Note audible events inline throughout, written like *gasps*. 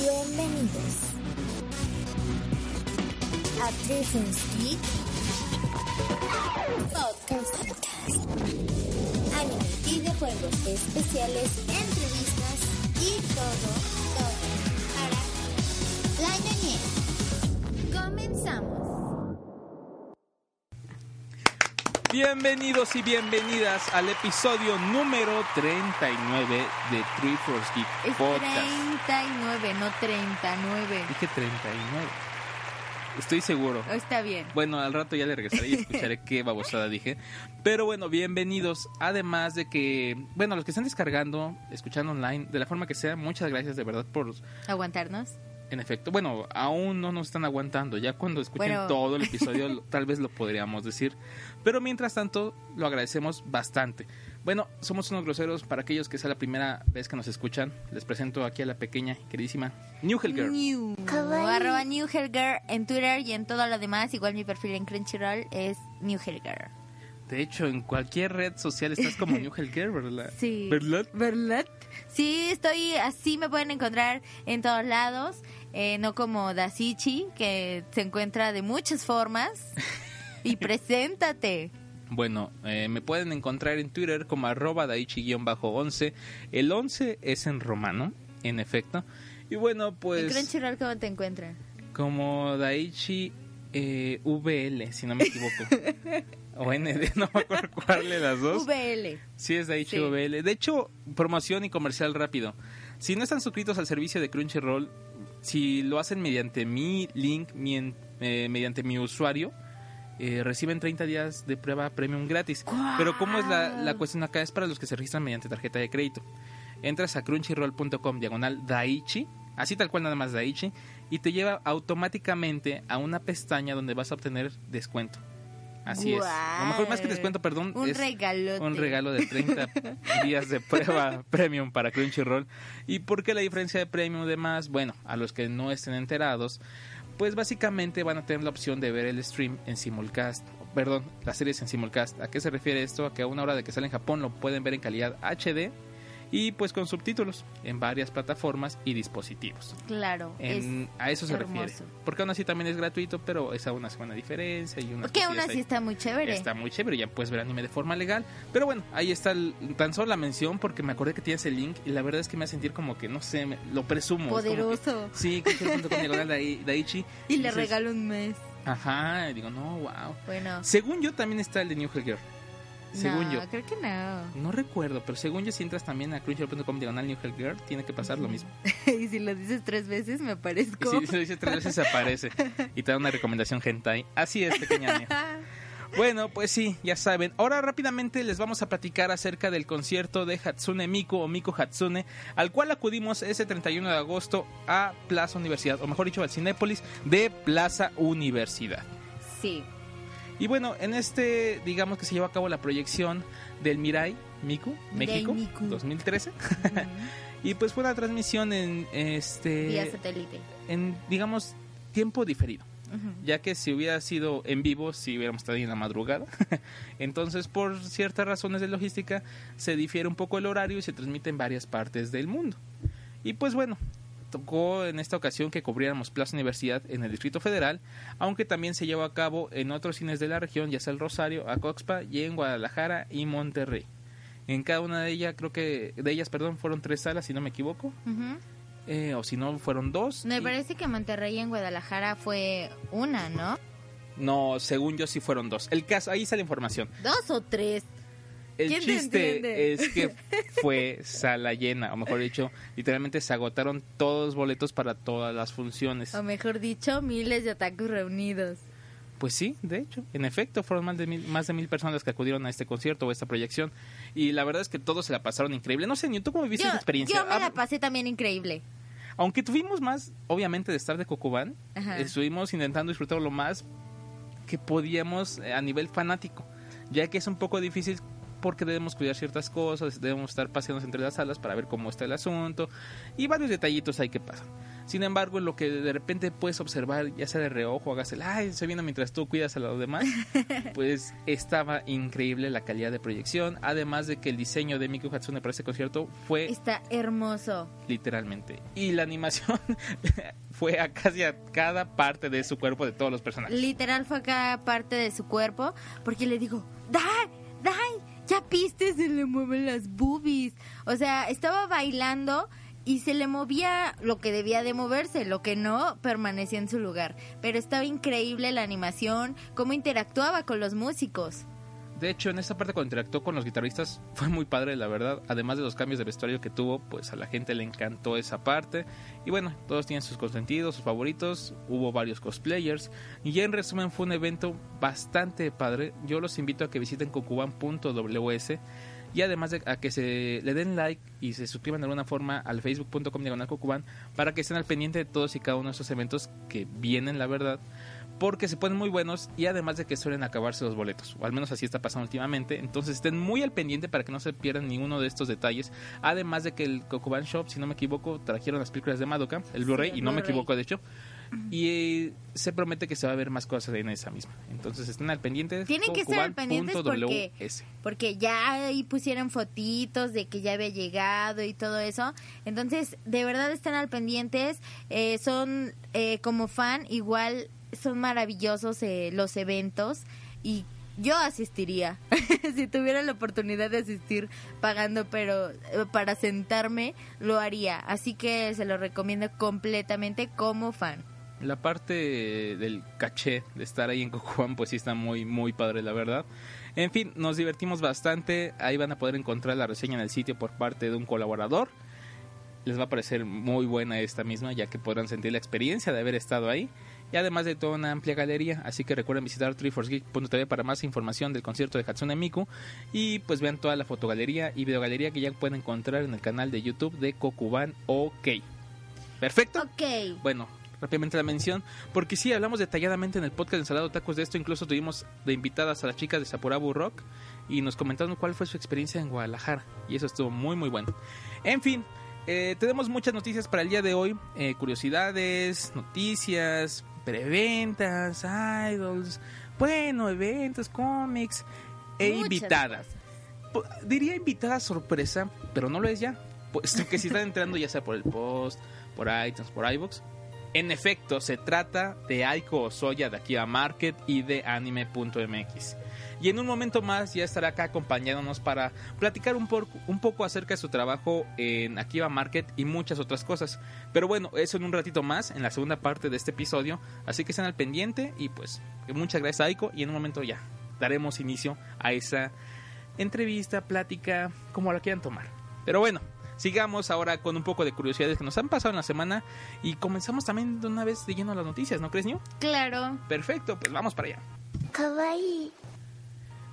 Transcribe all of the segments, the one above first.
Bienvenidos a Trifons Geek Podcast. Anime, videojuegos especiales, entrevistas y todo, todo para la ñoñez. Comenzamos. Bienvenidos y bienvenidas al episodio número 39 de Three Force Geek Es Podcast. 39, no 39. Dije 39. Estoy seguro. Oh, Está bien. Bueno, al rato ya le regresaré y *laughs* escucharé qué babosada dije. Pero bueno, bienvenidos. Además de que, bueno, los que están descargando, escuchando online, de la forma que sea, muchas gracias de verdad por, Aguantarnos. En efecto, bueno, aún no nos están aguantando. Ya cuando escuchen Bueno. todo el episodio, *laughs* tal vez lo podríamos decir. Pero mientras tanto, lo agradecemos bastante. Bueno, somos unos groseros para aquellos que sea la primera vez que nos escuchan. Les presento aquí a la pequeña y queridísima New Hell Girl. New. Arroba New Girl en Twitter y en todo lo demás. Igual mi perfil en Crunchyroll es New Girl. De hecho, en cualquier red social estás como New Hell Girl, ¿verdad? *laughs* Sí. ¿Verdad? ¿Verdad? Sí, estoy así, me pueden encontrar en todos lados. Eh, no como Dasichi, que se encuentra de muchas formas. *laughs* Y preséntate. Bueno, eh, me pueden encontrar en Twitter como arroba daichi-11. El 11 es en romano, en efecto. Y bueno, en pues Crunchyroll, ¿cómo te encuentran? como Daichi eh, VL, si no me equivoco. *laughs* o ND, *laughs* no me acuerdo cuál de las dos. VL. Sí, es Daichi Sí. VL. De hecho, promoción y comercial rápido. Si no están suscritos al servicio de Crunchyroll, si lo hacen mediante mi link, mi en- eh, mediante mi usuario, eh, reciben 30 días de prueba premium gratis. Pero ¿cómo es la, la cuestión acá? Es para los que se registran mediante tarjeta de crédito. Entras a crunchyroll.com diagonal Daichi, así tal cual nada más Daichi, y te lleva automáticamente a una pestaña donde vas a obtener descuento. Así es. O mejor más que descuento, perdón. Un es regalote. un regalo de 30 *laughs* días de prueba premium para Crunchyroll. ¿Y por qué la diferencia de premium de más? Bueno, a los que no estén enterados, pues básicamente van a tener la opción de ver el stream en simulcast. Perdón, las series en simulcast. ¿A qué se refiere esto? A que a una hora de que sale en Japón lo pueden ver en calidad HD y pues con subtítulos en varias plataformas y dispositivos. Claro. En- a eso se hermoso. refiere. Porque aún así también es gratuito, pero es a una semana diferencia y una que aún así está muy chévere. Está muy chévere, ya puedes ver anime de forma legal. Pero bueno, ahí está el- tan solo la mención porque me acordé que tienes el link y la verdad es que me hace sentir como que, no sé, me- lo presumo. es como que- Poderoso. sí, crunchyroll.com diagonal Dai- Daichi. Y le dices, regalo un mes. Ajá, digo, no, wow. Bueno. Según yo también está el de New Hell Girl. Según no, yo. creo que no. No recuerdo, pero según yo si entras también a crunchyroll.com diagonal New Hell Girl, tiene que pasar lo mismo. *laughs* y si lo dices tres veces, me Y parezco. si lo dices tres veces aparece y te da una recomendación hentai. Así es, pequeña. *laughs* Bueno, pues sí, ya saben. Ahora rápidamente les vamos a platicar acerca del concierto de Hatsune Miku o Miku Hatsune, al cual acudimos ese 31 de agosto a Plaza Universidad, o mejor dicho, al Cinépolis de Plaza Universidad. sí. Y bueno, en este, digamos que se llevó a cabo la proyección del Mirai Miku, México, Miku. 2013. Ujú. *laughs* Y pues fue una transmisión en este Vía satélite. en digamos tiempo diferido ya que si hubiera sido en vivo, si hubiéramos estado ahí en la madrugada. *laughs* Entonces, por ciertas razones de logística, se difiere un poco el horario y se transmite en varias partes del mundo. Y pues bueno, tocó en esta ocasión que cubriéramos Plaza Universidad en el Distrito Federal, aunque también se llevó a cabo en otros cines de la región, ya sea el Rosario, Acoxpa y en Guadalajara y Monterrey. En cada una de ellas, creo que de ellas, perdón, fueron tres salas, si no me equivoco, eh, o si no, fueron dos. Me y- parece que Monterrey y en Guadalajara fue una, ¿no? No, según yo sí fueron dos. El caso, ahí está la información. Dos o tres. El ¿Quién te chiste es que *laughs* fue sala llena, o mejor dicho, literalmente se agotaron todos los boletos para todas las funciones. O mejor dicho, miles de otakus reunidos. Pues sí, de hecho, en efecto, fueron más de mil, más de mil personas que acudieron a este concierto o a esta proyección. Y la verdad es que todos se la pasaron increíble. No sé, ni tú cómo viviste Yo, esa experiencia. yo me Ah, la pasé también increíble. Aunque tuvimos más, obviamente, de estar de Cocubán, Ajá. estuvimos intentando disfrutar lo más que podíamos eh, a nivel fanático, ya que es un poco difícil porque debemos cuidar ciertas cosas, debemos estar paseándonos entre las salas para ver cómo está el asunto y varios detallitos hay que pasar. Sin embargo, en lo que de repente puedes observar, ya sea de reojo, hagas el, ay, estoy viendo mientras tú cuidas a los demás, *laughs* pues estaba increíble la calidad de proyección, además de que el diseño de Miku Hatsune para ese concierto fue Está hermoso. literalmente. Y la animación *laughs* fue a casi a cada parte de su cuerpo de todos los personajes. Literal fue a cada parte de su cuerpo porque le digo, ¡Dai! ¡Dai! Ya viste, se le mueven las boobies. O sea, estaba bailando y se le movía lo que debía de moverse, lo que no permanecía en su lugar. Pero estaba increíble la animación, cómo interactuaba con los músicos. De hecho, en esta parte cuando interactuó con los guitarristas *laughs* fue muy padre, la verdad. Además de los cambios de vestuario que tuvo, pues a la gente le encantó esa parte. Y bueno, todos tienen sus consentidos, sus favoritos. Hubo varios cosplayers. Y en resumen fue un evento bastante padre. Yo los invito a que visiten cocuban.ws. Y además de a que se le den like y se suscriban de alguna forma al facebook.com diagonal para que estén al pendiente de todos y cada uno de estos eventos que vienen, la verdad porque se ponen muy buenos y además de que suelen acabarse los boletos, o al menos así está pasando últimamente. Entonces estén muy al pendiente para que no se pierdan ninguno de estos detalles. Además de que el Kokuban Shop, si no me equivoco, trajeron las películas de Madoka, el Blu-ray, y no me equivoco de hecho. Y eh, se promete que se va a ver más cosas en esa misma. Entonces estén al pendiente. Tienen que estar al pendientes porque- ya ahí pusieron fotitos de que ya había llegado y todo eso. Entonces, de verdad están al pendientes. Eh, son eh, como fan, igual son maravillosos eh, los eventos. Y yo asistiría. *laughs* si tuviera la oportunidad de asistir pagando, pero eh, para sentarme, lo haría. Así que se lo recomiendo completamente como fan. La parte del caché de estar ahí en Cocuán, pues sí está muy, muy padre, la verdad. En fin, nos divertimos bastante. Ahí van a poder encontrar la reseña en el sitio por parte de un colaborador. Les va a parecer muy buena esta misma, ya que podrán sentir la experiencia de haber estado ahí. Y además de toda una amplia galería, así que recuerden visitar triforcegeek.tv para más información del concierto de Hatsune Miku. Y pues vean toda la fotogalería y videogalería que ya pueden encontrar en el canal de YouTube de Kokuban OK. ¿Perfecto? Ok. Bueno, rápidamente la mención, porque sí, hablamos detalladamente en el podcast de Ensalado Tacos de esto, incluso tuvimos de invitadas a las chicas de Sapurabu Rock y nos comentaron cuál fue su experiencia en Guadalajara, y eso estuvo muy muy bueno. En fin, eh, tenemos muchas noticias para el día de hoy, eh, curiosidades, noticias, preventas, idols, bueno, eventos, cómics e Muchas invitadas. cosas. Diría invitada sorpresa, pero no lo es ya. Puesto que si están entrando ya sea por el post, por iTunes, por iBooks. En efecto, se trata de Aiko Osoya de Akiba Market y de Anime.mx. Y en un momento más ya estará acá acompañándonos para platicar un, poco acerca de su trabajo en Akiba Market y muchas otras cosas. Pero bueno, eso en un ratito más, en la segunda parte de este episodio. Así que estén al pendiente y pues muchas gracias Aiko y en un momento ya daremos inicio a esa entrevista, plática, como la quieran tomar. Pero bueno, sigamos ahora con un poco de curiosidades que nos han pasado en la semana y comenzamos también de una vez de lleno las noticias, ¿no crees, New? Claro. Perfecto, pues vamos para allá. Kawaii.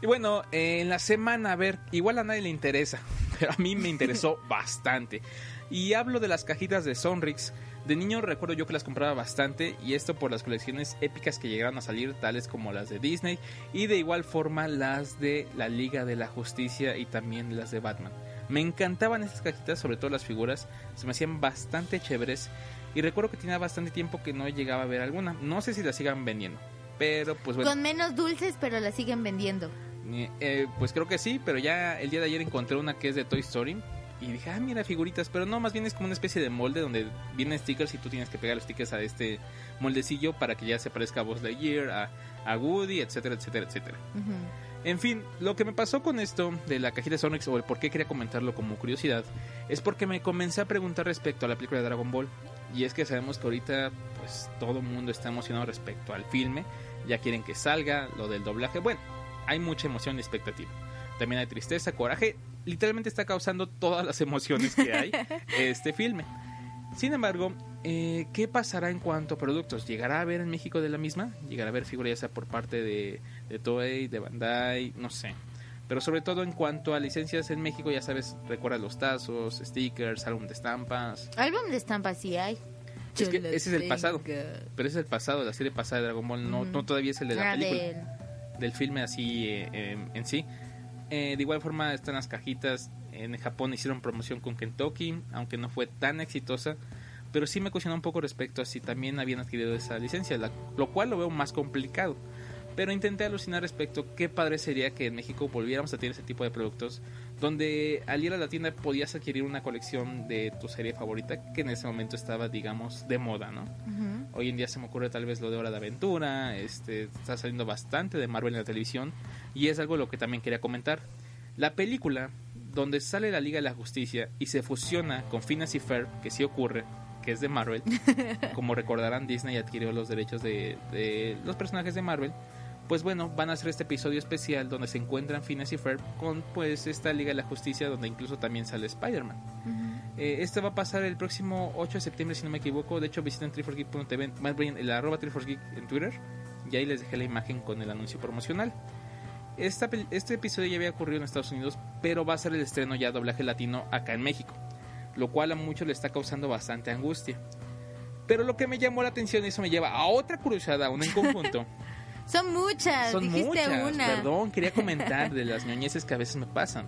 Y bueno, eh, en la semana, a ver, igual a nadie le interesa, *laughs* pero a mí me interesó *laughs* bastante. Y hablo de las cajitas de Sonrix. De niño recuerdo yo que las compraba bastante y esto por las colecciones épicas que llegaron a salir, tales como las de Disney y de igual forma las de la Liga de la Justicia y también las de Batman. Me encantaban estas cajitas, sobre todo las figuras, se me hacían bastante chéveres y recuerdo que tenía bastante tiempo que no llegaba a ver alguna. No sé si las sigan vendiendo, pero pues bueno. Con menos dulces, pero la siguen vendiendo. Eh, eh, pues creo que sí, pero ya el día de ayer encontré una que es de Toy Story. Y dije, ah, mira, figuritas. Pero no, más bien es como una especie de molde donde vienen stickers y tú tienes que pegar los stickers a este moldecillo para que ya se parezca a Buzz Lightyear, a, a Woody, etcétera, etcétera, etcétera. Ujú. En fin, lo que me pasó con esto de la cajita de Sonrix o el por qué quería comentarlo como curiosidad es porque me comencé a preguntar respecto a la película de Dragon Ball. Y es que sabemos que ahorita pues todo el mundo está emocionado respecto al filme, ya quieren que salga, lo del doblaje, bueno, hay mucha emoción y expectativa. También hay tristeza, coraje, literalmente está causando todas las emociones que hay *laughs* este filme. Sin embargo, eh, ¿qué pasará en cuanto a productos? ¿Llegará a haber en México de la misma? ¿Llegará a haber figuras ya sea por parte de, de Toei, de Bandai? No sé. Pero sobre todo en cuanto a licencias en México, ya sabes, recuerda los tazos, stickers, álbum de estampas. Álbum de estampas sí hay. Es que ese es el pasado. Pero ese es el pasado, la serie pasada de Dragon Ball, no, no todavía es el de la Ah, película, del- del filme así eh, eh, en sí. Eh, de igual forma están las cajitas. En Japón hicieron promoción con Kentucky, aunque no fue tan exitosa. Pero sí me cuestionó un poco respecto a si también habían adquirido esa licencia, la- lo cual lo veo más complicado. Pero intenté alucinar respecto qué padre sería que en México volviéramos a tener ese tipo de productos donde al ir a la tienda podías adquirir una colección de tu serie favorita que en ese momento estaba, digamos, de moda, ¿no? Ujú. Hoy en día se me ocurre tal vez lo de Hora de Aventura, este, está saliendo bastante de Marvel en la televisión y es algo lo que también quería comentar. La película donde sale la Liga de la Justicia y se fusiona con Phineas y Ferb, que sí ocurre, que es de Marvel, *laughs* como recordarán Disney adquirió los derechos de, de los personajes de Marvel, pues bueno, van a hacer este episodio especial donde se encuentran Phineas y Ferb con pues esta Liga de la Justicia donde incluso también sale Spider-Man. Eh, este va a pasar el próximo 8 de septiembre, si no me equivoco. De hecho, visiten 3forgeek.tv, más bien el arroba 3forgeek en Twitter. Y ahí les dejé la imagen con el anuncio promocional. Esta este episodio ya había ocurrido en Estados Unidos, pero va a ser el estreno ya doblaje latino acá en México. Lo cual a muchos le está causando bastante angustia. Pero lo que me llamó la atención, y eso me lleva a otra curiosidad, una en conjunto. *laughs* Son muchas, Son dijiste muchas, una. perdón, quería comentar de las *laughs* ñoñeces que a veces me pasan.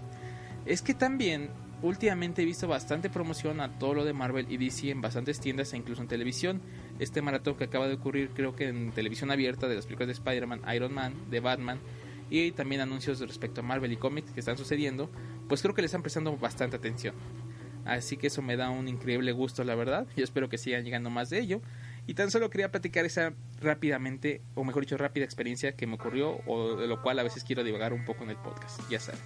Es que también últimamente he visto bastante promoción a todo lo de Marvel y DC en bastantes tiendas e incluso en televisión. Este maratón que acaba de ocurrir creo que en televisión abierta de las películas de Spider-Man, Iron Man, de Batman y también anuncios respecto a Marvel y cómics que están sucediendo, pues creo que le están prestando bastante atención. Así que eso me da un increíble gusto, la verdad. Yo espero que sigan llegando más de ello. Y tan solo quería platicar esa rápidamente, o mejor dicho, rápida experiencia que me ocurrió, o de lo cual a veces quiero divagar un poco en el podcast. Ya saben.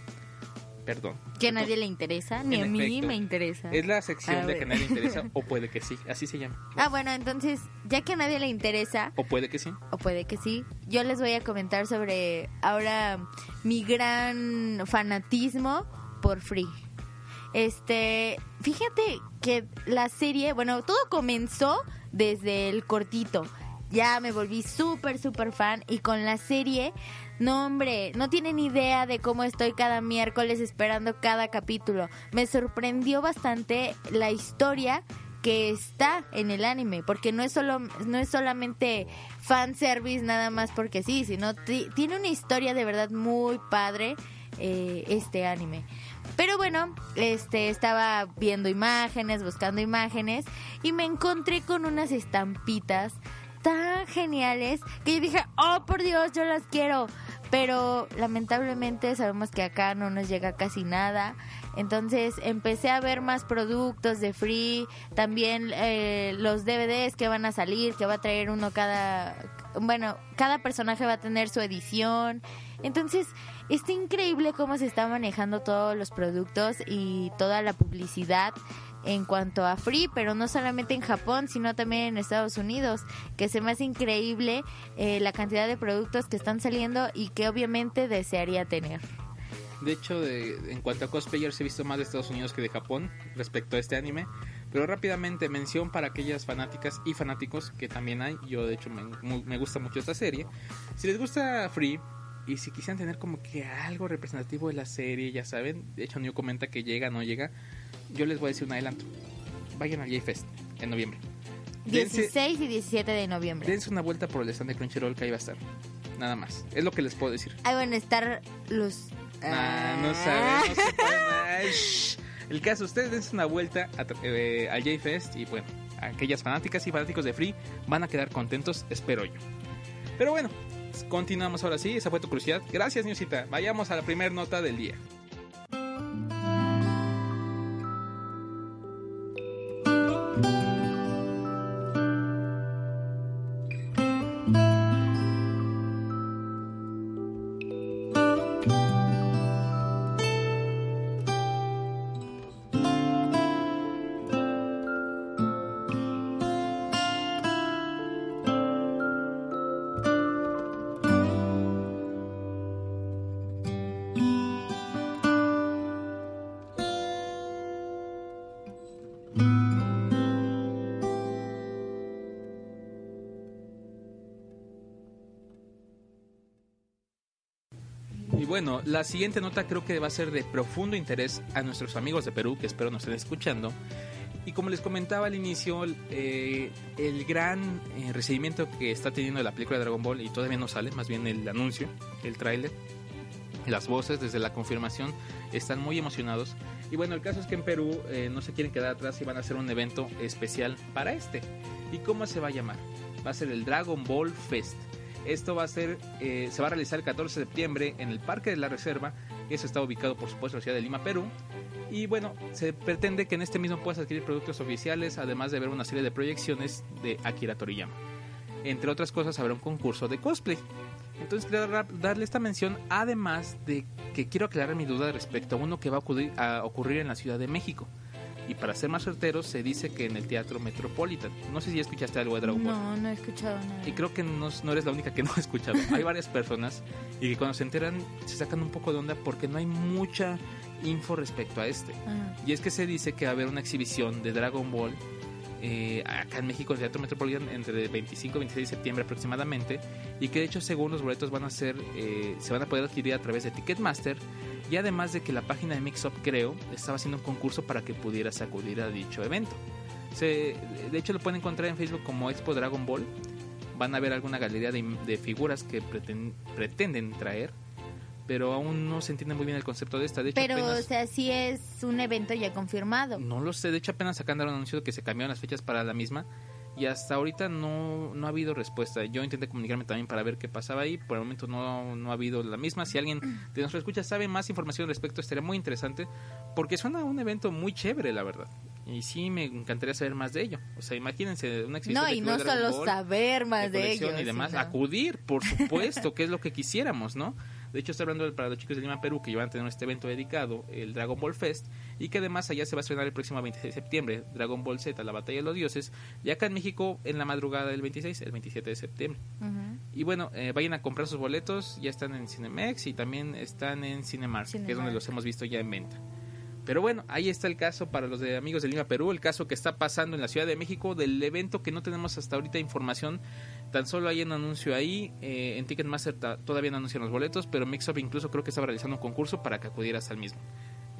Perdón. Que a nadie le interesa, ni En a mí efecto. me interesa. Es la sección de que a nadie le interesa, o puede que sí. Así se llama. Ah, bueno, entonces, ya que a nadie le interesa, O puede que sí. o puede que sí, yo les voy a comentar sobre ahora mi gran fanatismo por Free. Este, fíjate que la serie, bueno, todo comenzó desde el cortito. Ya me volví súper, súper fan y con la serie, no hombre, no tienen idea de cómo estoy cada miércoles esperando cada capítulo. Me sorprendió bastante la historia que está en el anime, porque no es solo no es solamente fan service nada más porque sí, sino ti- tiene una historia de verdad muy padre eh, este anime. Pero bueno, este estaba viendo imágenes, buscando imágenes y me encontré con unas estampitas tan geniales que yo dije, "Oh, por Dios, yo las quiero." Pero lamentablemente sabemos que acá no nos llega casi nada. Entonces empecé a ver más productos de Free, también eh, los DVDs que van a salir, que va a traer uno cada, bueno, cada personaje va a tener su edición. Entonces está increíble cómo se está manejando todos los productos y toda la publicidad en cuanto a Free, pero no solamente en Japón, sino también en Estados Unidos, que se me hace increíble eh, la cantidad de productos que están saliendo y que obviamente desearía tener. De hecho, de- en cuanto a cosplayers, he visto más de Estados Unidos que de Japón respecto a este anime. Pero rápidamente, mención para aquellas fanáticas y fanáticos que también hay. Yo, de hecho, me, me gusta mucho esta serie. Si les gusta Free y si quisieran tener como que algo representativo de la serie, ya saben. De hecho, Neo comenta que llega, no llega. Yo les voy a decir un adelanto. Vayan al J-Fest en noviembre. Dense, 16 y 17 de noviembre. dense una vuelta por el stand de Crunchyroll que ahí va a estar. Nada más. Es lo que les puedo decir. Ahí van a estar los... Ah, no. Ay, shh. El caso, ustedes dense una vuelta a eh, al J-Fest y bueno, aquellas fanáticas y fanáticos de Free van a quedar contentos, espero yo. Pero bueno, continuamos ahora sí, esa fue tu curiosidad. Gracias, Newsita. Vayamos a la primera nota del día. Bueno, la siguiente nota creo que va a ser de profundo interés a nuestros amigos de Perú, que espero nos estén escuchando. Y como les comentaba al inicio, eh, el gran eh, recibimiento que está teniendo la película de Dragon Ball, y todavía no sale, más bien el anuncio, el tráiler, las voces desde la confirmación están muy emocionados. Y bueno, el caso es que en Perú eh, no se quieren quedar atrás y van a hacer un evento especial para este. ¿Y cómo se va a llamar? Va a ser el Dragon Ball Fest. Esto va a ser, eh, se va a realizar el 14 de septiembre en el Parque de la Reserva. Eso está ubicado, por supuesto, en la ciudad de Lima, Perú. Y bueno, se pretende que en este mismo puedas adquirir productos oficiales, además de ver una serie de proyecciones de Akira Toriyama. Entre otras cosas, habrá un concurso de cosplay. Entonces quiero darle esta mención, además de que quiero aclarar mi duda respecto a uno que va a ocurrir, en la Ciudad de México. Y para ser más certeros, se dice que en el Teatro Metropolitan. No sé si escuchaste algo de Dragon Ball. No, no he escuchado nada. Y creo que no, eres la única que no ha escuchado. *laughs* Hay varias personas y que cuando se enteran se sacan un poco de onda porque no hay mucha info respecto a este. Y es que se dice que va a haber una exhibición de Dragon Ball eh, acá en México, el Teatro Metropolitan, entre el 25 y 26 de septiembre aproximadamente, y que de hecho, según los boletos, van a ser, eh, se van a poder adquirir a través de Ticketmaster, y además de que la página de Mixup, creo, estaba haciendo un concurso para que pudieras acudir a dicho evento. Se, de hecho, lo pueden encontrar en Facebook como Expo Dragon Ball. Van a ver alguna galería de, figuras que pretenden traer pero aún no se entiende muy bien el concepto de esta. De pero, o sea, sí es un evento ya confirmado. No lo sé, de hecho apenas un anuncio que se cambiaron las fechas para la misma y hasta ahorita no, no ha habido respuesta. Yo intenté comunicarme también para ver qué pasaba ahí, por el momento no, no ha habido la misma. Si alguien de nuestra escucha sabe más información al respecto, estaría muy interesante, porque suena un evento muy chévere, la verdad. Y sí, me encantaría saber más de ello. O sea, imagínense una exhibición No, y no solo saber más de, ello. Y demás, acudir, por supuesto, que es lo que quisiéramos, ¿no? *laughs* De hecho, estoy hablando para los chicos de Lima, Perú, que van a tener este evento dedicado, el Dragon Ball Fest, y que además allá se va a estrenar el próximo 26 de septiembre, Dragon Ball Z, la batalla de los dioses, y acá en México en la madrugada del 26, el 27 de septiembre. Y bueno, eh, vayan a comprar sus boletos, ya están en Cinemex y también están en Cinemark, que es donde los hemos visto ya en venta. Pero bueno, ahí está el caso para los de amigos de Lima Perú, el caso que está pasando en la Ciudad de México del evento que no tenemos hasta ahorita información Tan solo hay un anuncio ahí, eh, en Ticketmaster todavía no anuncian los boletos, pero Mixup incluso creo que estaba realizando un concurso para que acudieras al mismo.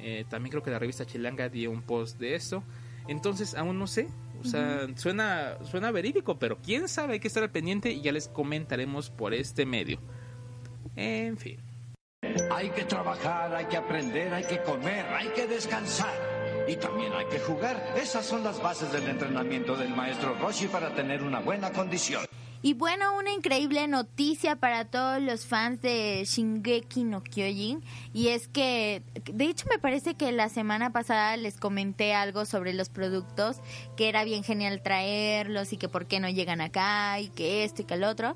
Eh, también creo que la revista Chilanga dio un post de esto. Entonces, aún no sé. O sea, suena, suena verídico, pero quién sabe, hay que estar al pendiente y ya les comentaremos por este medio. En fin. Hay que trabajar, hay que aprender, hay que comer, hay que descansar. Y también hay que jugar. Esas son las bases del entrenamiento del maestro Roshi para tener una buena condición. Y bueno, una increíble noticia para todos los fans de Shingeki no Kyojin. Y es que, de hecho, me parece que la semana pasada les comenté algo sobre los productos, que era bien genial traerlos y que por qué no llegan acá y que esto y que el otro.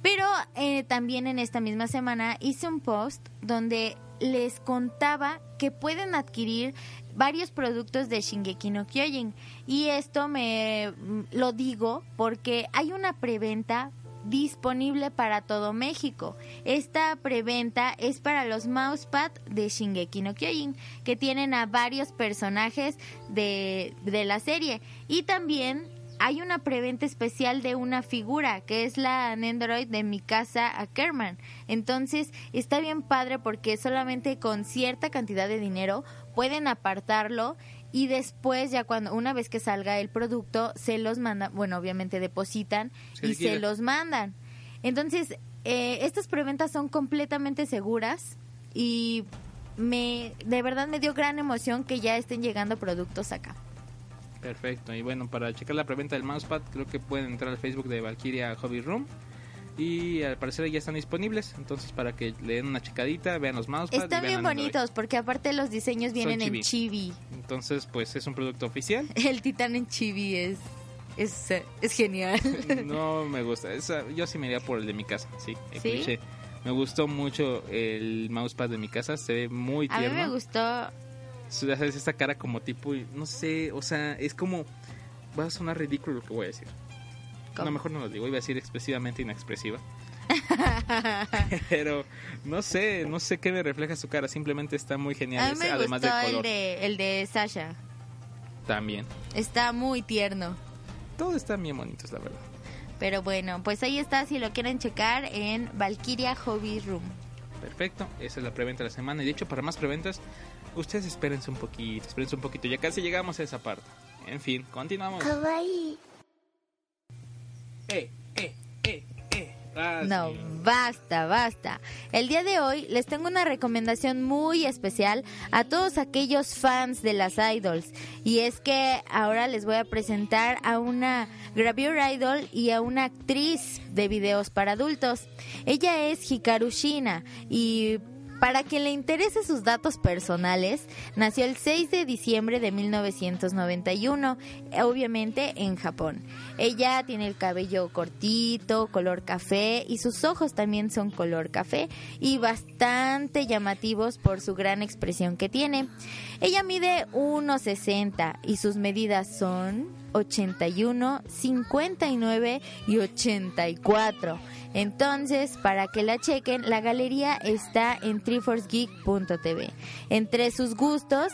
Pero eh, también en esta misma semana hice un post donde les contaba que pueden adquirir varios productos de Shingeki no Kyojin. Y esto me mm, lo digo porque hay una preventa disponible para todo México. Esta preventa es para los mousepad de Shingeki no Kyojin, que tienen a varios personajes de, de la serie. Y también hay una preventa especial de una figura que es la Nendoroid de mi casa Ackerman. Entonces está bien padre porque solamente con cierta cantidad de dinero pueden apartarlo y después ya cuando una vez que salga el producto se los mandan, bueno obviamente depositan y se los mandan. Entonces eh, estas preventas son completamente seguras y me de verdad me dio gran emoción que ya estén llegando productos acá. Perfecto. Y bueno, para checar la preventa del mousepad, creo que pueden entrar al Facebook de Valkyria Hobby Room. Y al parecer ya están disponibles. Entonces, para que le den una checadita, vean los mousepads. Están bien bonitos, porque aparte los diseños vienen en chibi. Entonces, pues es un producto oficial. *laughs* El titán en chibi es. Es, es genial. *laughs* No me gusta. yo sí me iría por el de mi casa, sí. Me gustó mucho el mousepad de mi casa, se ve muy tierno. A mí me gustó haces esta cara como tipo, no sé, o sea, es como, va a sonar ridículo lo que voy a decir. No, mejor no lo digo, iba a decir expresivamente inexpresiva. *laughs* Pero no sé, no sé qué me refleja su cara, simplemente está muy genial. A mí me además gustó color. El, de, el de Sasha. También. Está muy tierno. Todos están bien bonitos, la verdad. Pero bueno, pues ahí está si lo quieren checar en Valkyria Hobby Room. Perfecto, esa es la preventa de la semana. Y de hecho, para más preventas, ustedes espérense un poquito, espérense un poquito. Ya casi llegamos a esa parte. En fin, continuamos. Kawaii. Eh, eh, eh, eh, Ah, No, sí. basta, basta. El día de hoy les tengo una recomendación muy especial a todos aquellos fans de las idols. Y es que ahora les voy a presentar a una gravure idol y a una actriz de videos para adultos. Ella es Hikaru Shina y para quien le interese sus datos personales, nació el 6 de diciembre de 1991, obviamente en Japón. Ella tiene el cabello cortito, color café y sus ojos también son color café y bastante llamativos por su gran expresión que tiene. Ella mide 1,60 y sus medidas son 81, 59 y 84. Entonces, para que la chequen, la galería está en triforcegeek.tv. Entre sus gustos,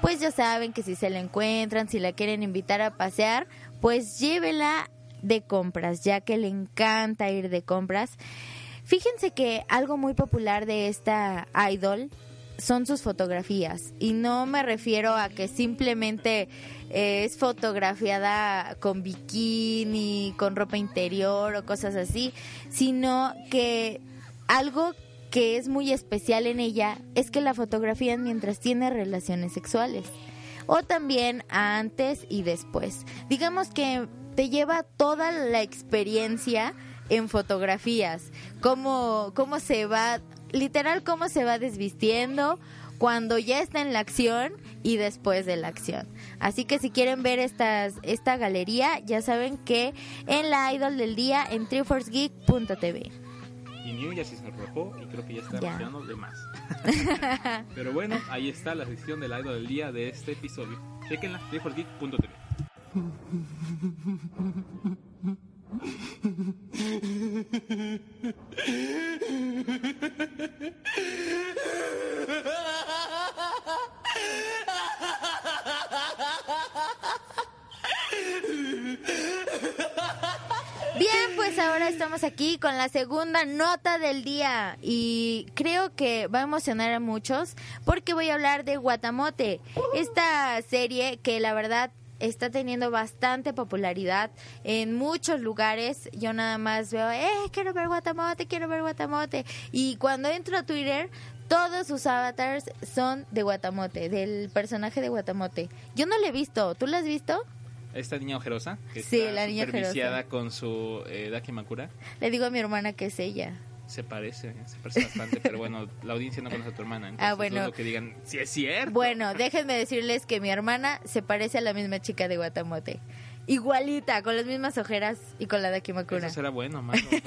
pues ya saben que si se la encuentran, si la quieren invitar a pasear, pues llévela de compras, ya que le encanta ir de compras. Fíjense que algo muy popular de esta idol son sus fotografías. Y no me refiero a que simplemente eh, es fotografiada con bikini, con ropa interior o cosas así, sino que algo que es muy especial en ella es que la fotografían mientras tiene relaciones sexuales. O también antes y después. Digamos que te lleva toda la experiencia en fotografías, cómo, cómo se va, literal cómo se va desvistiendo cuando ya está en la acción y después de la acción. Así que si quieren ver estas, esta galería, ya saben que en la Idol del Día en triforcegeek.tv. Y New ya se y creo que ya está emocionando de más. *laughs* Pero bueno, ahí está la sección del idol del día de este episodio. Chequenla, triforgeek.tv. Bien, pues ahora estamos aquí con la segunda nota del día y creo que va a emocionar a muchos porque voy a hablar de Guatamote, esta serie que la verdad está teniendo bastante popularidad en muchos lugares. Yo nada más veo, eh, quiero ver Guatamote, quiero ver Guatamote. Y cuando entro a Twitter, todos sus avatars son de Guatamote, del personaje de Guatamote. Yo no lo he visto, ¿tú lo has visto? Esta niña ojerosa, que Sí, está la niña superviciada ojerosa. con su eh, Dakimakura, Le digo a mi hermana que es ella. Se parece, se parece bastante, pero bueno, la audiencia no conoce a tu hermana, entonces Ah, bueno. que digan, si es cierto. Bueno, déjenme decirles que mi hermana se parece a la misma chica de Guatamote. Igualita, con las mismas ojeras y con la de Akimakura. Eso será bueno, porque,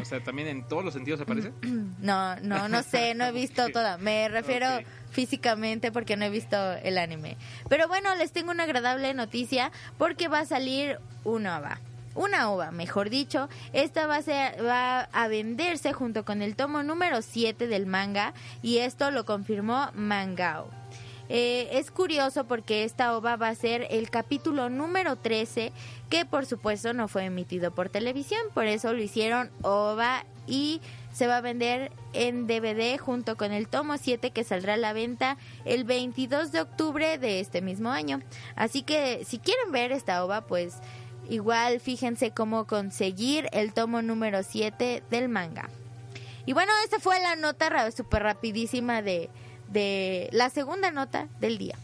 o sea, también en todos los sentidos se parece. *clears throat* No, no, no sé, no he visto toda. Me refiero físicamente porque no he visto el anime. Pero bueno, les tengo una agradable noticia porque va a salir una ova. Una ova, mejor dicho. Esta va a, va a venderse junto con el tomo número 7 del manga y esto lo confirmó Mangao. Eh, es curioso porque esta ova va a ser el capítulo número 13 que por supuesto no fue emitido por televisión, por eso lo hicieron ova y se va a vender en DVD junto con el tomo 7 que saldrá a la venta el 22 de octubre de este mismo año. Así que si quieren ver esta ova, pues igual fíjense cómo conseguir el tomo número 7 del manga. Y bueno, esta fue la nota súper rapidísima de, de la segunda nota del día.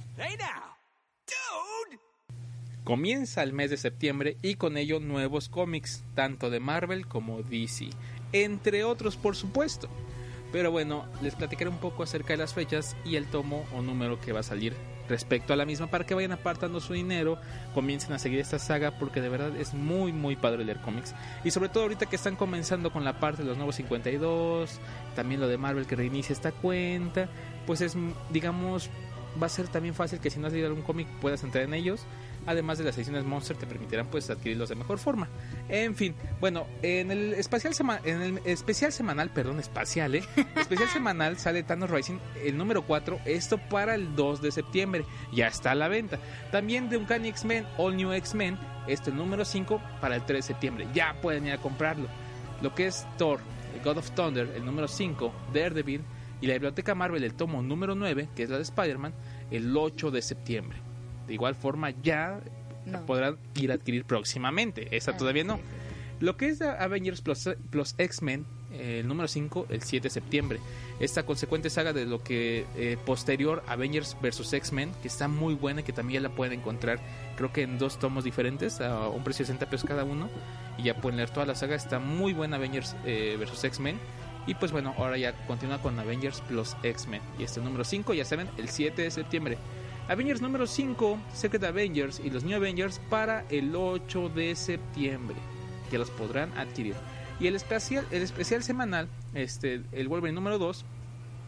Comienza el mes de septiembre y con ello nuevos cómics, tanto de Marvel como DC, entre otros por supuesto. Pero bueno, les platicaré un poco acerca de las fechas y el tomo o número que va a salir respecto a la misma para que vayan apartando su dinero, comiencen a seguir esta saga porque de verdad es muy muy padre leer cómics y sobre todo ahorita que están comenzando con la parte de los nuevos 52, también lo de Marvel que reinicia esta cuenta, pues es digamos va a ser también fácil que si no has leído algún cómic puedas entrar en ellos. Además de las ediciones Monster te permitirán pues adquirirlos de mejor forma. En fin, bueno, en el especial sema- en el especial semanal, perdón, espacial, ¿eh? *laughs* Especial semanal sale Thanos Rising el número 4, esto para el 2 de septiembre, ya está a la venta. También de Uncanny X-Men, All New X-Men, esto el número 5 para el 3 de septiembre, ya pueden ir a comprarlo. Lo que es Thor, el God of Thunder, el número 5, Daredevil y la Biblioteca Marvel, el tomo número 9, que es la de Spider-Man, el 8 de septiembre. De igual forma, ya No. podrán ir a adquirir próximamente. Esta Ah, todavía no. sí, sí. Lo que es Avengers plus, plus X-Men, eh, el número 5, el 7 de septiembre. Esta consecuente saga de lo que eh, posterior Avengers vs. X-Men, que está muy buena y que también ya la pueden encontrar, creo que en dos tomos diferentes, a un precio de 60 pesos cada uno. Y ya pueden leer toda la saga. Está muy buena Avengers eh, vs. X-Men. Y pues bueno, ahora ya continúa con Avengers plus X-Men. Y este número 5, ya saben, el 7 de septiembre. Avengers número 5, Secret Avengers y los New Avengers para el 8 de septiembre. Que los podrán adquirir. Y el especial, el especial semanal, este, el Wolverine número 2,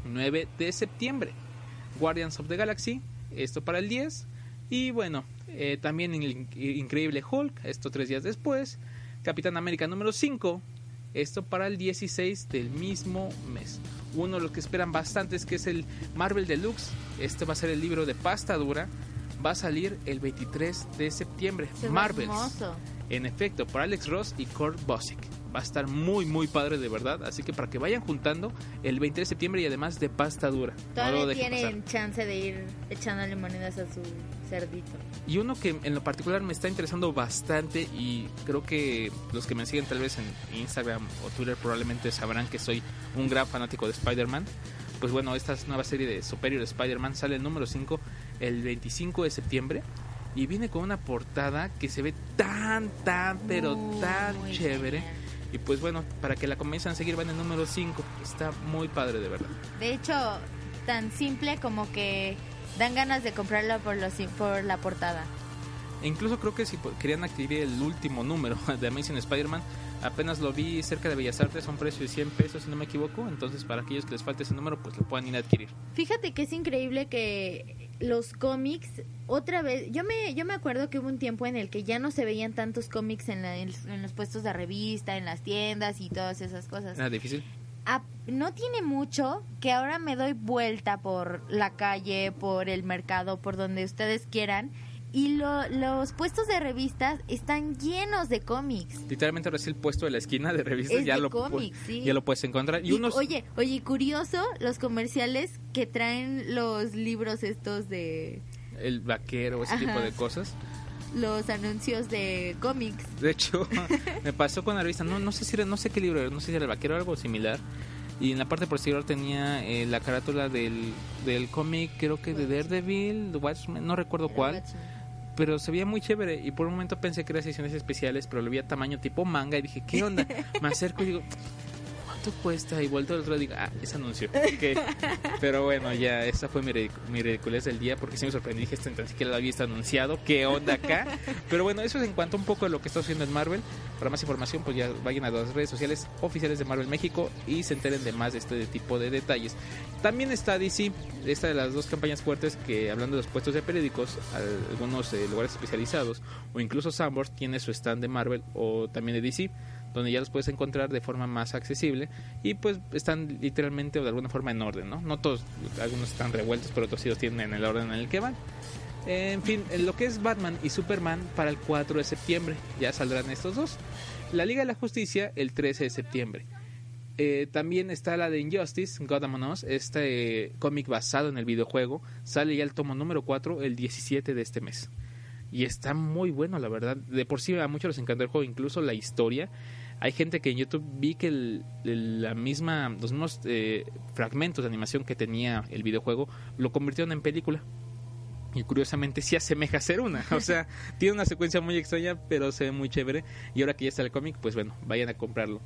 9 de septiembre. Guardians of the Galaxy, esto para el 10. Y bueno, eh, también el Increíble Hulk, esto tres días después. Capitán América número 5, esto para el 16 del mismo mes. Uno de los que esperan bastante es que es el Marvel Deluxe. Este va a ser el libro de pasta dura. Va a salir el 23 de septiembre. Marvel. En efecto, por Alex Ross y Kurt Busiek va a estar muy muy padre de verdad. Así que para que vayan juntando el 20 de septiembre y además de pasta dura. Todavía tienen chance de ir echándole monedas a su cerdito. Y uno que en lo particular me está interesando bastante y creo que los que me siguen tal vez en Instagram o Twitter probablemente sabrán que soy un gran fanático de Spider-Man. Pues bueno esta nueva serie de Superior Spider-Man sale el número 5 el 25 de septiembre y viene con una portada que se ve tan, tan, pero tan chévere. Y pues bueno, para que la comiencen a seguir van en el número 5. Está muy padre de verdad. De hecho, tan simple como que dan ganas de comprarla por, los, por la portada. E incluso creo que si querían adquirir el último número *laughs* de Amazing Spider-Man, apenas lo vi cerca de Bellas Artes a un precio de 100 pesos, si no me equivoco. Entonces, para aquellos que les falte ese número, pues lo puedan ir a adquirir. Fíjate que es increíble que los cómics, otra vez, yo me, yo me acuerdo que hubo un tiempo en el que ya no se veían tantos cómics en, en, los puestos de revista, en las tiendas y todas esas cosas. ¿Era difícil? no tiene mucho que ahora me doy vuelta por la calle, por el mercado, por donde ustedes quieran y los puestos de revistas están llenos de cómics. Literalmente ahora el puesto de la esquina de revistas ya, lo ya lo puedes encontrar. Y, unos... Oye, oye, curioso los comerciales que traen los libros estos de... El vaquero, ese tipo de cosas los anuncios de cómics. De hecho, *laughs* me pasó con la revista, no, no sé si era, no sé qué libro, no sé si era el vaquero o algo similar. Y en la parte posterior tenía eh, la carátula del, del cómic, creo que de Daredevil, Watchmen, no recuerdo cuál pero se veía muy chévere y por un momento pensé que eran sesiones especiales, pero lo vi a tamaño tipo manga y dije, ¿qué onda? *laughs* Me acerco y digo, cuesta? Y vuelto al otro digo, ah, es anuncio. *laughs* Pero bueno, ya, esa fue mi, mi ridiculez del día porque sí me sorprendí. Dije, esto ni siquiera lo había visto anunciado. ¿Qué onda acá? *laughs* Pero bueno, eso es en cuanto un poco de lo que está haciendo en Marvel. Para más información, pues ya vayan a las redes sociales oficiales de Marvel México y se enteren de más de este tipo de detalles. También está DC, esta de las dos campañas fuertes que, hablando de los puestos de periódicos, algunos eh, lugares especializados o incluso Sambors tiene su stand de Marvel o también de DC donde ya los puedes encontrar de forma más accesible y pues están literalmente o de alguna forma en orden, ¿no? No todos, algunos están revueltos, pero otros sí los tienen en el orden en el que van. En fin, lo que es Batman y Superman para el 4 de septiembre, ya saldrán estos dos. La Liga de la Justicia el 13 de septiembre. Eh, también está la de Injustice, Among Us, este cómic basado en el videojuego. Sale ya el tomo número 4 el 17 de este mes. Y está muy bueno, la verdad. De por sí a muchos les encantó el juego, incluso la historia. Hay gente que en YouTube vi que la misma, los mismos eh, fragmentos de animación que tenía el videojuego lo convirtieron en película. Y curiosamente sí asemeja a ser una. O sea, *laughs* tiene una secuencia muy extraña, pero se ve muy chévere. Y ahora que ya está el cómic, pues bueno, vayan a comprarlo.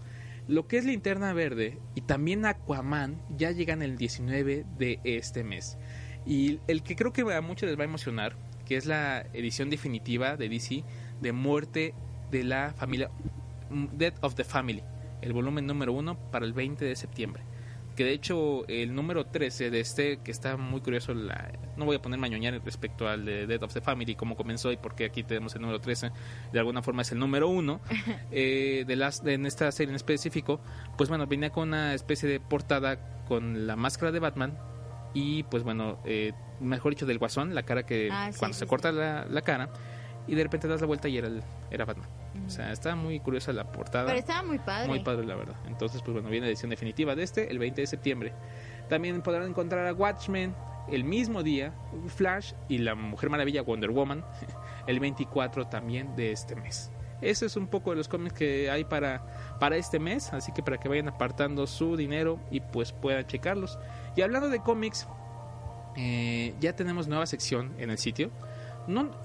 Lo que es Linterna Verde y también Aquaman ya llegan el 19 de este mes. Y el que creo que a muchos les va a emocionar, que es la edición definitiva de DC de Muerte de la Familia Death of the Family, el volumen número uno para el 20 de septiembre. Que de hecho el número 13 de este, que está muy curioso, la, no voy a poner mañoñar respecto al de Death of the Family, cómo comenzó y por qué aquí tenemos el número 13, de alguna forma es el número uno *laughs* eh, de las, en esta serie en específico, pues bueno, venía con una especie de portada con la máscara de Batman y pues bueno, eh, mejor dicho del guasón, la cara que ah, cuando se corta La, la, cara y de repente das la vuelta y era, el, era Batman. O sea, está muy curiosa la portada. Pero estaba muy padre. Muy padre, la verdad. Entonces, pues bueno, viene la edición definitiva de este, el 20 de septiembre. También podrán encontrar a Watchmen el mismo día, Flash y la Mujer Maravilla Wonder Woman *laughs* el 24 también de este mes. Ese es un poco de los cómics que hay para, para este mes, así que para que vayan apartando su dinero y pues puedan checarlos. Y hablando de cómics, eh, ya tenemos nueva sección en el sitio.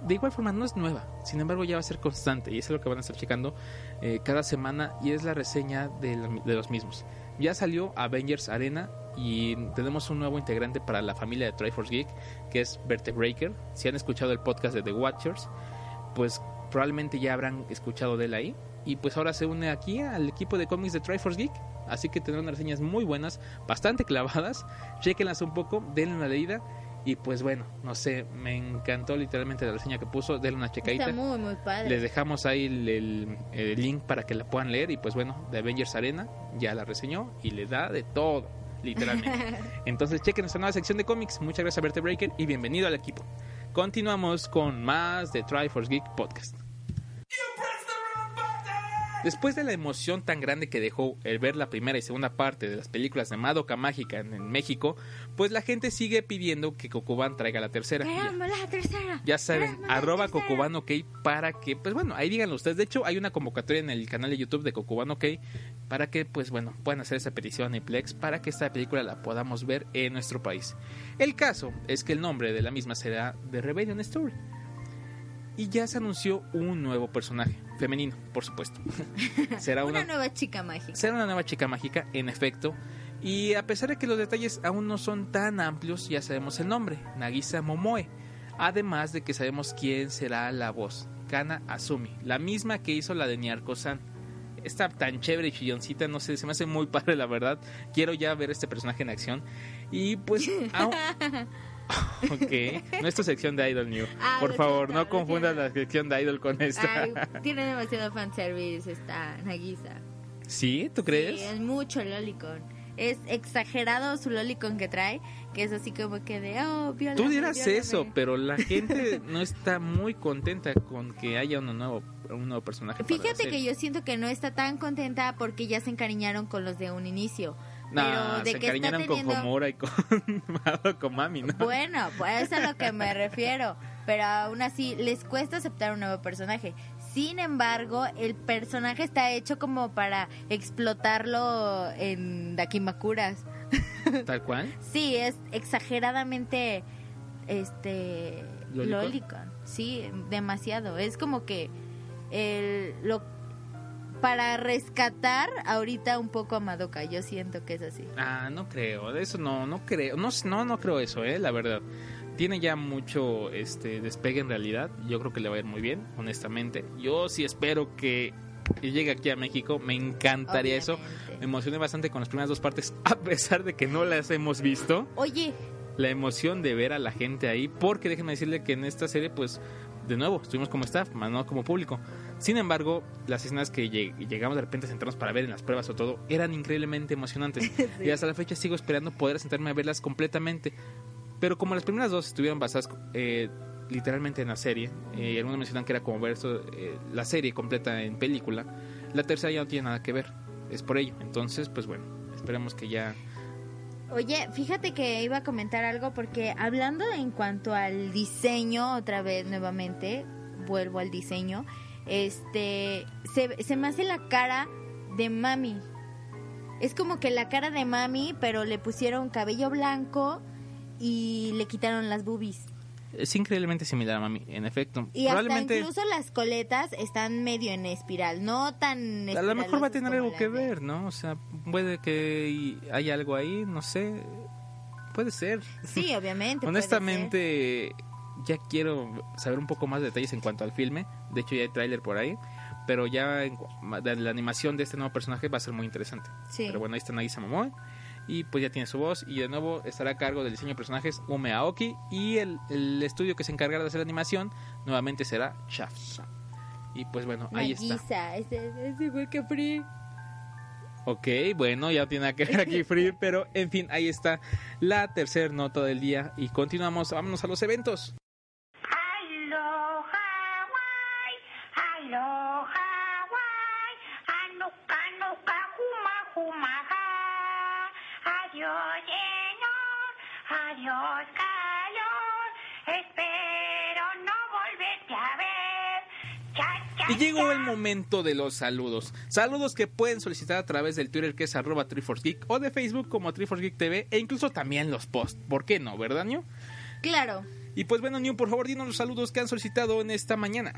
De igual forma no es nueva, sin embargo ya va a ser constante y eso es lo que van a estar checando eh, cada semana y es la reseña de, los mismos. Ya salió Avengers Arena y tenemos un nuevo integrante para la familia de Triforce Geek que es Vertebreaker. Si han escuchado el podcast de The Watchers, pues probablemente ya habrán escuchado de él ahí. Y pues ahora se une aquí al equipo de cómics de Triforce Geek. Así que tendrán reseñas muy buenas, bastante clavadas. Chequenlas un poco, denle una leída. Y pues bueno, no sé, me encantó literalmente la reseña que puso. Denle una checadita. Está muy, muy padre. Les dejamos ahí el, el- el link para que la puedan leer. Y pues bueno, de Avengers Arena ya la reseñó y le da de todo, literalmente. *laughs* Entonces chequen nuestra nueva sección de cómics. Muchas gracias a Vertebreaker y bienvenido al equipo. Continuamos con más de Triforce Geek Podcast. Después de la emoción tan grande que dejó el ver la primera y segunda parte de las películas de Madoka Mágica en, en México, pues la gente sigue pidiendo que Kokuban traiga la tercera. Ya- la tercera. ya saben, arroba. Kokuban OK para que, pues bueno, ahí díganlo ustedes. De hecho, hay una convocatoria en el canal de YouTube de Kokuban OK para que, pues bueno, puedan hacer esa petición a Plex para que esta película la podamos ver en nuestro país. El caso es que el nombre de la misma será The Rebellion Story. Y ya se anunció un nuevo personaje, femenino, por supuesto. *laughs* será Una una, nueva chica mágica. será una nueva chica mágica, en efecto. Y a pesar de que los detalles aún no son tan amplios, ya sabemos el nombre, Nagisa Momoe. Además de que sabemos quién será la voz, Kana Azumi, la misma que hizo la de Nyarko-san. Está tan chévere y chilloncita, no sé, se me hace muy padre la verdad. Quiero ya ver este personaje en acción. Y pues... *laughs* au- *laughs* ok, no es tu sección de Idol New. Ah, Por favor, no confundas la sección de Idol con esta. Ay, *laughs* tiene demasiado fanservice esta Nagisa. ¿Sí? ¿Tú crees? Sí, es mucho lolicon. Es exagerado su lolicon que trae, que es así como que de, oh, viólame, Tú dirás viólame". eso, pero la gente no está muy contenta con que haya uno nuevo, un nuevo personaje. Fíjate que yo siento que no está tan contenta porque ya se encariñaron con los de un inicio. No, de se que está encariñaron teniendo... con Homura y con, *laughs* con Mami, ¿no? Bueno, pues eso es a lo que me refiero. Pero aún así, les cuesta aceptar un nuevo personaje. Sin embargo, el personaje está hecho como para explotarlo en Dakimakuras. *laughs* Tal cual. Sí, es exageradamente este ¿Lolicon? lolicon. Sí, demasiado. Es como que el lo para rescatar ahorita un poco a Madoka, yo siento que es así. Ah, no creo, de eso no, no creo, no, no, no creo eso, eh, la verdad. Tiene ya mucho este despegue en realidad, yo creo que le va a ir muy bien, honestamente. Yo sí espero que llegue aquí a México, me encantaría eso. Me emocioné bastante con las primeras dos partes, *laughs* a pesar de que no las hemos visto. Oye, la emoción de ver a la gente ahí, porque déjenme decirle que en esta serie, pues, de nuevo, estuvimos como staff, más no como público. Sin embargo, las escenas que lleg- llegamos de repente a sentarnos para ver en las pruebas o todo, eran increíblemente emocionantes. *laughs* Y hasta la fecha sigo esperando poder sentarme a verlas completamente. Pero como las primeras dos estuvieron basadas eh, literalmente en la serie, eh, algunos mencionan que era como ver esto, eh, la serie completa en película, la tercera ya no tiene nada que ver. Es por ello. Entonces, pues bueno, esperemos que ya... Oye, fíjate que iba a comentar algo porque hablando en cuanto al diseño, otra vez nuevamente, vuelvo al diseño, este, se, se me hace la cara de mami. Es como que la cara de mami, pero le pusieron cabello blanco y le quitaron las boobies. Es increíblemente similar a Mami, en efecto. Y hasta Probablemente... incluso las coletas están medio en espiral, no tan A lo mejor va a tener algo que ver, ¿no? O sea, puede que haya algo ahí, no sé. Puede ser. Sí, obviamente. puede Honestamente, ya quiero saber un poco más de detalles en cuanto al filme. De hecho, ya hay tráiler por ahí. Pero ya en cu- de la animación de este nuevo personaje va a ser muy interesante. Sí. Pero bueno, ahí está Nagisa Momoe. Y pues ya tiene su voz. Y de nuevo estará a cargo del diseño de personajes Ume Aoki. Y el, el estudio que se encargará de hacer la animación nuevamente será Shaft. Y pues bueno, ahí está. Nagisa, es, es, es igual que Free. Ok, bueno, ya tiene que ver aquí Free, *laughs* pero en fin, ahí está la tercera nota del día y continuamos, vámonos a los eventos. Aloha, Hawaii. Anuka, nuka, huma, huma, ha. Adiós, Señor. Adiós, calor. Espero no volverte a ver. Cha, cha, Y llegó el momento de los saludos. Saludos que pueden solicitar a través del Twitter que es arroba TriforceGeek o de Facebook como TriforceGeek TV e incluso también los posts. ¿Por qué no, verdad, New? Claro. Y pues bueno, New, por favor, dinos los saludos que han solicitado en esta mañana.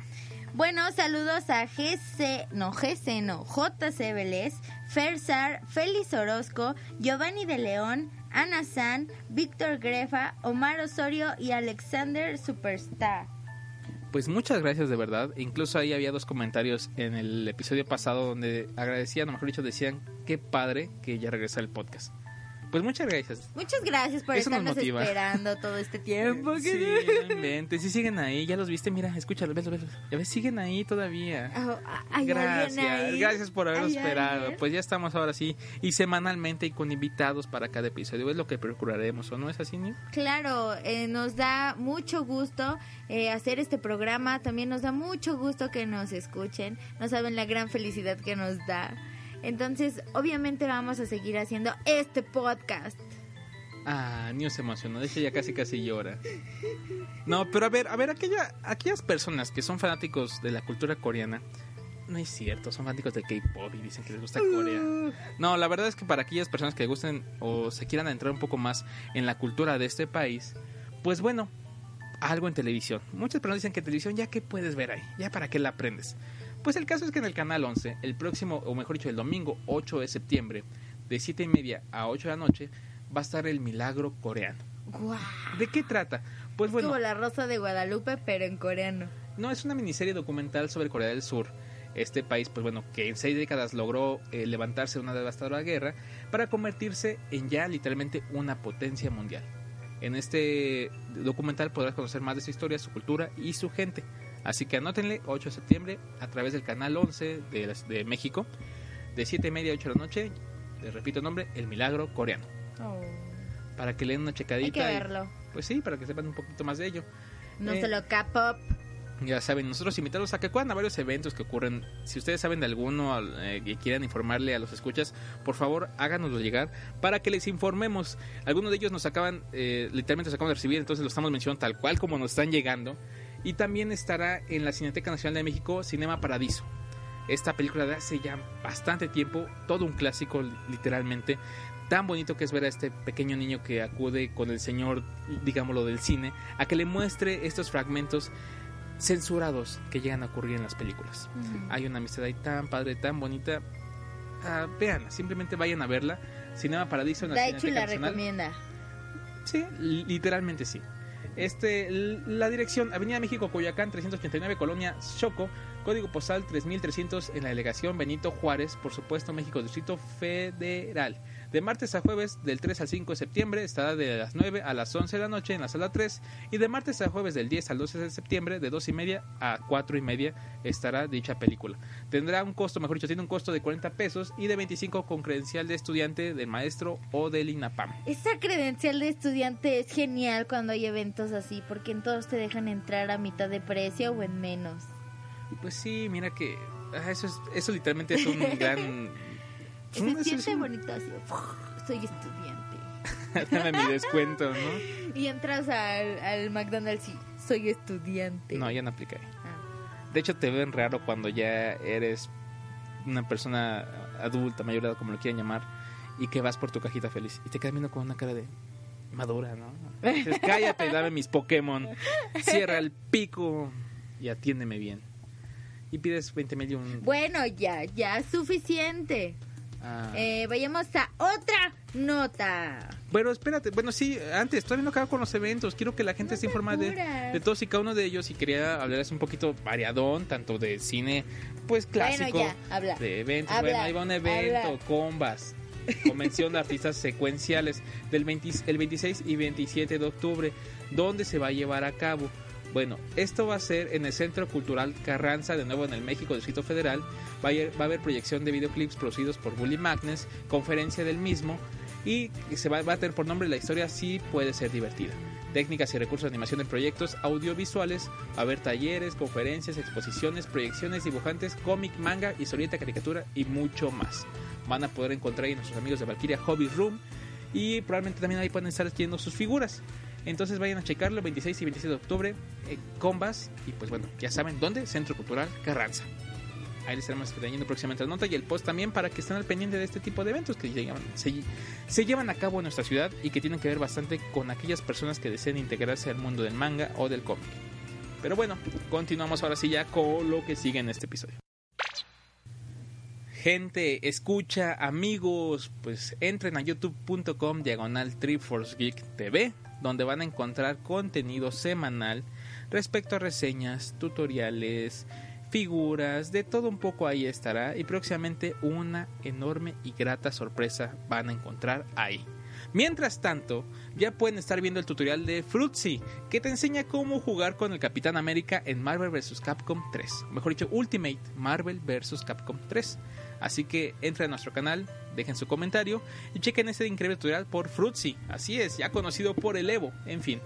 Bueno, saludos a GC, no GC, no, JC Vélez, Fersar, Félix Orozco, Giovanni de León, Ana San, Víctor Grefa, Omar Osorio y Alexander Superstar. Pues muchas gracias de verdad. Incluso ahí había dos comentarios en el episodio pasado donde agradecían, o mejor dicho, decían qué padre que ya regresa el podcast. Pues muchas gracias. Muchas gracias por Eso nos estarnos esperando todo este tiempo. Sí, no inventes. Sí siguen ahí, ya los viste, mira, escúchalo, velos, velos. Ya ves, siguen ahí todavía. Oh, ¿hay Gracias, ahí? gracias por habernos ¿Hay esperado. alguien? Pues ya estamos ahora sí, y semanalmente y con invitados para cada episodio. Es lo que procuraremos, ¿o no es así, New? Claro, eh, nos da mucho gusto eh, hacer este programa, también nos da mucho gusto que nos escuchen, no saben la gran felicidad que nos da. Entonces, obviamente vamos a seguir haciendo este podcast. Ah, New se emocionó, de hecho ya casi casi llora. No, pero a ver, a ver, aquella, aquellas personas que son fanáticos de la cultura coreana, no es cierto, son fanáticos del K-pop y dicen que les gusta Corea. No, la verdad es que para aquellas personas que gusten o se quieran adentrar un poco más en la cultura de este país, pues bueno, algo en televisión. Muchas personas dicen que televisión ya que puedes ver ahí, ya para qué la aprendes. Pues el caso es que en el canal 11, el próximo, o mejor dicho, el domingo 8 de septiembre, de 7 y media a 8 de la noche, va a estar el milagro coreano. ¿De qué trata? Pues bueno, Como la Rosa de Guadalupe, pero en coreano. no, es una miniserie documental sobre Corea del Sur. Este país, pues bueno, que en seis décadas logró eh, levantarse de una devastadora guerra para convertirse en ya literalmente una potencia mundial. En este documental podrás conocer más de su historia, su cultura y su gente. Así que anótenle 8 de septiembre a través del canal 11 de, de México, de 7 y media a 8 de la noche. Les repito el nombre, El Milagro Coreano. Para que le den una checadita. Hay que y- verlo. pues sí, para que sepan un poquito más de ello. No Eh, solo K-pop. Ya saben, nosotros invitarlos a que acudan a varios eventos que ocurren. Si ustedes saben de alguno al- eh, y quieran informarle a los escuchas, por favor háganoslo llegar para que les informemos. Algunos de ellos nos acaban, eh, literalmente nos acaban de recibir, entonces lo estamos mencionando tal cual como nos están llegando. Y también estará en la Cineteca Nacional de México Cinema Paradiso. Esta película de hace ya bastante tiempo, todo un clásico literalmente. Tan bonito que es ver a este pequeño niño que acude con el señor, digámoslo, del cine, a que le muestre estos fragmentos censurados que llegan a ocurrir en las películas. Hay una amistad ahí tan padre, tan bonita. Ah, vean, simplemente vayan a verla. Cinema Paradiso en la De hecho, la Nacional. recomienda. Sí, li- literalmente sí. Este, la dirección, Avenida México, Coyoacán, 389, Colonia Choco, código postal 3300 en la delegación Benito Juárez, por supuesto, México, Distrito Federal. De martes a jueves, del 3 al 5 de septiembre, estará de las 9 a las 11 de la noche en la sala 3. Y de martes a jueves, del 10 al 12 de septiembre, de 2 y media a 4 y media, estará dicha película. Tendrá un costo, mejor dicho, tiene un costo de 40 pesos y de 25 con credencial de estudiante, del maestro o del INAPAM. Esa credencial de estudiante es genial cuando hay eventos así, porque en todos te dejan entrar a mitad de precio o en menos. Pues sí, mira que ah, eso, es, eso literalmente es un *laughs* gran... Se siente bonito así. Soy estudiante. *laughs* Dame mi descuento, ¿no? Y entras al, al McDonald's y soy estudiante. No, ya no aplica ahí. Ah. De hecho, te ven raro cuando ya eres una persona adulta, mayor edad, como lo quieran llamar, y que vas por tu cajita feliz. Y te quedas viendo con una cara de madura, ¿no? Dices, cállate, dame mis Pokémon. Cierra el pico y atiéndeme bien. Y pides 20 mil y un... Bueno, ya, ya, suficiente. Ah, Eh, vayamos a otra nota. Bueno, espérate. Bueno, sí, antes, todavía no acabo con los eventos. Quiero que la gente No te informada de, de todos y cada uno de ellos. Y quería hablarles un poquito variadón, tanto de cine, pues clásico, Bueno, ya, habla. de eventos. Habla, bueno, ahí va un evento, habla. combas, convención de artistas *laughs* secuenciales del 20 el 26 y 27 de octubre, donde se va a llevar a cabo. Bueno, esto va a ser en el Centro Cultural Carranza, de nuevo en el México Distrito Federal. Va a, haber proyección de videoclips producidos por Bully Magnus, conferencia del mismo y se va, a tener por nombre La historia sí puede ser divertida. Técnicas y recursos de animación en proyectos audiovisuales, a haber talleres, conferencias, exposiciones, proyecciones, dibujantes, cómic, manga, historieta, caricatura y mucho más. Van a poder encontrar ahí nuestros amigos de Valkyria Hobby Room y probablemente también ahí pueden estar adquiriendo sus figuras. Entonces vayan a checarlo 26 y 27 de octubre en Combas. Y pues bueno, ya saben dónde, Centro Cultural Carranza. Ahí les estaremos trayendo próximamente la nota y el post también para que estén al pendiente de este tipo de eventos que llegan- se, se llevan a cabo en nuestra ciudad y que tienen que ver bastante con aquellas personas que deseen integrarse al mundo del manga o del cómic. Pero bueno, continuamos ahora sí ya con lo que sigue en este episodio. Gente, escucha, amigos, pues entren a youtube.com diagonal Triforce Geek TV, donde van a encontrar contenido semanal respecto a reseñas, tutoriales, figuras, de todo un poco ahí estará y próximamente una enorme y grata sorpresa van a encontrar ahí. Mientras tanto, ya pueden estar viendo el tutorial de Fruitsy, que te enseña cómo jugar con el Capitán América en Marvel vs. Capcom 3. Mejor dicho, Ultimate Marvel vs. Capcom 3. Así que entren a nuestro canal, dejen su comentario y chequen este increíble tutorial por Fruitsy. Así es, ya conocido por el Evo. En fin,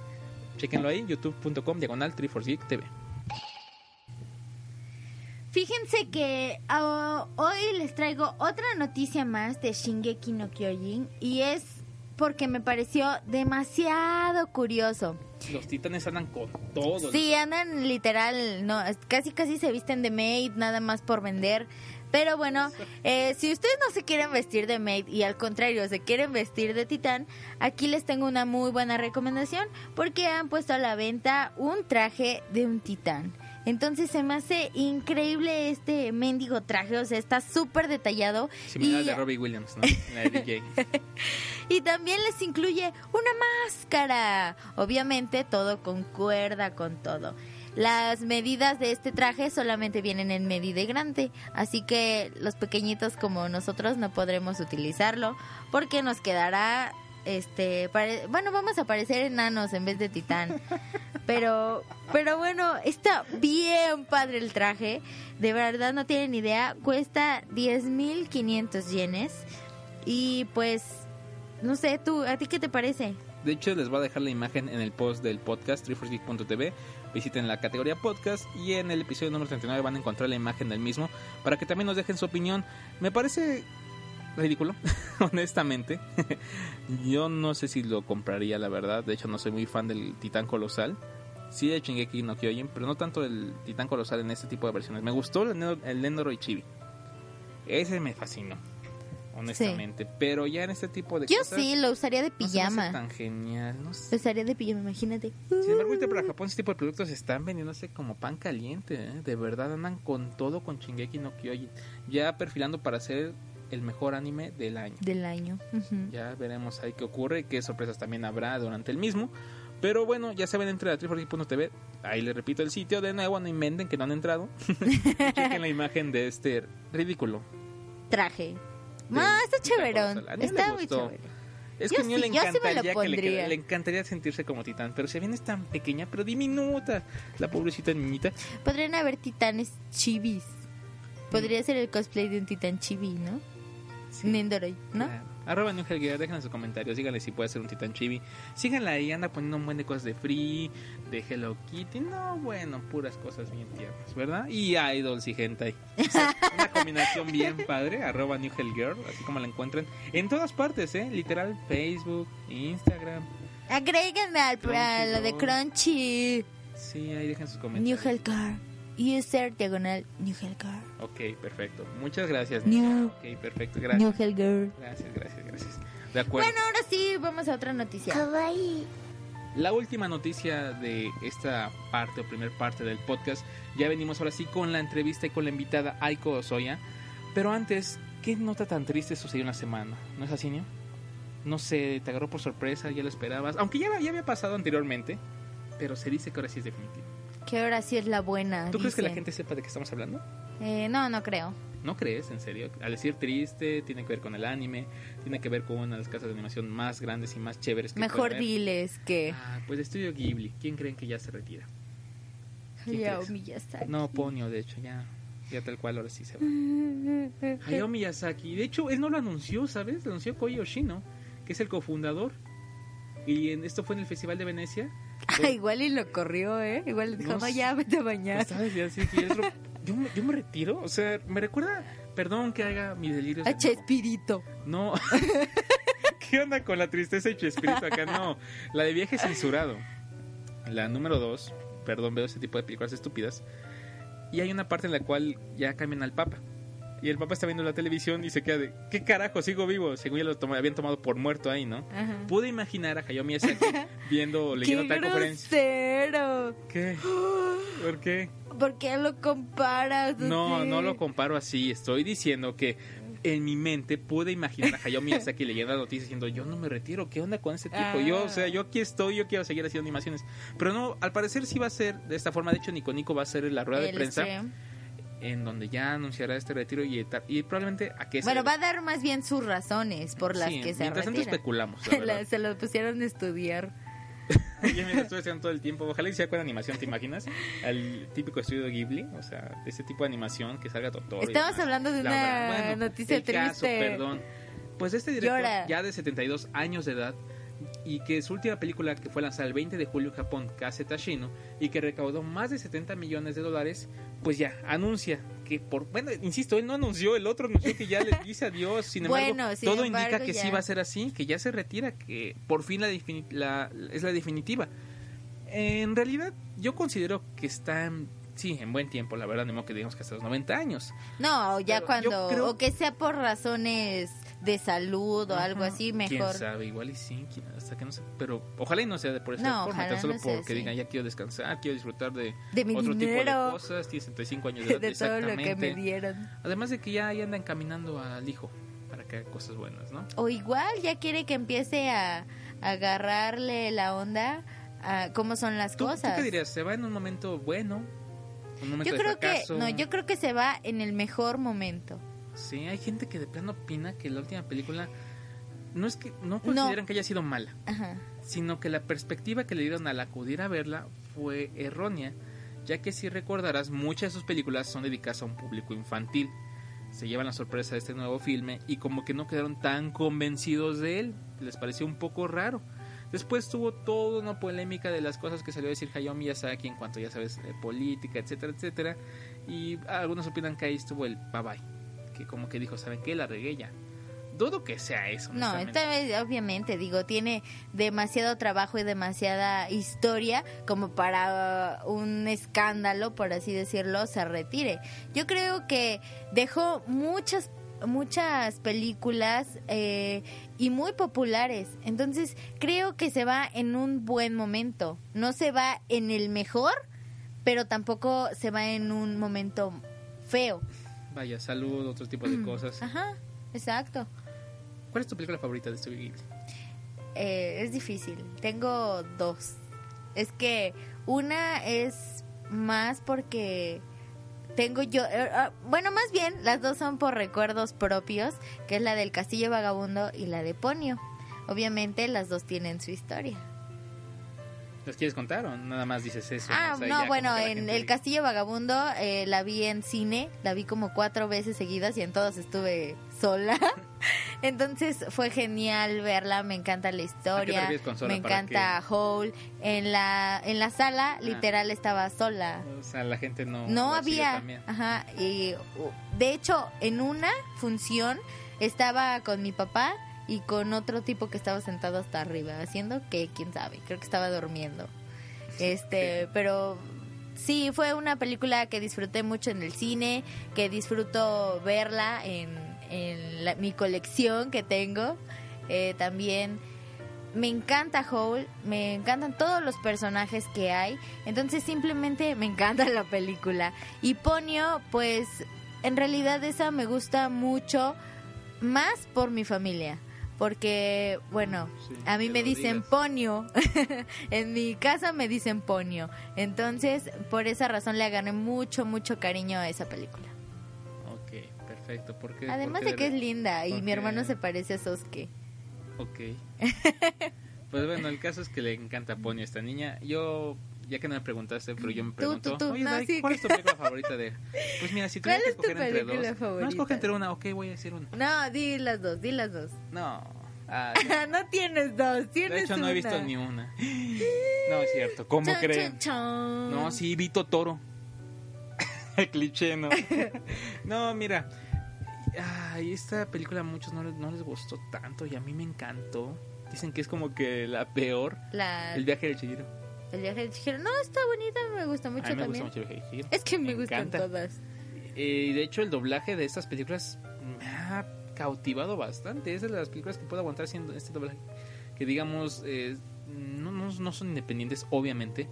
chequenlo ahí, youtube.com diagonal TV. Fíjense que ah, hoy les traigo otra noticia más de Shingeki no Kyojin y es porque me pareció demasiado curioso. Los titanes andan con todo. Sí, andan literal, no, casi casi se visten de maid nada más por vender. Pero bueno, eh, si ustedes no se quieren vestir de maid y al contrario se quieren vestir de titán, aquí les tengo una muy buena recomendación porque han puesto a la venta un traje de un titán. Entonces se me hace increíble este mendigo traje, o sea, está súper detallado. Similar al y- de Robbie Williams, ¿no? La de DJ. *laughs* y también les incluye una máscara. Obviamente todo con cuerda, con todo. Las medidas de este traje solamente vienen en medida grande, así que los pequeñitos como nosotros no podremos utilizarlo porque nos quedará este pare- bueno, vamos a parecer enanos en vez de titán. *laughs* Pero pero bueno, está bien padre el traje. De verdad no tienen idea, cuesta 10.500 yenes y pues no sé, tú, ¿a ti qué te parece? De hecho, les voy a dejar la imagen en el post del podcast, triforcegeek.tv. Visiten la categoría podcast y en el episodio número 39 van a encontrar la imagen del mismo para que también nos dejen su opinión. Me parece ridículo, *laughs* honestamente. *laughs* Yo no sé si lo compraría, la verdad. De hecho, no soy muy fan del Titán Colosal. Sí de Shingeki no Kyojin, pero no tanto del Titán Colosal en este tipo de versiones. Me gustó el, el Nendoroid Chibi. Ese me fascinó, honestamente. Pero ya en este tipo de Yo cosas... sí, lo usaría de no pijama. tan genial, no sé. Lo usaría de pijama, imagínate. Sin embargo, ahorita para Japón ese tipo de productos están vendiéndose como pan caliente, ¿eh? de verdad andan con todo con Shingeki no Kyojin, ya perfilando para ser el mejor anime del año. Del año. Ujú. Ya veremos ahí qué ocurre qué sorpresas también habrá durante el mismo. Pero bueno, ya saben, entre a triforgeek.tv, ahí les repito el sitio de nuevo, no inventen que no han entrado. *laughs* Chequen la imagen de este ridículo. Traje. Ah, está chéverón. Está muy chévere. Es Yo que a sí, le sí encantaría que le, le encantaría sentirse como titán, pero si bien es tan pequeña, pero diminuta, la pobrecita niñita. Podrían haber titanes chivis. Podría ser el cosplay de un titán chibi, ¿no? Sí. ¿no? Claro. Arroba New Hellgear, déjenle sus comentarios, díganle si puede ser un titán chibi. Síganla ahí, anda poniendo un buen de cosas de Free, de Hello Kitty. No, bueno, puras cosas bien tiernas, ¿verdad? Y idols y hentai. O sea, una combinación bien *laughs* padre, arroba New Hellgirl, así como la encuentran en todas partes, ¿eh? Literal, Facebook, Instagram. Agréguenme al, a lo de Crunchy. Sí, ahí dejen sus New comentarios. Hellcar. User diagonal New Hellcar. Ok, perfecto. Muchas gracias. New, Ok, perfecto, gracias. New Hellgirl. Gracias, gracias, gracias. De acuerdo. Bueno, ahora sí, vamos a otra noticia. La última noticia de esta parte o primer parte del podcast, ya venimos ahora sí con la entrevista y con la invitada Aiko Osoya. Pero antes, ¿qué nota tan triste sucedió en la semana? ¿No es así, Nio? No sé, te agarró por sorpresa, ya lo esperabas. Aunque ya, ya había pasado anteriormente, pero se dice que ahora sí es definitivo. Que ahora sí es la buena. ¿Tú crees que la gente sepa de qué estamos hablando? Eh, no, no creo. ¿No crees, en serio? Al decir triste, tiene que ver con el anime, tiene que ver con una de las casas de animación más grandes y más chéveres que Mejor diles que. Ah, pues Estudio Ghibli. ¿Quién creen que ya se retira? ¿quién Hayao? Miyazaki. No, Ponio, de hecho, ya. Ya tal cual, ahora sí se va. *laughs* Hayao Miyazaki. De hecho, él no lo anunció, ¿sabes? Lo anunció Koji Yoshino, que es el cofundador. Y en, esto fue en el Festival de Venecia. Ah, igual y lo corrió, ¿eh? Igual dijo, No no, ya, vete a bañar. Pues, ¿sabes? Lo- *laughs* yo, me- yo me retiro. O sea, me recuerda. Perdón que haga mis delirios. A Chespirito. No. *laughs* ¿Qué onda con la tristeza y Chespirito acá? No, la de viaje censurado. La número dos, perdón, veo ese tipo de películas estúpidas. Y hay una parte en la cual ya cambian al Papa. Y el Papa está viendo la televisión y se queda de, ¿qué carajo? Sigo vivo. Según ya lo habían tomado por muerto ahí, ¿no? Ajá. Pude imaginar a Hayao Miyazaki *laughs* viendo, leyendo ¡Qué tal conferencia. ¿Qué? *gasps* ¿Por qué? ¿Por qué lo comparas? No, así? no lo comparo así. Estoy diciendo que en mi mente pude imaginar a Hayao Miyazaki leyendo la noticia diciendo, yo no me retiro, ¿qué onda con ese tipo? Yo, o sea, yo aquí estoy, yo quiero seguir haciendo animaciones. Pero no, al parecer sí va a ser de esta forma. De hecho, Nico Nico va a ser la rueda de prensa. En donde ya anunciará este retiro y, y probablemente a qué se Bueno, debe. va a dar más bien sus razones por las Sí, que se Mientras tanto retira. especulamos, la *laughs* se lo pusieron a estudiar. *laughs* Yo me lo estuve haciendo todo el tiempo. Ojalá hiciera con animación, ¿te imaginas? Al típico estudio Ghibli, o sea, de ese tipo de animación que salga doctor. y Estamos hablando de La una bueno, noticia el caso, triste. perdón. Pues este director, Llora. ya de 72 años de edad, y que su última película que fue lanzada el 20 de julio en Japón, Kase Tashino, y que recaudó más de 70 millones de dólares, pues ya anuncia que por... Bueno, insisto, él no anunció, el otro anunció que ya le dice adiós, sin embargo, Bueno, sin todo embargo, indica que ya. sí va a ser así, que ya se retira, que por fin la, es la definitiva. En realidad, yo considero que está en, sí, en buen tiempo, la verdad, ni modo que digamos que hasta los 90 años. No, ya Pero cuando, creo- o que sea por razones de salud o algo así, ¿Quién mejor. sabe? Igual y sí, quién- hasta que no sé. Pero ojalá y no sea de por No, forma, ojalá tan solo no porque así. digan, ya quiero descansar, quiero disfrutar de, De mi otro tipo dinero. de cosas, tiene 65 años *laughs* de edad, de todo lo que me exactamente. dieron. Además de que ya ahí anda encaminando al hijo para que haga cosas buenas, ¿no? O igual ya quiere que empiece a, a agarrarle la onda a cómo son las ¿Tú, tú cosas. qué dirías? ¿Se va en un momento bueno? ¿Un momento Yo de creo que no, yo creo que se va en el mejor momento. Sí, hay gente que de plano opina que la última película no es que no consideran que haya sido mala, Ajá. sino que la perspectiva que le dieron al acudir a verla fue errónea, ya que si recordarás, muchas de sus películas son dedicadas a un público infantil. Se llevan la sorpresa de este nuevo filme y como que no quedaron tan convencidos de él, les pareció un poco raro. Después tuvo toda una polémica de las cosas que salió a decir Hayao Miyazaki en cuanto, ya sabes, de política, etcétera, etcétera. Y algunos opinan que ahí estuvo el bye bye, que como que dijo, ¿saben qué? La regué ya. Dudo que sea eso. No, honestamente. esta vez, obviamente, digo, tiene demasiado trabajo y demasiada historia como para uh, un escándalo, por así decirlo, se retire. Yo creo que dejó muchas muchas películas eh, y muy populares entonces creo que se va en un buen momento no se va en el mejor pero tampoco se va en un momento feo Vaya, salud, otro tipo de cosas. ajá exacto ¿Cuál es tu película favorita de Studio Ghibli? Eh, es difícil. Tengo dos. Es que una es más porque tengo yo, eh, ah, bueno, más bien las dos son por recuerdos propios, que es la del Castillo Vagabundo y la de Ponio. Obviamente las dos tienen su historia. ¿Las quieres contar o nada más dices eso? Ah, O sea, no, bueno, que en El Castillo Vagabundo eh, la vi en cine, la vi como cuatro veces seguidas y en todas estuve sola. *laughs* Entonces fue genial verla, me encanta la historia, me ¿Para encanta Hole. En la, en la sala Ah. literal estaba sola. O sea, la gente no... No había, ajá, y de hecho en una función estaba con mi papá y con otro tipo que estaba sentado hasta arriba haciendo que quién sabe, creo que estaba durmiendo. Este, pero sí fue una película que disfruté mucho en el cine, que disfruto verla en, en la- mi colección que tengo. Eh, también me encanta Hole, me encantan todos los personajes que hay, entonces simplemente me encanta la película. Y Ponio, pues en realidad esa me gusta mucho más por mi familia, porque bueno, Sí, a mí me dicen digas. Ponio, *laughs* en mi casa me dicen Ponio, entonces por esa razón le agarré mucho, mucho cariño a esa película. Ok, perfecto. ¿Por qué- Además de que es linda y porque- mi hermano se parece a Sosuke. Ok. *laughs* pues bueno, el caso es que le encanta Ponyo a esta niña. Yo, ya que no me preguntaste, pero yo me Tú, pregunto, tú, tú, oye, no, Dai, sí. ¿cuál es tu película favorita de...? Pues mira, si ¿Cuál tuviera que es tu entre dos... favorita? No, escoge entre una, ok, voy a decir una. No, di las dos, di las dos. No, ah, *laughs* no tienes dos, tienes de hecho no he visto una. ni una. No, es cierto, ¿cómo Chan, creen? chan, chan. No, sí, Vito Toro. El *laughs* cliché, ¿no? *laughs* no, mira. ay, esta película a muchos no les, no les gustó tanto y a mí me encantó. Dicen que es como que la peor. La, El viaje de Chihiro. El viaje de Chihiro. No, está bonita, me gusta mucho a mí me también. gusta mucho el viaje de. Es que me, gustan encanta. todas. Eh, y de hecho el doblaje de estas películas me ha cautivado bastante. Es de las películas que puedo aguantar haciendo este doblaje. Que digamos, eh, no, no, no son independientes, obviamente.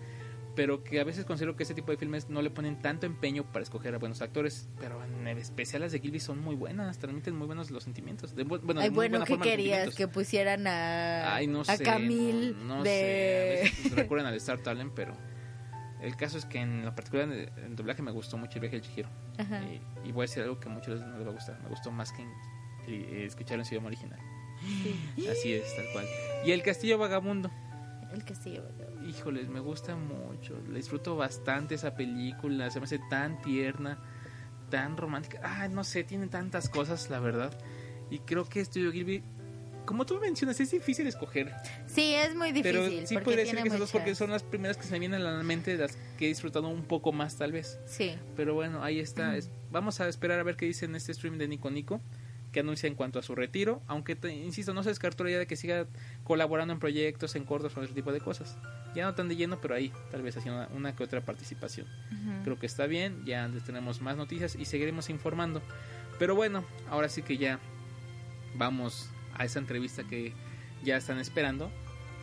Pero que a veces considero que este tipo de filmes no le ponen tanto empeño para escoger a buenos actores. Pero en especial las de Gilby son muy buenas, transmiten muy buenos los sentimientos. De, bu- bueno, de Ay, muy bueno, buena ¿qué forma querías? Que pusieran a, Ay, no a sé. Camille no de... sé. A veces *laughs* al Star Talent, pero el caso es que en lo particular en el doblaje me gustó mucho el viaje del Chihiro. Y, y voy a decir algo que a muchos no les va a gustar. Me gustó más que en- eh, escuchar en su idioma original. Así es, tal cual. Y el Castillo Vagabundo. El castillo. Híjoles, me gusta mucho. Le disfruto bastante esa película. Se me hace tan tierna, tan romántica. Ah, no sé, tiene tantas cosas, la verdad. Y creo que Studio Ghibli, como tú mencionas, es difícil escoger. Sí, es muy difícil. pero sí podría decir que esas dos porque son las primeras que se me vienen a la mente, las que he disfrutado un poco más, tal vez. Sí. Pero bueno, ahí está. Es- vamos a esperar a ver qué dice en este stream de Nico Nico, que anuncia en cuanto a su retiro. Aunque, te- insisto, no se descartó la idea de que siga colaborando en proyectos, en cortos o ese tipo de cosas. Ya no tan de lleno, pero ahí tal vez haciendo una, una que otra participación. Creo que está bien, ya antes tenemos más noticias y seguiremos informando. Pero bueno, ahora sí que ya vamos a esa entrevista que ya están esperando.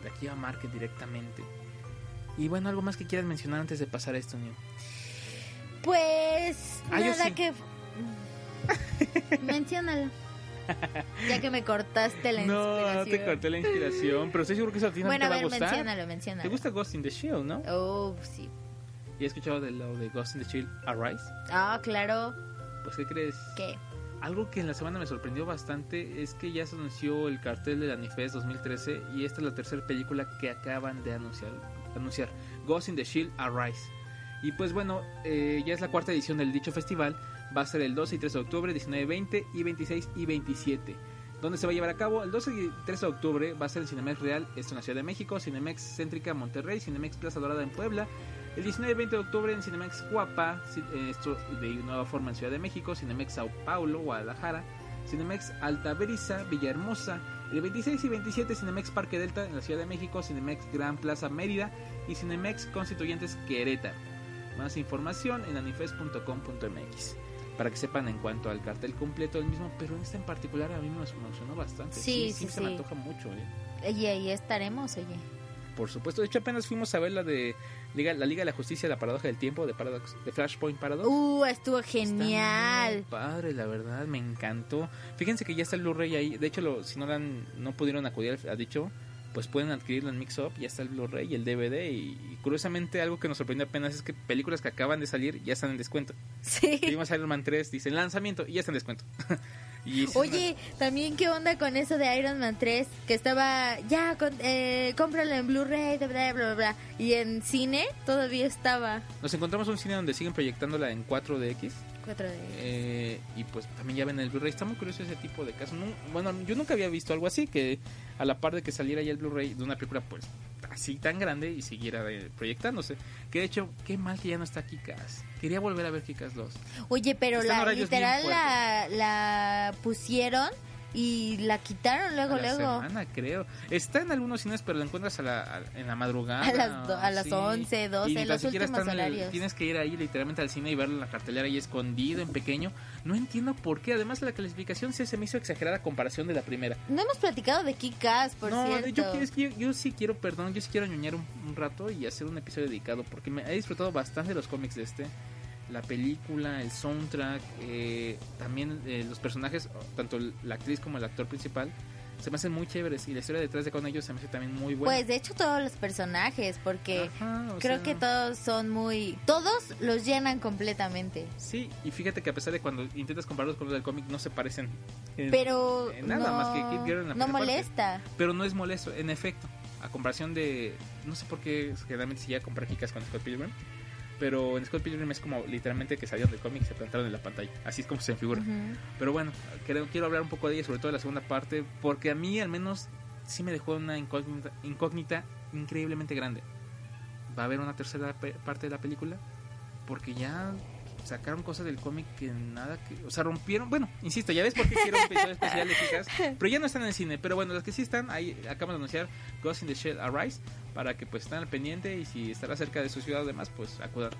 De aquí a Market directamente. Y bueno, algo más que quieras mencionar antes de pasar a esto, Nio? Pues Ah, nada sí. que *laughs* menciónalo. ya que me cortaste la No, no inspiración. te corté la inspiración, pero estoy seguro que eso a ti no Bueno, te a va a gustar. menciónalo, menciónalo. ¿Te gusta Ghost in the Shield, no? Oh, sí. ¿Y has escuchado de lo de Ghost in the Shield Arise? Ah, claro. Pues, ¿qué crees? ¿Qué? Algo que en la semana me sorprendió bastante es que ya se anunció el cartel del Anifest 2013 y esta es la tercera película que acaban de anunciar, anunciar Ghost in the Shield Arise. Y pues bueno, eh, ya es la cuarta edición del dicho festival, va a ser el 12 y 13 de octubre, 19, 20 y 26 y 27. ¿Dónde se va a llevar a cabo? El 12 y 13 de octubre va a ser en Cinemex Real, esto en la Ciudad de México, Cinemex Céntrica Monterrey, Cinemex Plaza Dorada en Puebla, el 19 y 20 de octubre en Cinemex Guapa, ci- eh, esto de nueva forma en Ciudad de México, Cinemex Sao Paulo, Guadalajara, Cinemex Alta Brisa, Villahermosa, el 26 y 27 Cinemex Parque Delta en la Ciudad de México, Cinemex Gran Plaza Mérida y Cinemex Constituyentes Querétaro. Más información en anifest.com.mx para que sepan en cuanto al cartel completo del mismo, pero este en particular a mí me emocionó bastante. Sí, sí, se me sí. antoja mucho. ¿eh? Y ahí estaremos, oye. Por supuesto, de hecho apenas fuimos a ver la de Liga, la Liga de la Justicia, la Paradoja del Tiempo, de Paradox, de Flashpoint Paradox. Uh, estuvo Está muy genial. padre, la verdad, me encantó. Fíjense que ya está el Blu-ray ahí. De hecho, lo- si no, dan, no pudieron acudir a dicho, pues pueden adquirirlo en Mix Up. Ya está el Blu-ray y el DVD. Y, y curiosamente, algo que nos sorprendió apenas es que películas que acaban de salir ya están en descuento. Sí. Vimos Iron Man 3, dice lanzamiento y ya está en descuento. *laughs* y Oye, también qué onda con eso de Iron Man 3, que estaba, ya, con, eh, cómpralo en Blu-ray, bla, bla, bla, bla, y en cine todavía estaba una- nos encontramos un cine donde siguen proyectándola en 4DX. 4D. Eh, y pues también ya ven el Blu-ray. Está muy curioso ese tipo de casos. No- bueno, yo nunca había visto algo así, que a la par de que saliera ya el Blu-ray de una película pues así tan grande y siguiera proyectándose. Que de hecho, qué mal que ya no está Kikas. Quería volver a ver Kikas 2. Oye, pero Están la literal la, la pusieron y la quitaron luego, a la luego. semana, creo. Está en algunos cines, pero la encuentras a la, a- en la madrugada. A las do- a las sí. 11, 12, Y los siquiera últimos en el- horarios. tienes que ir ahí literalmente al cine y en la cartelera ahí escondido, en pequeño. No entiendo por qué. Además, la clasificación sí se me hizo exagerada a comparación de la primera. No hemos platicado de Kick-Ass, por no, cierto. yo, yo, yo sí quiero, perdón, yo sí quiero ñoñar un, un rato y hacer un episodio dedicado porque me he disfrutado bastante de los cómics de este. La película, el soundtrack, eh, también eh, los personajes, tanto la actriz como el actor principal, se me hacen muy chéveres y la historia detrás de de ellos se me hace también muy buena. Pues de hecho todos los personajes, porque Ajá, creo sea, que todos son muy... Todos los llenan completamente. Sí, y fíjate que a pesar de cuando intentas compararlos con los del cómic no se parecen en- Pero en nada no, más que Kid Girl en la no parte. molesta. Pero no es molesto, en efecto. A comparación de. No sé por qué generalmente se llega a comprar Kikas con Scott Pilgrim. Pero en Scott Pilgrim es como literalmente que salieron del cómic y se plantaron en la pantalla. Así es como se me figura. Ujú. Pero bueno, quiero, quiero hablar un poco de ella, sobre todo de la segunda parte. Porque a mí al menos sí me dejó una incógnita, incógnita increíblemente grande. ¿Va a haber una tercera parte de la película? Porque ya sacaron cosas del cómic que nada que, o sea, rompieron, bueno, insisto, ya ves por qué quiero un *laughs* episodio especial de chicas, pero ya no están en el cine, pero bueno, las que sí están, ahí acaban de anunciar Ghost in the Shell Arise, para que pues estén al pendiente y si estará cerca de su ciudad o demás, pues acudan.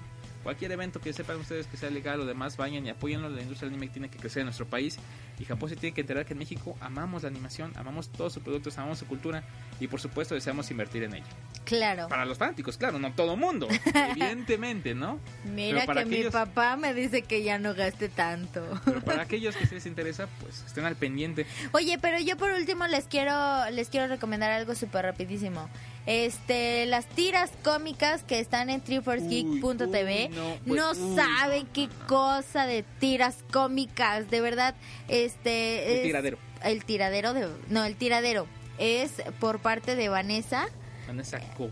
Cualquier evento que sepan ustedes que sea legal o demás, vayan y apóyenlo. La industria del anime tiene que crecer en nuestro país. Y Japón se tiene que enterar que en México amamos la animación, amamos todos sus productos, amamos su cultura y por supuesto deseamos invertir en ella. Claro. Para los fanáticos, claro, no todo mundo, *laughs* evidentemente, ¿no? Mira para que mi papá me dice que ya no gaste tanto. Pero para *laughs* aquellos que sí les interesa, pues estén al pendiente. Oye, pero yo por último les quiero les quiero recomendar algo súper rapidísimo. Este, las tiras cómicas que están en triforcegeek.tv Uy, no, no, pues, uy, saben no, qué no, no. cosa de tiras cómicas, de verdad, este El es- tiradero. el tiradero de no, el tiradero es por parte de Vanessa Vanessa Co.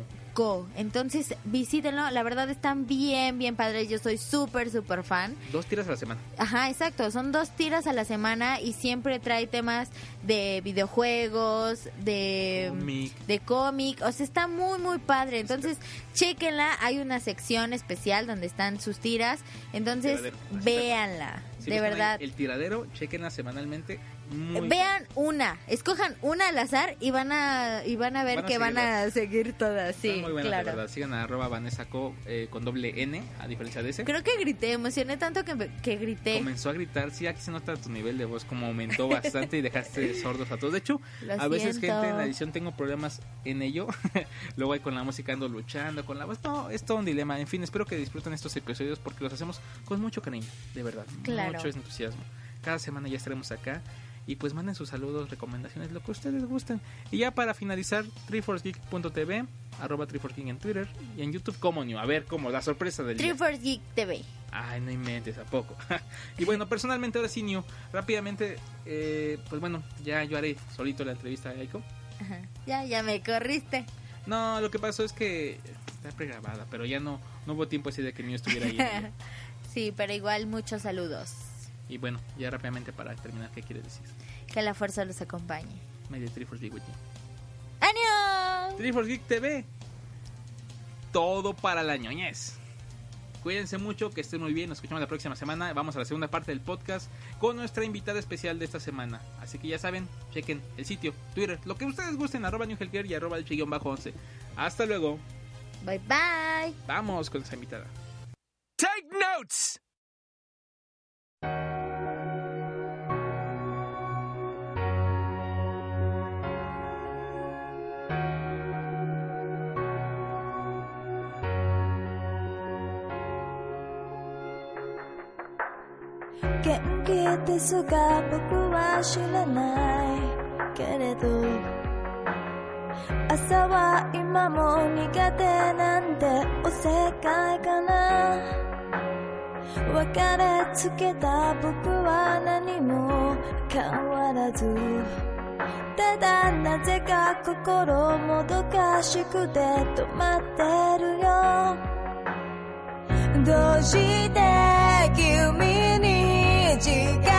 Entonces, visítenlo, la verdad están bien bien padres, yo soy súper súper fan. Dos tiras a la semana. Ajá, exacto. Son dos tiras a la semana y siempre trae temas de videojuegos, de Cómic. de cómic. O sea, está muy, muy padre. Entonces, chéquenla. Hay una sección especial donde están sus tiras. Entonces, véanla. Si de verdad. El tiradero, chequenla semanalmente. Muy Vean una, escojan una al azar y van a y van a ver Van a que van a seguir todas. Sí, muy buenas, claro. verdad. Sigan a arroba Vanessa Co eh, con doble N, a diferencia de ese. Creo que grité, emocioné tanto que, que grité. Comenzó a gritar, sí, aquí se nota tu nivel de voz como aumentó *laughs* bastante y dejaste sordos a todos. De hecho, Lo a veces siento. gente en la edición tengo problemas en ello. *laughs* Luego ahí con la música ando luchando, con la voz. No, es todo un dilema. En fin, espero que disfruten estos episodios porque los hacemos con mucho cariño, de verdad. Claro. Mucho entusiasmo. Cada semana ya estaremos acá. Y pues manden sus saludos, recomendaciones, lo que ustedes gusten. Y ya para finalizar, triforcegeek.tv, arroba triforcegeek en Twitter y en YouTube como new. A ver, como la sorpresa del. Triforce Geek TV. Ay, no inventes, ¿a poco? *laughs* y bueno, personalmente ahora sí, New, rápidamente, eh, pues bueno, ya yo haré solito la entrevista a Aiko. Ajá. Ya, ya me corriste. No, lo que pasó es que está pregrabada, pero ya no, no hubo tiempo así de que New estuviera ahí. *laughs* sí, pero igual muchos saludos. Y bueno, ya rápidamente para terminar, ¿qué quieres decir? Que la fuerza los acompañe. Media Triforce Geek with you. ¡Año! Triforce Geek TV. Todo para la ñoñez. Cuídense mucho, que estén muy bien. Nos escuchamos la próxima semana. Vamos a la segunda parte del podcast con nuestra invitada especial de esta semana. Así que ya saben, chequen el sitio, Twitter, lo que ustedes gusten, arroba New Healthcare y arroba el chillón bajo 11. Hasta luego. Bye bye. Vamos con esa invitada. Take notes!「ですが僕は知らないけれど」「朝は今も苦手なんておせっかいかな」「別れつけた僕は何も変わらず」「ただなぜか心もどかしくて止まってるよ」どうして君に近づ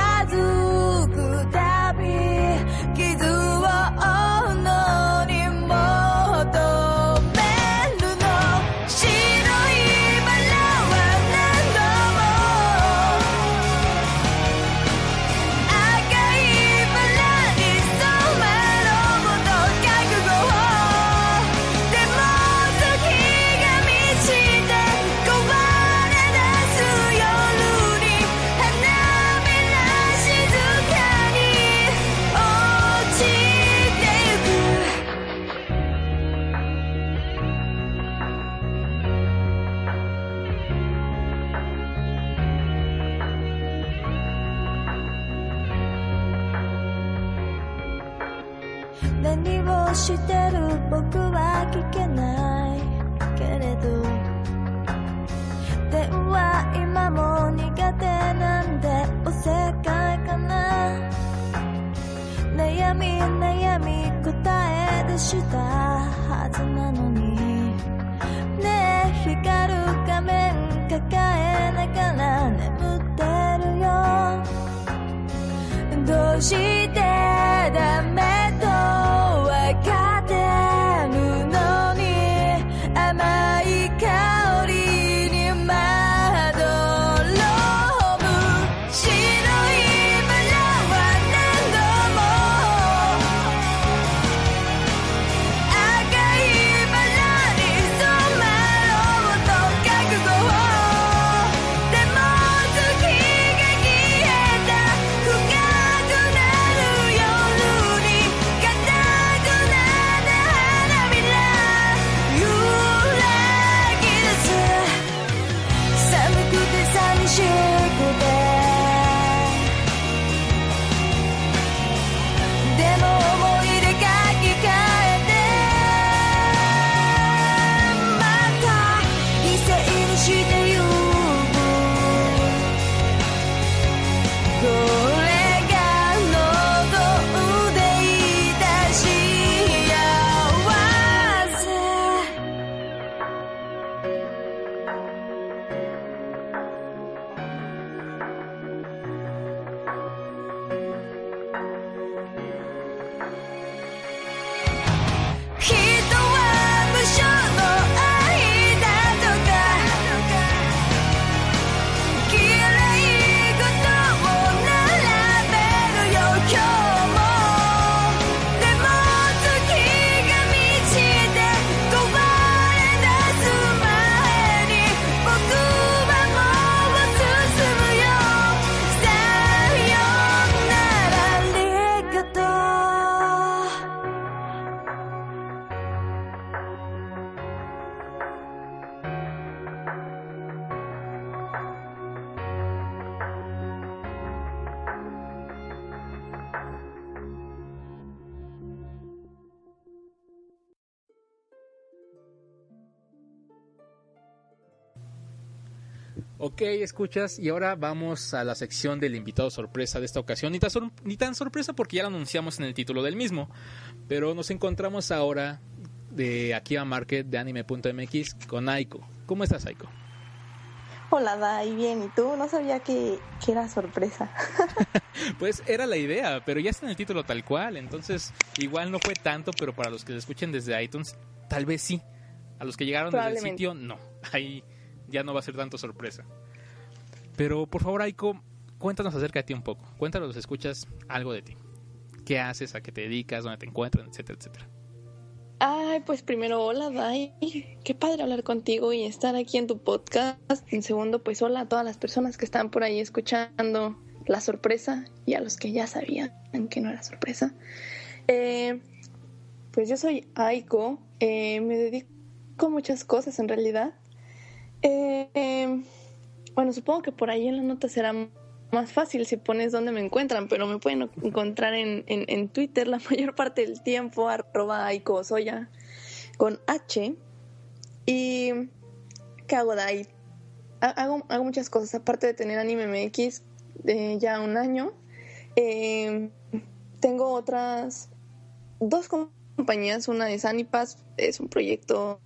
Ok, escuchas, y ahora vamos a la sección del invitado sorpresa de esta ocasión. Ni tan, sor- ni tan sorpresa porque ya lo anunciamos en el título del mismo, pero nos encontramos ahora de Akiba Market de anime.mx con Aiko. ¿Cómo estás, Aiko? Hola, Dai, bien, ¿y tú? No sabía que, que era sorpresa. *laughs* Pues era la idea, pero ya está en el título tal cual, entonces igual no fue tanto, pero para los que lo escuchen desde iTunes, tal vez sí. A los que llegaron desde el sitio, no. Ahí ya no va a ser tanto sorpresa. Pero por favor, Aiko, cuéntanos acerca de ti un poco. Cuéntanos, escuchas, algo de ti. ¿Qué haces? ¿A qué te dedicas? ¿Dónde te encuentran? Etcétera, etcétera. Ay, pues primero, hola, Dai. Qué padre hablar contigo y estar aquí en tu podcast. En segundo, pues hola a todas las personas que están por ahí escuchando la sorpresa y a los que ya sabían que no era sorpresa. Eh, pues yo soy Aiko. eh, me dedico a muchas cosas en realidad. Eh, eh, bueno, supongo que por ahí en la nota será más fácil si pones dónde me encuentran, pero me pueden encontrar en, en, Twitter la *laughs* mayor parte del tiempo, arroba Soya, con H. ¿Y qué hago de ahí? Ha- Hago, muchas cosas, aparte de tener Anime MX de ya un año. eh, tengo otras dos compañías, una es Anipas, es un proyecto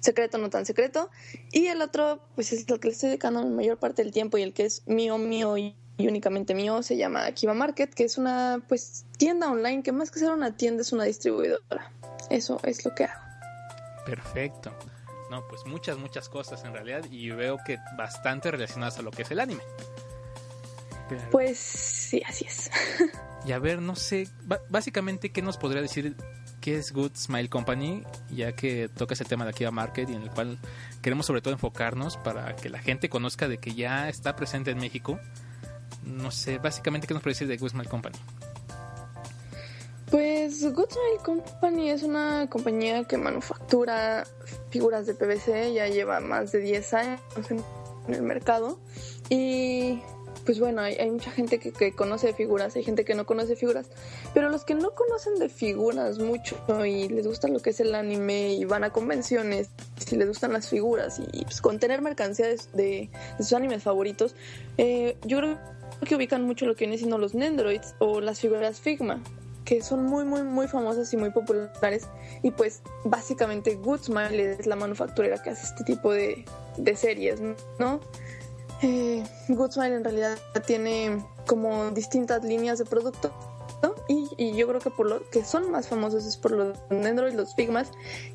secreto, no tan secreto, y el otro, pues es lo que le estoy dedicando la mayor parte del tiempo y el que es mío, mío y, y únicamente mío, se llama Akiba Market, que es una pues tienda online que más que ser una tienda es una distribuidora. Eso es lo que hago. Perfecto. No, pues muchas, muchas cosas en realidad y veo que bastante relacionadas a lo que es el anime. Pero- Pues sí, así es. *laughs* Y a ver, no sé, básicamente, ¿qué nos podría decir qué es Good Smile Company? Ya que toca ese tema de Akiba Market y en el cual queremos sobre todo enfocarnos para que la gente conozca de que ya está presente en México. No sé, básicamente, ¿qué nos puede decir de Good Smile Company? Pues Good Smile Company es una compañía que manufactura figuras de PVC, ya lleva más de 10 años en el mercado y pues bueno, hay, mucha gente que, que conoce figuras, hay gente que no conoce figuras, pero los que no conocen de figuras mucho y les gusta lo que es el anime y van a convenciones, si les gustan las figuras y pues, con tener mercancía de, de- sus animes favoritos, eh, yo creo que ubican mucho lo que viene siendo los Nendroids o las figuras Figma que son muy muy muy famosas y muy populares y pues básicamente Good Smile es la manufacturera que hace este tipo de, de series, ¿no? Eh, Good Smile en realidad tiene como distintas líneas de producto y, yo creo que por lo que son más famosos es por los Nendroid, los Figmas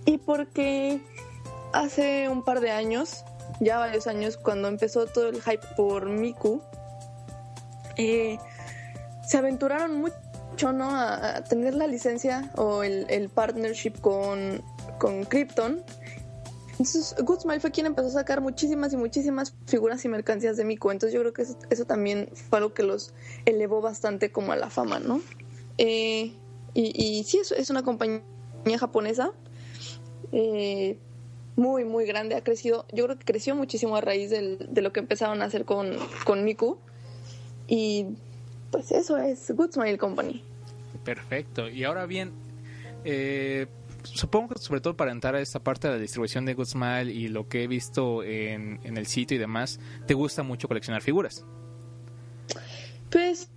y porque hace un par de años, ya varios años, cuando empezó todo el hype por Miku, eh, se aventuraron mucho ¿no? a, a tener la licencia o el, el partnership con, con Krypton. Entonces, Good Smile fue quien empezó a sacar muchísimas y muchísimas figuras y mercancías de Miku. Entonces, yo creo que eso, también fue algo que los elevó bastante como a la fama, ¿no? Eh, y, sí, es, es una compañía japonesa eh, muy, muy grande. Ha crecido, yo creo que creció muchísimo a raíz de lo que empezaron a hacer con, con Miku. Y pues eso es Good Smile Company. Perfecto. Y ahora bien, eh, supongo que sobre todo para entrar a esta parte de la distribución de Good Smile y lo que he visto en, en el sitio y demás, te gusta mucho coleccionar figuras. Pues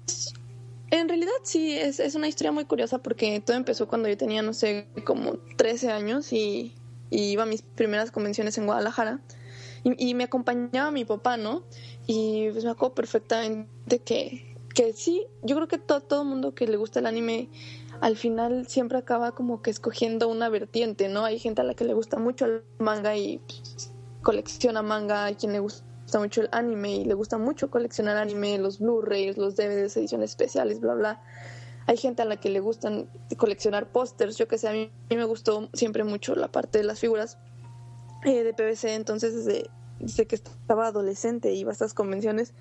en realidad sí, es, es una historia muy curiosa porque todo empezó cuando yo tenía, no sé, como 13 años y, iba a mis primeras convenciones en Guadalajara y, y me acompañaba mi papá, ¿no? Y pues me acuerdo perfectamente que, que sí, yo creo que todo, todo mundo que le gusta el anime al final siempre acaba como que escogiendo una vertiente, ¿no? Hay gente a la que le gusta mucho el manga y pues, colecciona manga, hay quien le gusta mucho el anime y le gusta mucho coleccionar anime, los Blu-rays, los DVDs, ediciones especiales, bla, bla. Hay gente a la que le gustan coleccionar pósters, yo que sé, a mí, a mí me gustó siempre mucho la parte de las figuras eh, de PVC, entonces desde, que estaba adolescente iba a estas convenciones,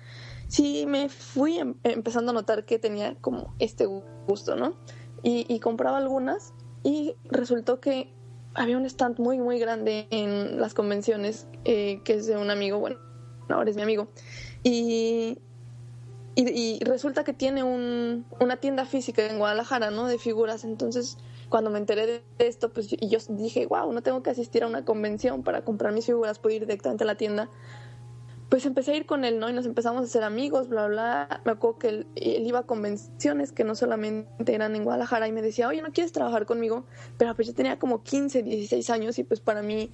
sí me fui em- empezando a notar que tenía como este gusto, ¿no? Y, y compraba algunas y resultó que había un stand muy, muy grande en las convenciones, eh, que es de un amigo, bueno, ahora es mi amigo, y, y, y resulta que tiene un, una tienda física en Guadalajara, ¿no? De figuras, entonces cuando me enteré de esto, pues y yo dije, wow, no tengo que asistir a una convención para comprar mis figuras, puedo ir directamente a la tienda. Pues empecé a ir con él, ¿no? Y nos empezamos a hacer amigos, bla, bla. Me acuerdo que él, él iba a convenciones que no solamente eran en Guadalajara y me decía, oye, ¿no quieres trabajar conmigo? Pero pues yo tenía como 15, 16 años y pues para mí,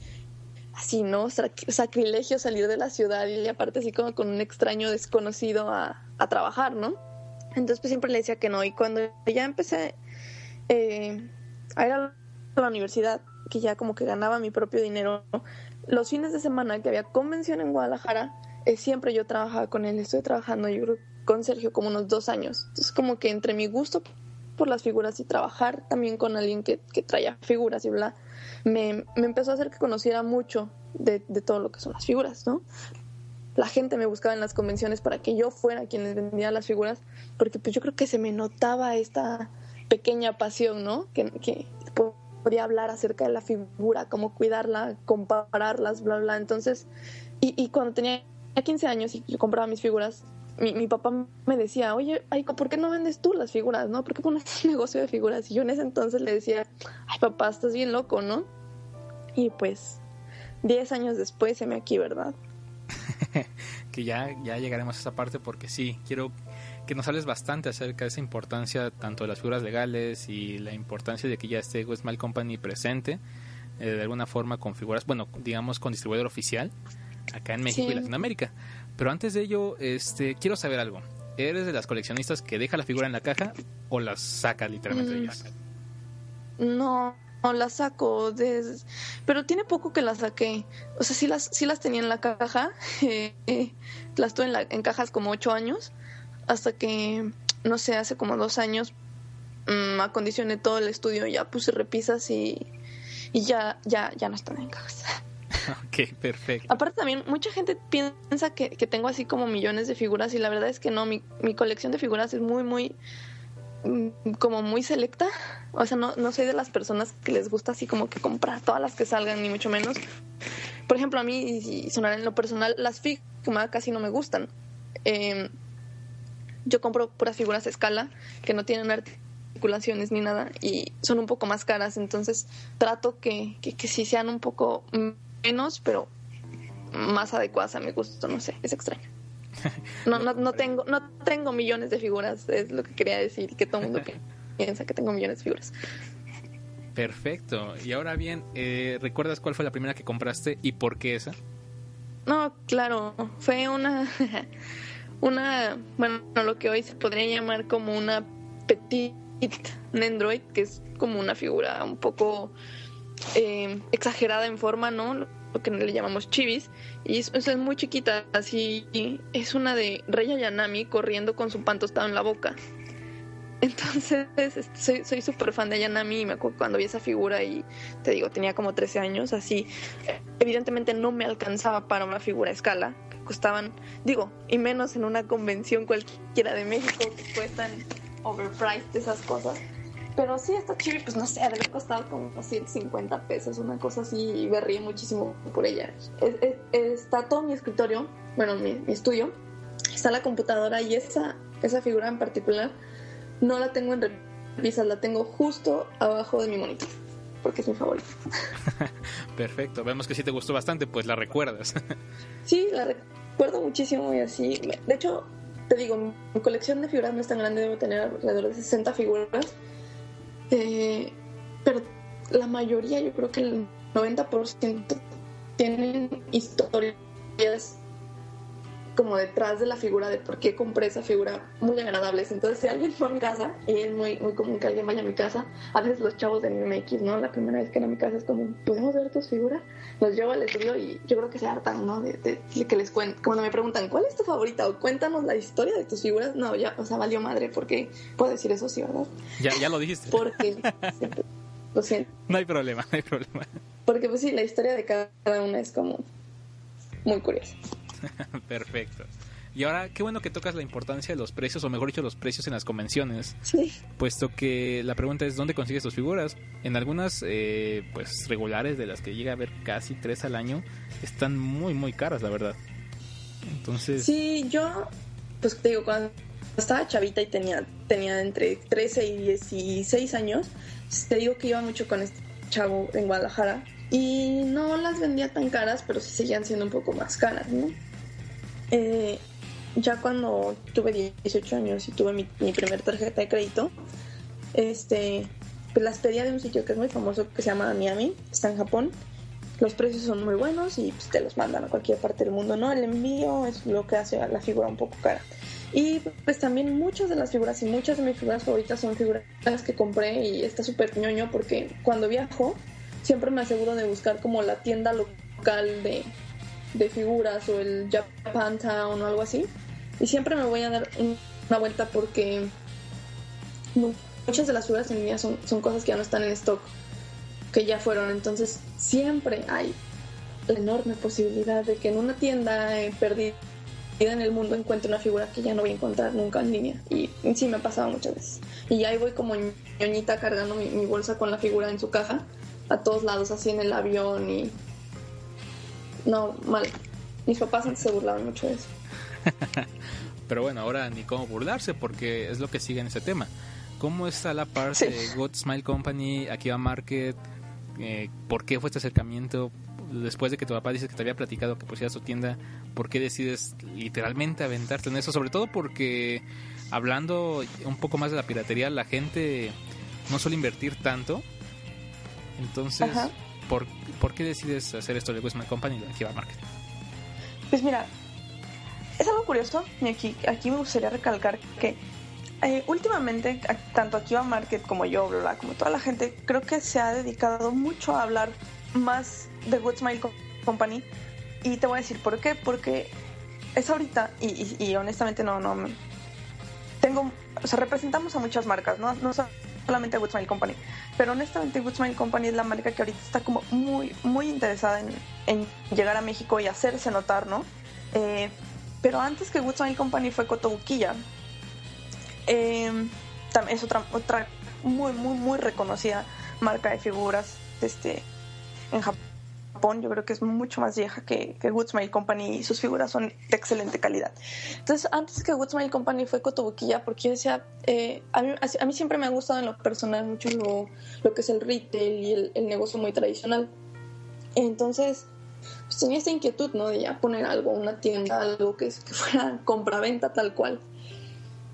así, ¿no? Sac- sacrilegio salir de la ciudad y aparte así como con un extraño desconocido a, trabajar, ¿no? Entonces pues siempre le decía que no. Y cuando ya empecé eh, a ir a la universidad, que ya como que ganaba mi propio dinero, los fines de semana que había convención en Guadalajara, eh, siempre yo trabajaba con él. Estoy trabajando, yo creo, con Sergio como unos dos años. Entonces como que entre mi gusto por las figuras y trabajar también con alguien que, que traía figuras y bla, me, me empezó a hacer que conociera mucho de, de todo lo que son las figuras, ¿no? la gente me buscaba en las convenciones para que yo fuera quien les vendía las figuras, porque pues yo creo que se me notaba esta pequeña pasión, ¿no? Que, que podría hablar acerca de la figura, cómo cuidarla, compararlas, bla, bla. Entonces, y, cuando tenía 15 años y yo compraba mis figuras, mi, papá me decía, oye, ¿por qué no vendes tú las figuras, no? ¿Por qué pones un *laughs* negocio de figuras? Y yo en ese entonces le decía, ay, papá, estás bien loco, ¿no? Y pues, 10 años después se me aquí, ¿verdad? *laughs* que ya, ya llegaremos a esa parte porque sí, quiero que nos hables bastante acerca de esa importancia tanto de las figuras legales y la importancia de que ya esté Westmail Company presente eh, de alguna forma con figuras, bueno, digamos con distribuidor oficial acá en México Sí. y Latinoamérica. Pero antes de ello, este, quiero saber algo. ¿Eres de las coleccionistas que deja la figura en la caja o la saca literalmente de Mm, ella? No, no la saco, pero tiene poco que la saqué. O sea, sí las, sí las tenía en la caja, *laughs* eh, eh, las tuve en, la- en cajas como ocho años, hasta que, no sé, hace como dos años mm, acondicioné todo el estudio, ya puse repisas y, y ya, ya, ya no están en cajas. *laughs* ok, perfecto. Aparte también, mucha gente piensa que, que tengo así como millones de figuras y la verdad es que no, mi, mi colección de figuras es muy, muy, mm, como muy selecta. O sea, no, no soy de las personas que les gusta así como que comprar todas las que salgan, ni mucho menos. Por ejemplo, a mí, y sonar en lo personal, las Figma casi no me gustan. Eh, yo compro puras figuras a escala que no tienen articulaciones ni nada y son un poco más caras, entonces trato que, que, que sí sean un poco menos, pero más adecuadas a mi gusto, no sé, es extraño. *laughs* No, no, no tengo, no tengo millones de figuras, es lo que quería decir, que todo el mundo pi- *laughs* piensa que tengo millones de figuras. Perfecto. Y ahora bien, eh, ¿recuerdas cuál fue la primera que compraste y por qué esa? No, claro, fue una, *laughs* una, bueno, lo que hoy se podría llamar como una petite Nendroid, que es como una figura un poco eh, exagerada en forma, ¿no? Lo que le llamamos chivis. Y es, es muy chiquita, así, es una de Rey Ayanami corriendo con su pan tostado en la boca. Entonces, este, soy súper fan de Ayanami y me acuerdo cuando vi esa figura y te digo, tenía como 13 años, así. Evidentemente no me alcanzaba para una figura a escala, costaban, digo, y menos en una convención cualquiera de México que cuestan overpriced esas cosas. Pero sí, esta chibi, pues no sé, debe costado como 150 pesos, una cosa así, y me reí muchísimo por ella. Es- es- está todo mi escritorio, bueno, mi, estudio, está la computadora y esa, esa figura en particular no la tengo en repisas, la tengo justo abajo de mi monitor, porque es mi favorita. *laughs* Perfecto. Vemos que sí te gustó bastante, pues la recuerdas. *laughs* Sí, la recuerdo muchísimo y así. De hecho, te digo, mi colección de figuras no es tan grande, debo tener alrededor de 60 figuras. Eh, pero la mayoría, yo creo que el 90% tienen historias como detrás de la figura de por qué compré esa figura muy agradables. Entonces, si alguien fue a mi casa, y es muy, muy común que alguien vaya a mi casa, a veces los chavos de MX, ¿no? La primera vez que van a mi casa es como, ¿podemos ver tus figuras? Los llevo al estudio y yo creo que se hartan, ¿no? De, de- de que les cuenten. Cuando me preguntan, ¿cuál es tu favorita? O cuéntanos la historia de tus figuras. No, ya, o sea, valió madre, porque puedo decir eso, sí, ¿verdad? Ya, ya lo dijiste. Porque, lo siento. No hay problema, no hay problema. Porque, pues sí, la historia de cada una es como muy curiosa. *laughs* Perfecto. Y ahora, qué bueno que tocas la importancia de los precios, o mejor dicho, los precios en las convenciones, Sí. puesto que la pregunta es, ¿dónde consigues tus figuras? En algunas, eh, pues, regulares, de las que llega a haber casi tres al año, están muy, muy caras, la verdad. Entonces, Sí, yo, pues te digo, cuando estaba chavita y tenía, tenía entre 13 y 16 años, te digo que iba mucho con este chavo en Guadalajara y no las vendía tan caras, pero sí seguían siendo un poco más caras, ¿no? Eh, ya cuando tuve 18 años y tuve mi, primer tarjeta de crédito, este, pues las pedía de un sitio que es muy famoso que se llama Miami, está en Japón. Los precios son muy buenos y pues, te los mandan a cualquier parte del mundo, ¿no? El envío es lo que hace la figura un poco cara. Y pues también muchas de las figuras y muchas de mis figuras favoritas son figuras que compré y está súper ñoño porque cuando viajo siempre me aseguro de buscar como la tienda local de, de figuras o el Japantown o algo así. Y siempre me voy a dar un- una vuelta porque mu- muchas de las figuras en línea son, son cosas que ya no están en stock, que ya fueron. Entonces siempre hay la enorme posibilidad de que en una tienda eh, perdida en el mundo encuentre una figura que ya no voy a encontrar nunca en línea. Y sí me ha pasado muchas veces. Y ahí voy como ñoñita cargando mi, mi bolsa con la figura en su caja a todos lados, así en el avión y... No, mal. Mis papás antes se burlaban mucho de eso. *laughs* pero bueno, ahora ni cómo burlarse, porque es lo que sigue en ese tema. ¿Cómo está la parte Sí. de Good Smile Company, Akiba Market? Eh, ¿Por qué fue este acercamiento? Después de que tu papá dice que te había platicado que pusieras tu tienda, ¿por qué decides literalmente aventarte en eso? Sobre todo porque, hablando un poco más de la piratería, la gente no suele invertir tanto. Entonces, Ajá. ¿Por, por qué decides hacer esto de Smile Company y de Akiba Market? Pues mira, es algo curioso y aquí, aquí me gustaría recalcar que eh, últimamente, tanto Akiba Market como yo, bla, como toda la gente, creo que se ha dedicado mucho a hablar más de Good Company. Y te voy a decir por qué. Porque es ahorita, y, y- honestamente no, no. Tengo, o sea, representamos a muchas marcas, no, no solamente Good Smile Company. Pero honestamente, Good Smile Company es la marca que ahorita está como muy, muy interesada en, en llegar a México y hacerse notar, ¿no? Eh, pero antes que Good Smile Company fue Cotobuquilla. Eh, es otra, otra muy, muy, muy reconocida marca de figuras este, en Japón. Yo creo que es mucho más vieja que, que Good Smile Company y sus figuras son de excelente calidad. Entonces, antes que Good Smile Company fue Cotobuquilla, porque yo decía, eh, a, mí, a mí siempre me ha gustado en lo personal mucho lo, lo que es el retail y el, el negocio muy tradicional. Entonces, pues tenía esta inquietud, ¿no? De ya poner algo, una tienda, algo que, que fuera compra-venta tal cual.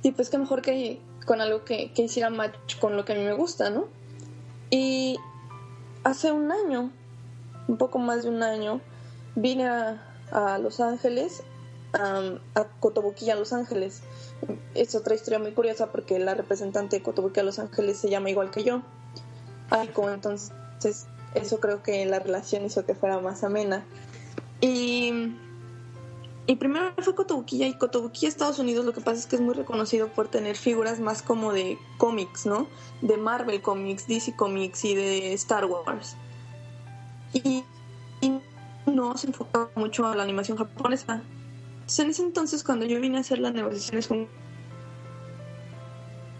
Y pues qué mejor que con algo que, que hiciera match con lo que a mí me gusta, ¿no? Y hace un año, un poco más de un año, vine a, Los Ángeles, a Cotobuquilla, Los Ángeles. Es otra historia muy curiosa porque la representante de Cotobuquilla, Los Ángeles se llama igual que yo. Alco, entonces eso creo que la relación hizo que fuera más amena. Y, y primero fue Cotobuquilla y Cotobuquilla, Estados Unidos, lo que pasa es que es muy reconocido por tener figuras más como de cómics, ¿no? De Marvel Comics, DC Comics y de Star Wars. Y, no se enfoca mucho a la animación japonesa. En ese entonces, cuando yo vine a hacer las negociaciones con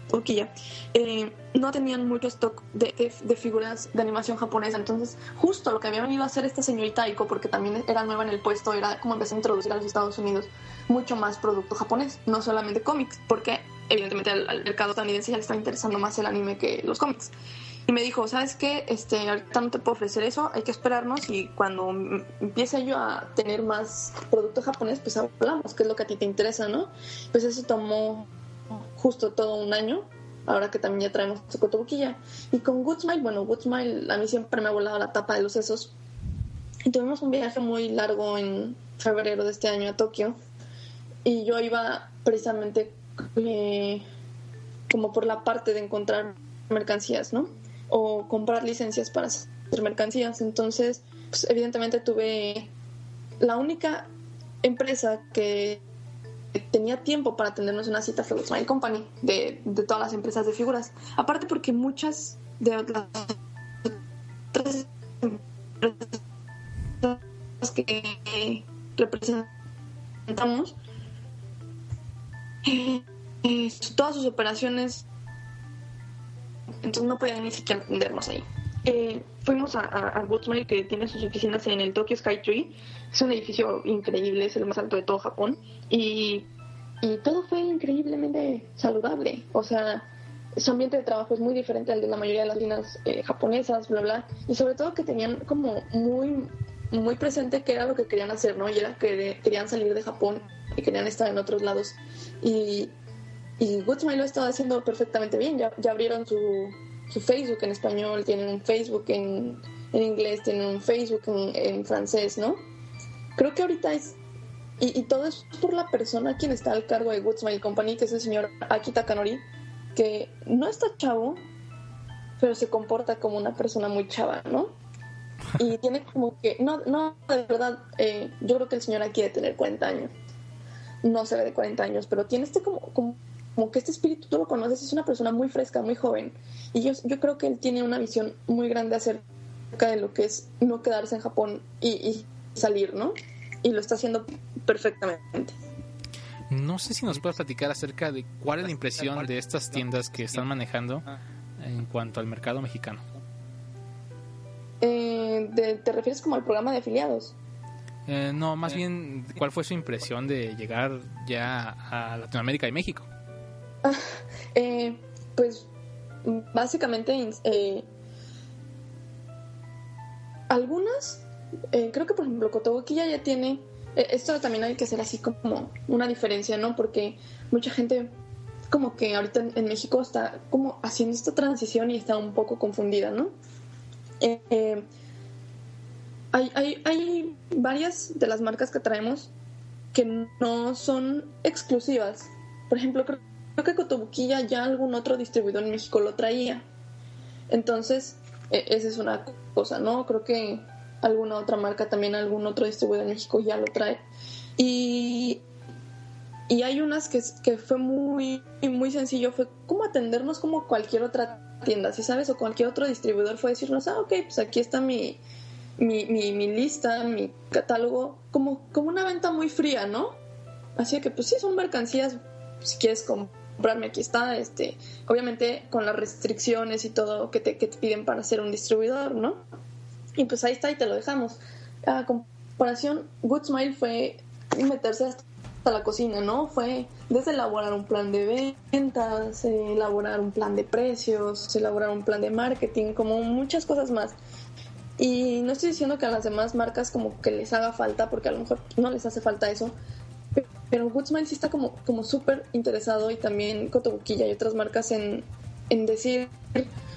Cotobuquilla, eh, no tenían mucho stock de, figuras de animación japonesa. Entonces, justo lo que había venido a hacer esta señorita Aiko, porque también era nueva en el puesto, era como empezar a introducir a los Estados Unidos mucho más producto japonés, no solamente cómics, porque evidentemente al, al mercado estadounidense ya le estaba interesando más el anime que los cómics. Y me dijo, ¿sabes qué? Este, ahorita no te puedo ofrecer eso, hay que esperarnos y cuando empiece yo a tener más producto japonés, pues hablamos, qué es lo que a ti te interesa, ¿no? Pues eso tomó justo todo un año, ahora que también ya traemos cotobuquilla. Y con Good Smile, bueno, Good Smile a mí siempre me ha volado la tapa de los sesos. Y tuvimos un viaje muy largo en febrero de este año a Tokio. Y yo iba precisamente eh, como por la parte de encontrar mercancías, ¿no? O comprar licencias para hacer mercancías. Entonces, pues evidentemente tuve la única empresa que tenía tiempo para atendernos una cita fue Smile Company de, de todas las empresas de figuras. Aparte porque muchas de las otras empresas que representamos eh, eh, todas sus operaciones entonces no podían ni siquiera atendernos ahí. Eh, fuimos a, a, a que tiene sus oficinas en el Tokyo Skytree. Es un edificio increíble, es el más alto de todo Japón. Y, y todo fue increíblemente saludable. O sea, su ambiente de trabajo es muy diferente al de la mayoría de las líneas eh, japonesas, bla, bla. Y sobre todo que tenían como muy, muy presente qué era lo que querían hacer, ¿no? Y era que querían salir de Japón y querían estar en otros lados. Y, y Goodsmile lo estaba haciendo perfectamente bien. Ya, ya abrieron su, su Facebook en español, tienen un Facebook en, en inglés, tienen un Facebook en, en, francés, ¿no? Creo que ahorita es... Y, y, todo es por la persona quien está al cargo de Goodsmile Company, que es el señor Aki Takanori, que no está chavo, pero se comporta como una persona muy chava, ¿no? Y *laughs* tiene como que... No, no de verdad, eh, yo creo que el señor aquí debe tener 40 años. No se ve de 40 años, pero tiene este como, como como que este espíritu tú lo conoces, es una persona muy fresca, muy joven. Y yo, yo creo que él tiene una visión muy grande acerca de lo que es no quedarse en Japón y, y salir, ¿no? Y lo está haciendo perfectamente. No sé si nos puedes platicar acerca de cuál es la impresión de estas tiendas que están manejando en cuanto al mercado mexicano. Eh, de, ¿Te refieres como al programa de afiliados? Eh, no, más bien, ¿cuál fue su impresión de llegar ya a Latinoamérica y México? *laughs* Eh, pues básicamente eh, algunas, eh, creo que por ejemplo Cotobuquilla ya tiene, esto también hay que hacer así como una diferencia, ¿no? Porque mucha gente como que ahorita en, México está como haciendo esta transición y está un poco confundida, ¿no? Hay, hay, hay varias de las marcas que traemos que no son exclusivas. Por ejemplo, creo creo que Cotobuquilla ya algún otro distribuidor en México lo traía. Entonces, eh, esa es una cosa, ¿no? Creo que alguna otra marca también, algún otro distribuidor en México ya lo trae. Y, y hay unas que, que fue muy, muy sencillo, fue como atendernos como cualquier otra tienda, ¿sí sabes? O cualquier otro distribuidor fue decirnos, ah, ok, pues aquí está mi, mi, mi, lista, mi catálogo, como, como una venta muy fría, ¿no? Así que pues sí, son mercancías, si quieres comprarme aquí está, este, obviamente con las restricciones y todo que te, que te piden para ser un distribuidor, ¿no? Y pues ahí está y te lo dejamos. A comparación, Good Smile fue meterse hasta la cocina, ¿no? Fue desde elaborar un plan de ventas, elaborar un plan de precios, elaborar un plan de marketing, como muchas cosas más. Y no estoy diciendo que a las demás marcas como que les haga falta, porque a lo mejor no les hace falta eso, pero Goodsmile sí está como, como súper interesado y también Cotobuquilla y otras marcas en, en decir,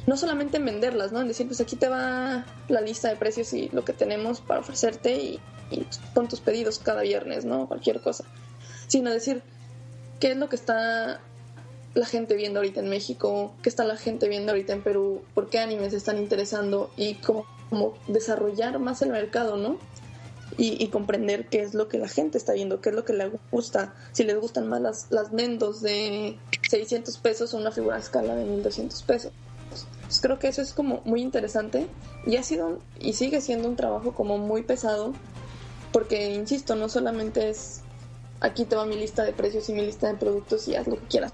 no solamente en venderlas, ¿no? En decir, pues aquí te va la lista de precios y lo que tenemos para ofrecerte y, y pon tus pedidos cada viernes, ¿no? Cualquier cosa. Sino decir, ¿qué es lo que está la gente viendo ahorita en México? ¿Qué está la gente viendo ahorita en Perú? ¿Por qué animes están interesando? Y cómo, cómo desarrollar más el mercado, ¿no? Y, y, comprender qué es lo que la gente está viendo, qué es lo que le gusta, si les gustan más las, las Nendos de 600 pesos o una figura a escala de 1200 pesos. Pues creo que eso es como muy interesante y ha sido y sigue siendo un trabajo como muy pesado porque, insisto, no solamente es aquí te va mi lista de precios y mi lista de productos y haz lo que quieras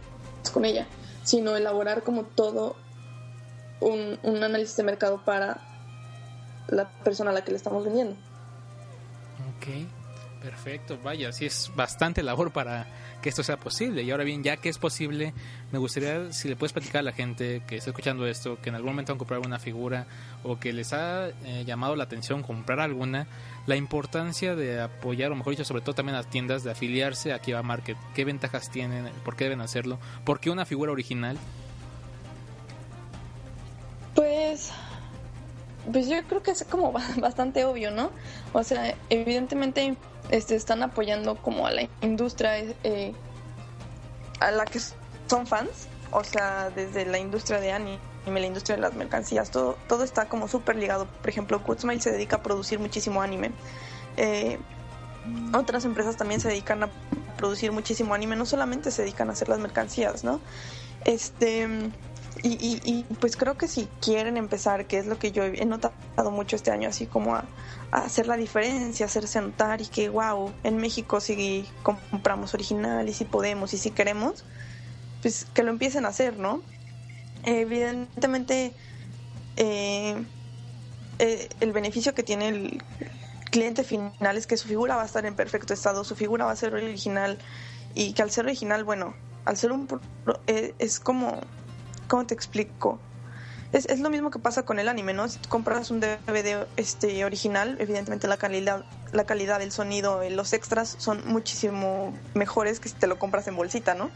con ella, sino elaborar como todo un, un análisis de mercado para la persona a la que le estamos vendiendo. Ok. Perfecto, vaya, sí es bastante labor para que esto sea posible. Y ahora bien, ya que es posible, me gustaría si le puedes platicar a la gente que está escuchando esto, que en algún momento han comprado una figura o que les ha eh, llamado la atención comprar alguna, la importancia de apoyar, o mejor dicho, sobre todo también a las tiendas, de afiliarse a Kiva Market. ¿Qué ventajas tienen? ¿Por qué deben hacerlo? ¿Por qué una figura original? Pues, pues yo creo que es como ba- *laughs* bastante obvio, ¿no? O sea, evidentemente este, están apoyando como a la industria eh, a la que son fans, o sea, desde la industria de anime, la industria de las mercancías, todo, todo está como súper ligado. Por ejemplo, Goodsmile se dedica a producir muchísimo anime. Eh, otras empresas también se dedican a producir muchísimo anime, no solamente se dedican a hacer las mercancías, ¿no? Este y, y, y, pues creo que si quieren empezar, que es lo que yo he notado mucho este año, así como a, a hacer la diferencia, hacerse notar y que wow, en México si compramos original y si podemos y si queremos, pues que lo empiecen a hacer, ¿no? Evidentemente eh, eh, el beneficio que tiene el cliente final es que su figura va a estar en perfecto estado, su figura va a ser original y que al ser original, bueno, al ser un eh, es como ¿cómo te explico? Es, es, lo mismo que pasa con el anime, ¿no? Si compras un DVD este, original, evidentemente la calidad, la calidad del sonido, los extras son muchísimo mejores que si te lo compras en bolsita, ¿no?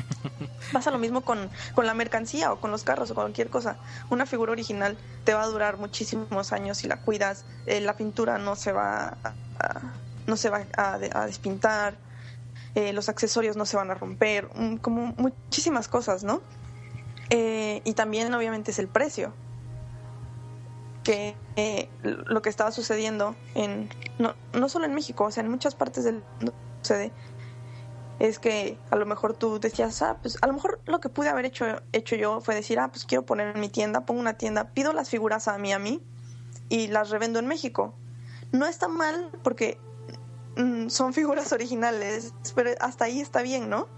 *laughs* Pasa lo mismo con, con la mercancía o con los carros o cualquier cosa. Una figura original te va a durar muchísimos años si la cuidas. Eh, la pintura no se va a, a no se va a, a despintar. Eh, los accesorios no se van a romper. Um, como muchísimas cosas, ¿no? Eh, y también obviamente es el precio. Que eh, lo que estaba sucediendo en no, no solo en México o sea en muchas partes del mundo sucede es que a lo mejor tú decías ah pues a lo mejor lo que pude haber hecho hecho yo fue decir ah pues quiero poner en mi tienda pongo una tienda pido las figuras a Miami y las revendo en México no está mal porque mm, son figuras *laughs* originales pero hasta ahí está bien no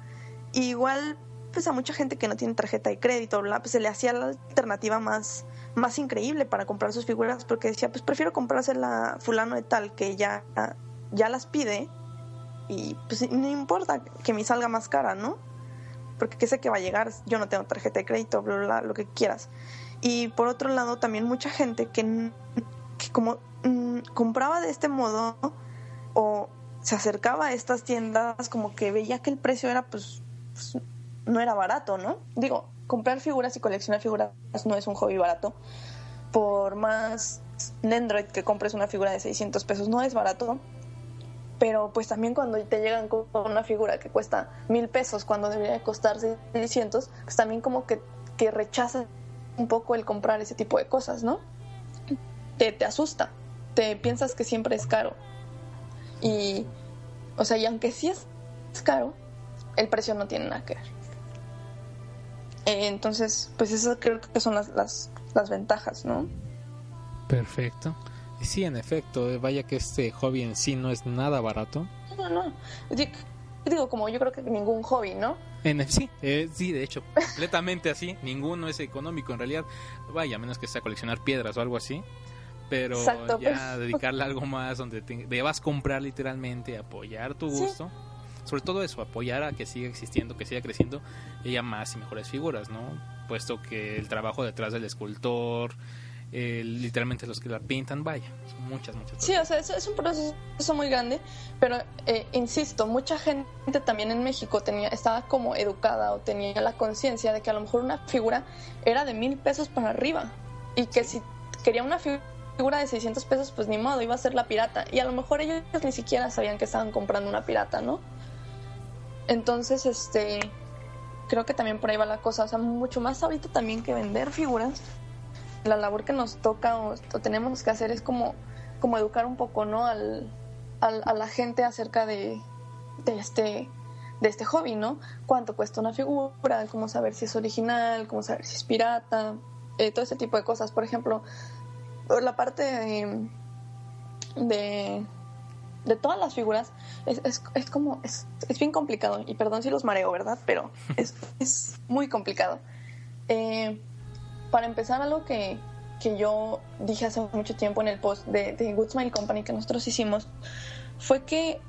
y igual pues a mucha gente que no tiene tarjeta de crédito, bla, pues se le hacía la alternativa más, más increíble para comprar sus figuras porque decía, pues prefiero comprársela fulano de tal que ya, ya las pide y pues no importa que me salga más cara, ¿no? Porque sé que va a llegar, yo no tengo tarjeta de crédito, bla, bla, lo que quieras. Y por otro lado, también mucha gente que, que como mmm, compraba de este modo o se acercaba a estas tiendas como que veía que el precio era pues, pues no era barato, ¿no? Digo, comprar figuras y coleccionar figuras no es un hobby barato. Por más Nendroid que compres una figura de 600 pesos, no es barato. Pero pues también cuando te llegan con una figura que cuesta mil pesos cuando debería costar 600, pues también como que, que rechazas un poco el comprar ese tipo de cosas, ¿no? Te, te asusta, te piensas que siempre es caro. Y, o sea, y aunque sí es caro, el precio no tiene nada que ver. Entonces, pues eso creo que son las, las, las ventajas, ¿no? Perfecto. Sí, en efecto, vaya que este hobby en sí no es nada barato. No, no. Digo, como yo creo que ningún hobby, ¿no? En, sí, eh, sí, de hecho, completamente así. *laughs* Ninguno es económico en realidad. Vaya, a menos que sea coleccionar piedras o algo así. Pero Exacto, ya pues. *laughs* dedicarle a algo más donde te, debas comprar literalmente, apoyar tu gusto. Sí sobre todo eso, apoyar a que siga existiendo, que siga creciendo y haya más y mejores figuras, ¿no? Puesto que el trabajo detrás del escultor, eh, literalmente los que la pintan, vaya, son muchas, muchas cosas. Sí, o sea, es, es un proceso muy grande, pero eh, insisto, mucha gente también en México tenía, estaba como educada o tenía la conciencia de que a lo mejor una figura era de mil pesos para arriba y que si quería una figura de 600 pesos, pues ni modo, iba a ser la pirata. Y a lo mejor ellos ni siquiera sabían que estaban comprando una pirata, ¿no? Entonces, este, creo que también por ahí va la cosa. O sea, mucho más ahorita también que vender figuras. La labor que nos toca o, tenemos que hacer es como, como educar un poco, ¿no? Al, a la gente acerca de, de, este, de este hobby, ¿no? Cuánto cuesta una figura, cómo saber si es original, cómo saber si es pirata, eh, todo ese tipo de cosas. Por ejemplo, la parte de de todas las figuras es, es, es como es, es, bien complicado y perdón si los mareo verdad pero *laughs* es, es muy complicado eh, para empezar algo que, que yo dije hace mucho tiempo en el post de, de Goodsmile Company que nosotros hicimos fue que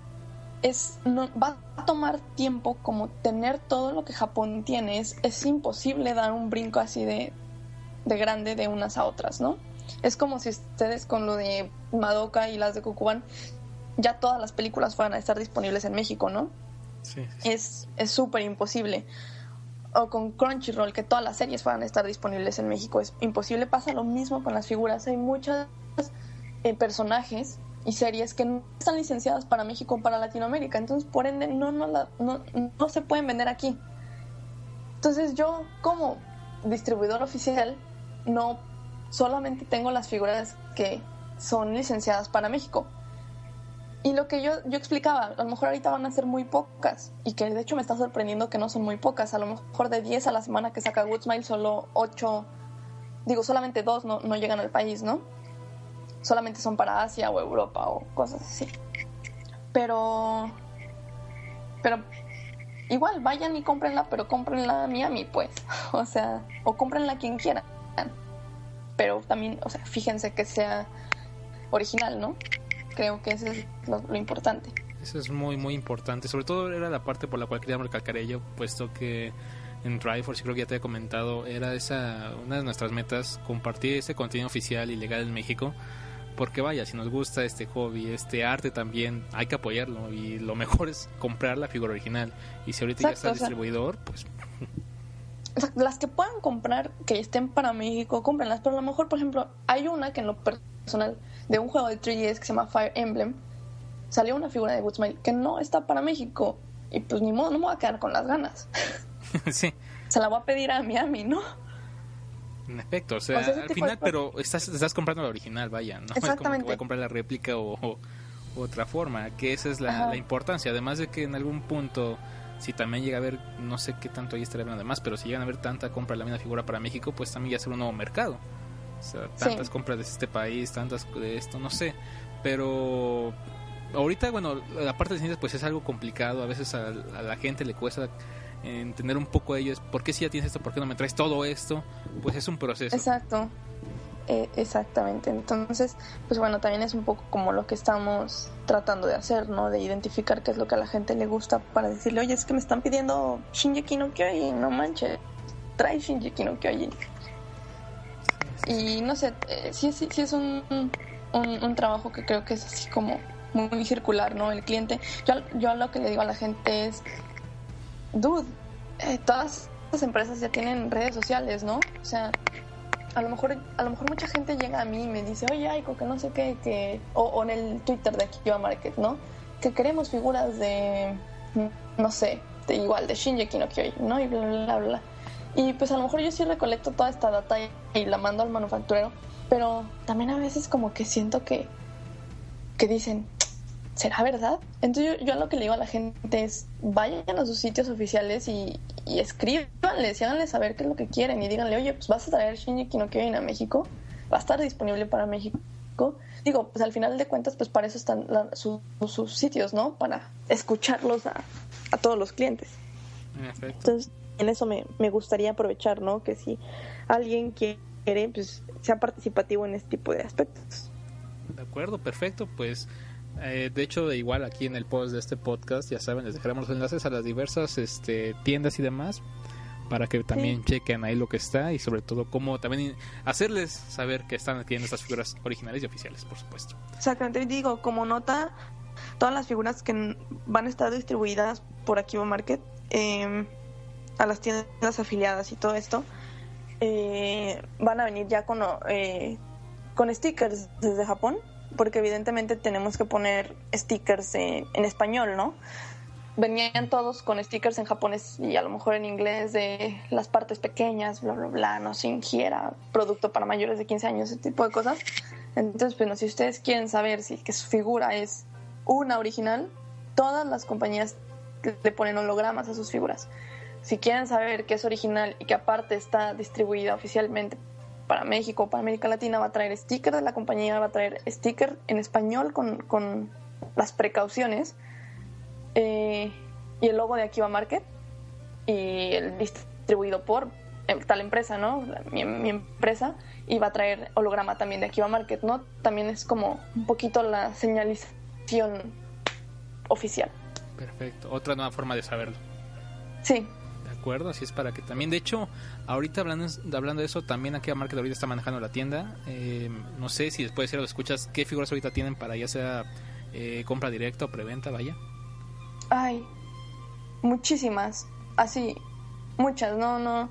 es no, va a tomar tiempo como tener todo lo que Japón tiene. Es, es imposible dar un brinco así de, de grande de unas a otras, ¿no? Es como si ustedes con lo de Madoka y las de Kukuban ya todas las películas fueran a estar disponibles en México, ¿no? Sí, sí. Es es súper imposible. O con Crunchyroll, que todas las series fueran a estar disponibles en México. Es imposible. Pasa lo mismo con las figuras. Hay muchos eh, personajes y series que no están licenciadas para México o para Latinoamérica. Entonces, por ende, no, no, la- no, no se pueden vender aquí. Entonces, yo como distribuidor oficial no solamente tengo las figuras que son licenciadas para México. Y lo que yo, yo explicaba, a lo mejor ahorita van a ser muy pocas, y que de hecho me está sorprendiendo que no son muy pocas. A lo mejor de 10 a la semana que saca Woodsmile, solo 8, digo, solamente 2 no, no llegan al país, ¿no? Solamente son para Asia o Europa o cosas así. Pero, pero igual vayan y cómprenla, pero cómprenla a Miami, pues. *laughs* O sea, o cómprenla a quien quieran. Pero también, o sea, fíjense que sea original, ¿no? Creo que eso es lo, lo importante. Eso es muy, muy importante. Sobre todo era la parte por la cual queríamos recalcar ello, puesto que en Triforce, creo que ya te he comentado, era esa una de nuestras metas, compartir ese contenido oficial y legal en México. Porque vaya, si nos gusta este hobby, este arte también, hay que apoyarlo. Y lo mejor es comprar la figura original. Y si ahorita ya está o sea- distribuidor, pues las que puedan comprar, que estén para México, cómprenlas. Pero a lo mejor, por ejemplo, hay una que en lo personal, de un juego de 3DS que se llama Fire Emblem, salió una figura de Woodsmile que no está para México. Y pues ni modo, no me voy a quedar con las ganas. *laughs* sí. Se la voy a pedir a Miami, ¿no? En efecto, o sea, O sea, ese al final, de pero estás, estás comprando la original, vaya, no *laughs* es como que Exactamente. voy a comprar la réplica o, otra forma, que esa es la, la importancia, además de que en algún punto, si también llega a haber, no sé qué tanto ahí estaría hablando además, pero si llegan a haber tanta compra de la misma figura para México, pues también ya será un nuevo mercado. O sea, tantas Sí. compras de este país, tantas de esto, no sé, pero ahorita, bueno, la parte de ciencias pues es algo complicado, a veces a, a la gente le cuesta entender un poco de ellos, ¿por qué si ya tienes esto? ¿Por qué no me traes todo esto? Pues es un proceso. Exacto. Eh, exactamente. Entonces, pues bueno, también es un poco como lo que estamos tratando de hacer, ¿no? De identificar qué es lo que a la gente le gusta para decirle, oye, es que me están pidiendo Shinji no Kyojin, no manches, trae Shinji no Kyojin. Y no sé, eh, sí, sí, sí es un, un, trabajo que creo que es así como muy circular, ¿no? El cliente, yo, yo lo que le digo a la gente es, dude, eh, todas las empresas ya tienen redes sociales, ¿no? O sea, a lo mejor a lo mejor mucha gente llega a mí y me dice, oye, Aiko, que no sé qué, que... O, en el Twitter de Akiba Market, ¿no? Que queremos figuras de, no sé, de igual, de Shinji no Kyojin, ¿no? Y bla, bla, bla. Y pues a lo mejor yo sí recolecto toda esta data y, la mando al manufacturero, pero también a veces como que siento que, que dicen, ¿será verdad? Entonces yo, yo lo que le digo a la gente es, vayan a sus sitios oficiales y, y escríbanles y háganles saber qué es lo que quieren y díganle, oye, pues vas a traer Shinji no Kyojin a México, va a estar disponible para México. Digo, pues al final de cuentas, pues para eso están la- su- sus sitios, ¿no? Para escucharlos a, a todos los clientes. En efecto. Entonces, en eso me, me gustaría aprovechar, ¿no? Que si alguien quiere, pues sea participativo en este tipo de aspectos. De acuerdo, perfecto. Pues eh, de hecho, de igual aquí en el post de este podcast, ya saben, les dejaremos los enlaces a las diversas este, tiendas y demás para que también chequen ahí lo que está y sobre todo cómo también hacerles saber que están adquiriendo estas figuras originales y oficiales, por supuesto. Exactamente, digo, como nota, todas las figuras que van a estar distribuidas por Akiba Market eh, a las tiendas afiliadas y todo esto, eh, van a venir ya con, eh, con stickers desde Japón, porque evidentemente tenemos que poner stickers en, en español, ¿no? Venían todos con stickers en japonés y a lo mejor en inglés de las partes pequeñas, bla, bla, bla, no se ingiera, producto para mayores de 15 años, ese tipo de cosas. Entonces, bueno, si ustedes quieren saber si que su figura es una original, todas las compañías le ponen hologramas a sus figuras. Si quieren saber que es original y que aparte está distribuida oficialmente para México o para América Latina, va a traer sticker de la compañía, va a traer sticker en español con, con las precauciones eh, y el logo de Akiba Market y el distribuido por eh, tal empresa, ¿no? Mi, mi empresa y va a traer holograma también de Akiba Market, ¿no? También es como un poquito la señalización oficial. Perfecto. Otra nueva forma de saberlo. Sí, acuerdo, así es para que también. De hecho, ahorita hablando, de eso, también aquí a Market ahorita está manejando la tienda. Eh, no sé si después de lo escuchas, ¿qué figuras ahorita tienen para ya sea eh, compra directa o preventa? Vaya. Ay, muchísimas. Así, muchas, no, no.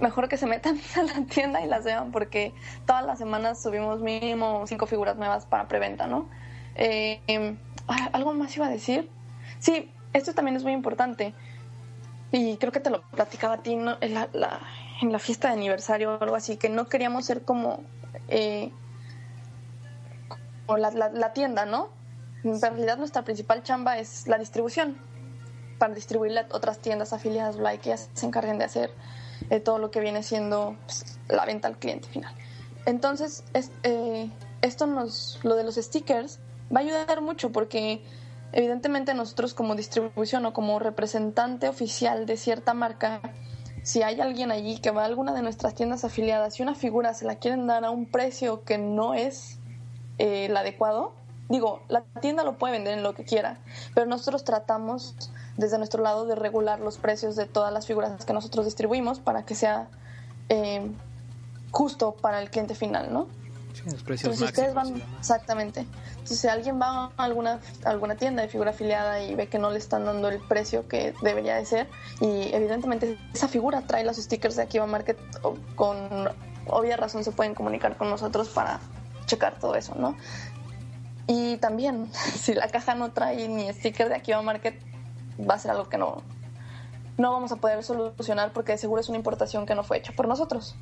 Mejor que se metan *laughs* a la tienda y las vean porque todas las semanas subimos mínimo cinco figuras nuevas para preventa, ¿no? Eh, em, ah, ¿Algo más iba a decir? Sí, esto también es muy importante. Y creo que te lo platicaba a ti ¿no? en, la, la- en la fiesta de aniversario o algo así, que no queríamos ser como, eh, como la, la- tienda, ¿no? En realidad nuestra principal chamba es la distribución para distribuirle a otras tiendas afiliadas like que se encarguen de hacer eh, todo lo que viene siendo pues, la venta al cliente final. Entonces, es- eh, esto nos, lo de los stickers va a ayudar mucho porque evidentemente nosotros como distribución o como representante oficial de cierta marca, si hay alguien allí que va a alguna de nuestras tiendas afiliadas y una figura se la quieren dar a un precio que no es eh, el adecuado, digo, la tienda lo puede vender en lo que quiera, pero nosotros tratamos desde nuestro lado de regular los precios de todas las figuras que nosotros distribuimos para que sea eh, justo para el cliente final, ¿no? Sí, los precios Entonces, si ustedes máximos van, exactamente. Entonces, si alguien va a alguna, a alguna tienda de figura afiliada y ve que no le están dando el precio que debería de ser, y evidentemente esa figura trae los stickers de Akiva Market, o- con obvia razón se pueden comunicar con nosotros para checar todo eso, ¿no? Y también, *laughs* si la caja no trae ni sticker de Akiva Market, va a ser algo que no, no vamos a poder solucionar porque de seguro es una importación que no fue hecha por nosotros.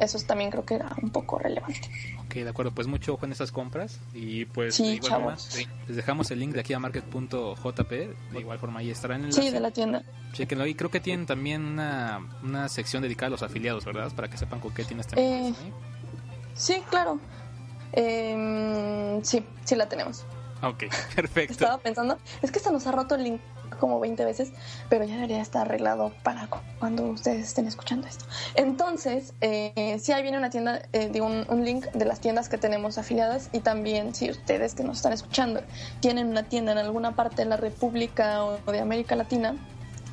Eso es también creo que era un poco relevante. Ok, de acuerdo, pues mucho ojo en esas compras y pues Sí, de igual forma sí, les dejamos el link de aquí a market.jp, de igual forma ahí estará en el Sí, de la tienda. Chequenlo y creo que tienen también una, una sección dedicada a los afiliados, ¿verdad? Para que sepan con qué tienes también. Eh, Sí, claro. Eh, sí, sí la tenemos. Ok, *laughs* perfecto. Estaba pensando, es que se nos ha roto el link como 20 veces, pero ya debería estar arreglado para cu- cuando ustedes estén escuchando esto. Entonces, eh, sí, ahí viene una tienda, eh, digo, un, un link de las tiendas que tenemos afiliadas y también si ustedes que nos están escuchando tienen una tienda en alguna parte de la República o de América Latina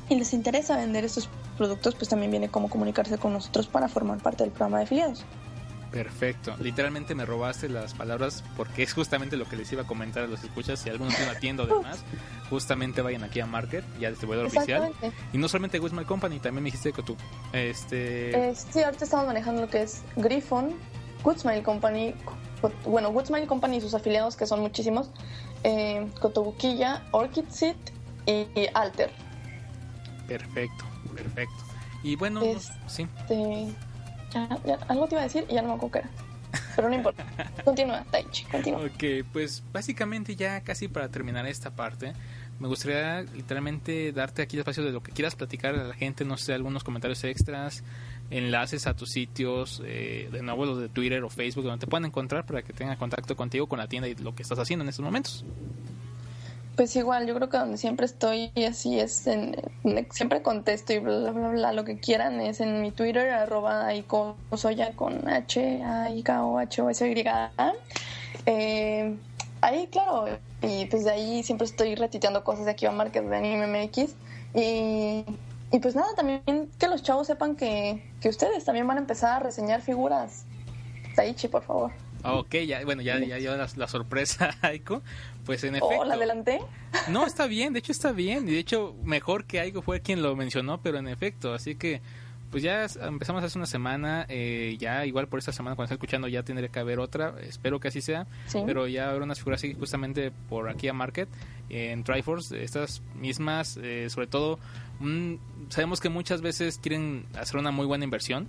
y les interesa vender estos productos, pues también viene cómo comunicarse con nosotros para formar parte del programa de afiliados. Perfecto. Literalmente me robaste las palabras porque es justamente lo que les iba a comentar a los escuchas. Si alguno tiene una tienda o demás, justamente vayan aquí a Market, ya distribuidor oficial. Y no solamente Wismal Company, también me dijiste que tú, este... Eh, sí, ahorita estamos manejando lo que es Griffon, Goodsmile Company, co- bueno, Goodsmile Company y sus afiliados, que son muchísimos, eh, Cotobuquilla, Orchid Seed y, y Alter. Perfecto, perfecto. Y bueno, Es- sí. Ya- ya- algo te iba a decir y ya no me acuerdo qué era. Pero no importa. *laughs* Continúa, Taichi, continúa. Ok, pues básicamente ya casi para terminar esta parte, me gustaría literalmente darte aquí el espacio de lo que quieras platicar a la gente, no sé, algunos comentarios extras, enlaces a tus sitios, eh, de nuevo los de Twitter o Facebook, donde te puedan encontrar para que tengan contacto contigo, con la tienda y lo que estás haciendo en estos momentos. Pues igual, yo creo que donde siempre estoy así es, en, siempre contesto y bla, bla, bla, lo que quieran es en mi Twitter, arroba Aikosoya con H, A, I, K, O, H, O, S, Y, A. Eh, ahí, claro, y pues de ahí siempre estoy retiteando cosas de aquí a Market de Anime MX y, y pues nada, también que los chavos sepan que, que ustedes también van a empezar a reseñar figuras. Taichi, por favor. Ah, Ok, ya, bueno, ya, ya dio la, la sorpresa, *laughs* Aiko. Pues en efecto. Oh, ¿la adelanté? No, *laughs* está bien, de hecho está bien. Y de hecho, mejor que Aiko fue quien lo mencionó, pero en efecto. Así que, pues ya empezamos hace una semana. eh, ya, igual por esta semana, cuando esté escuchando, ya tendré que haber otra. Espero que así sea. Sí. Pero ya habrá unas figuras así justamente por aquí a Market, en Triforce. Estas mismas, eh, sobre todo, mm, sabemos que muchas veces quieren hacer una muy buena inversión.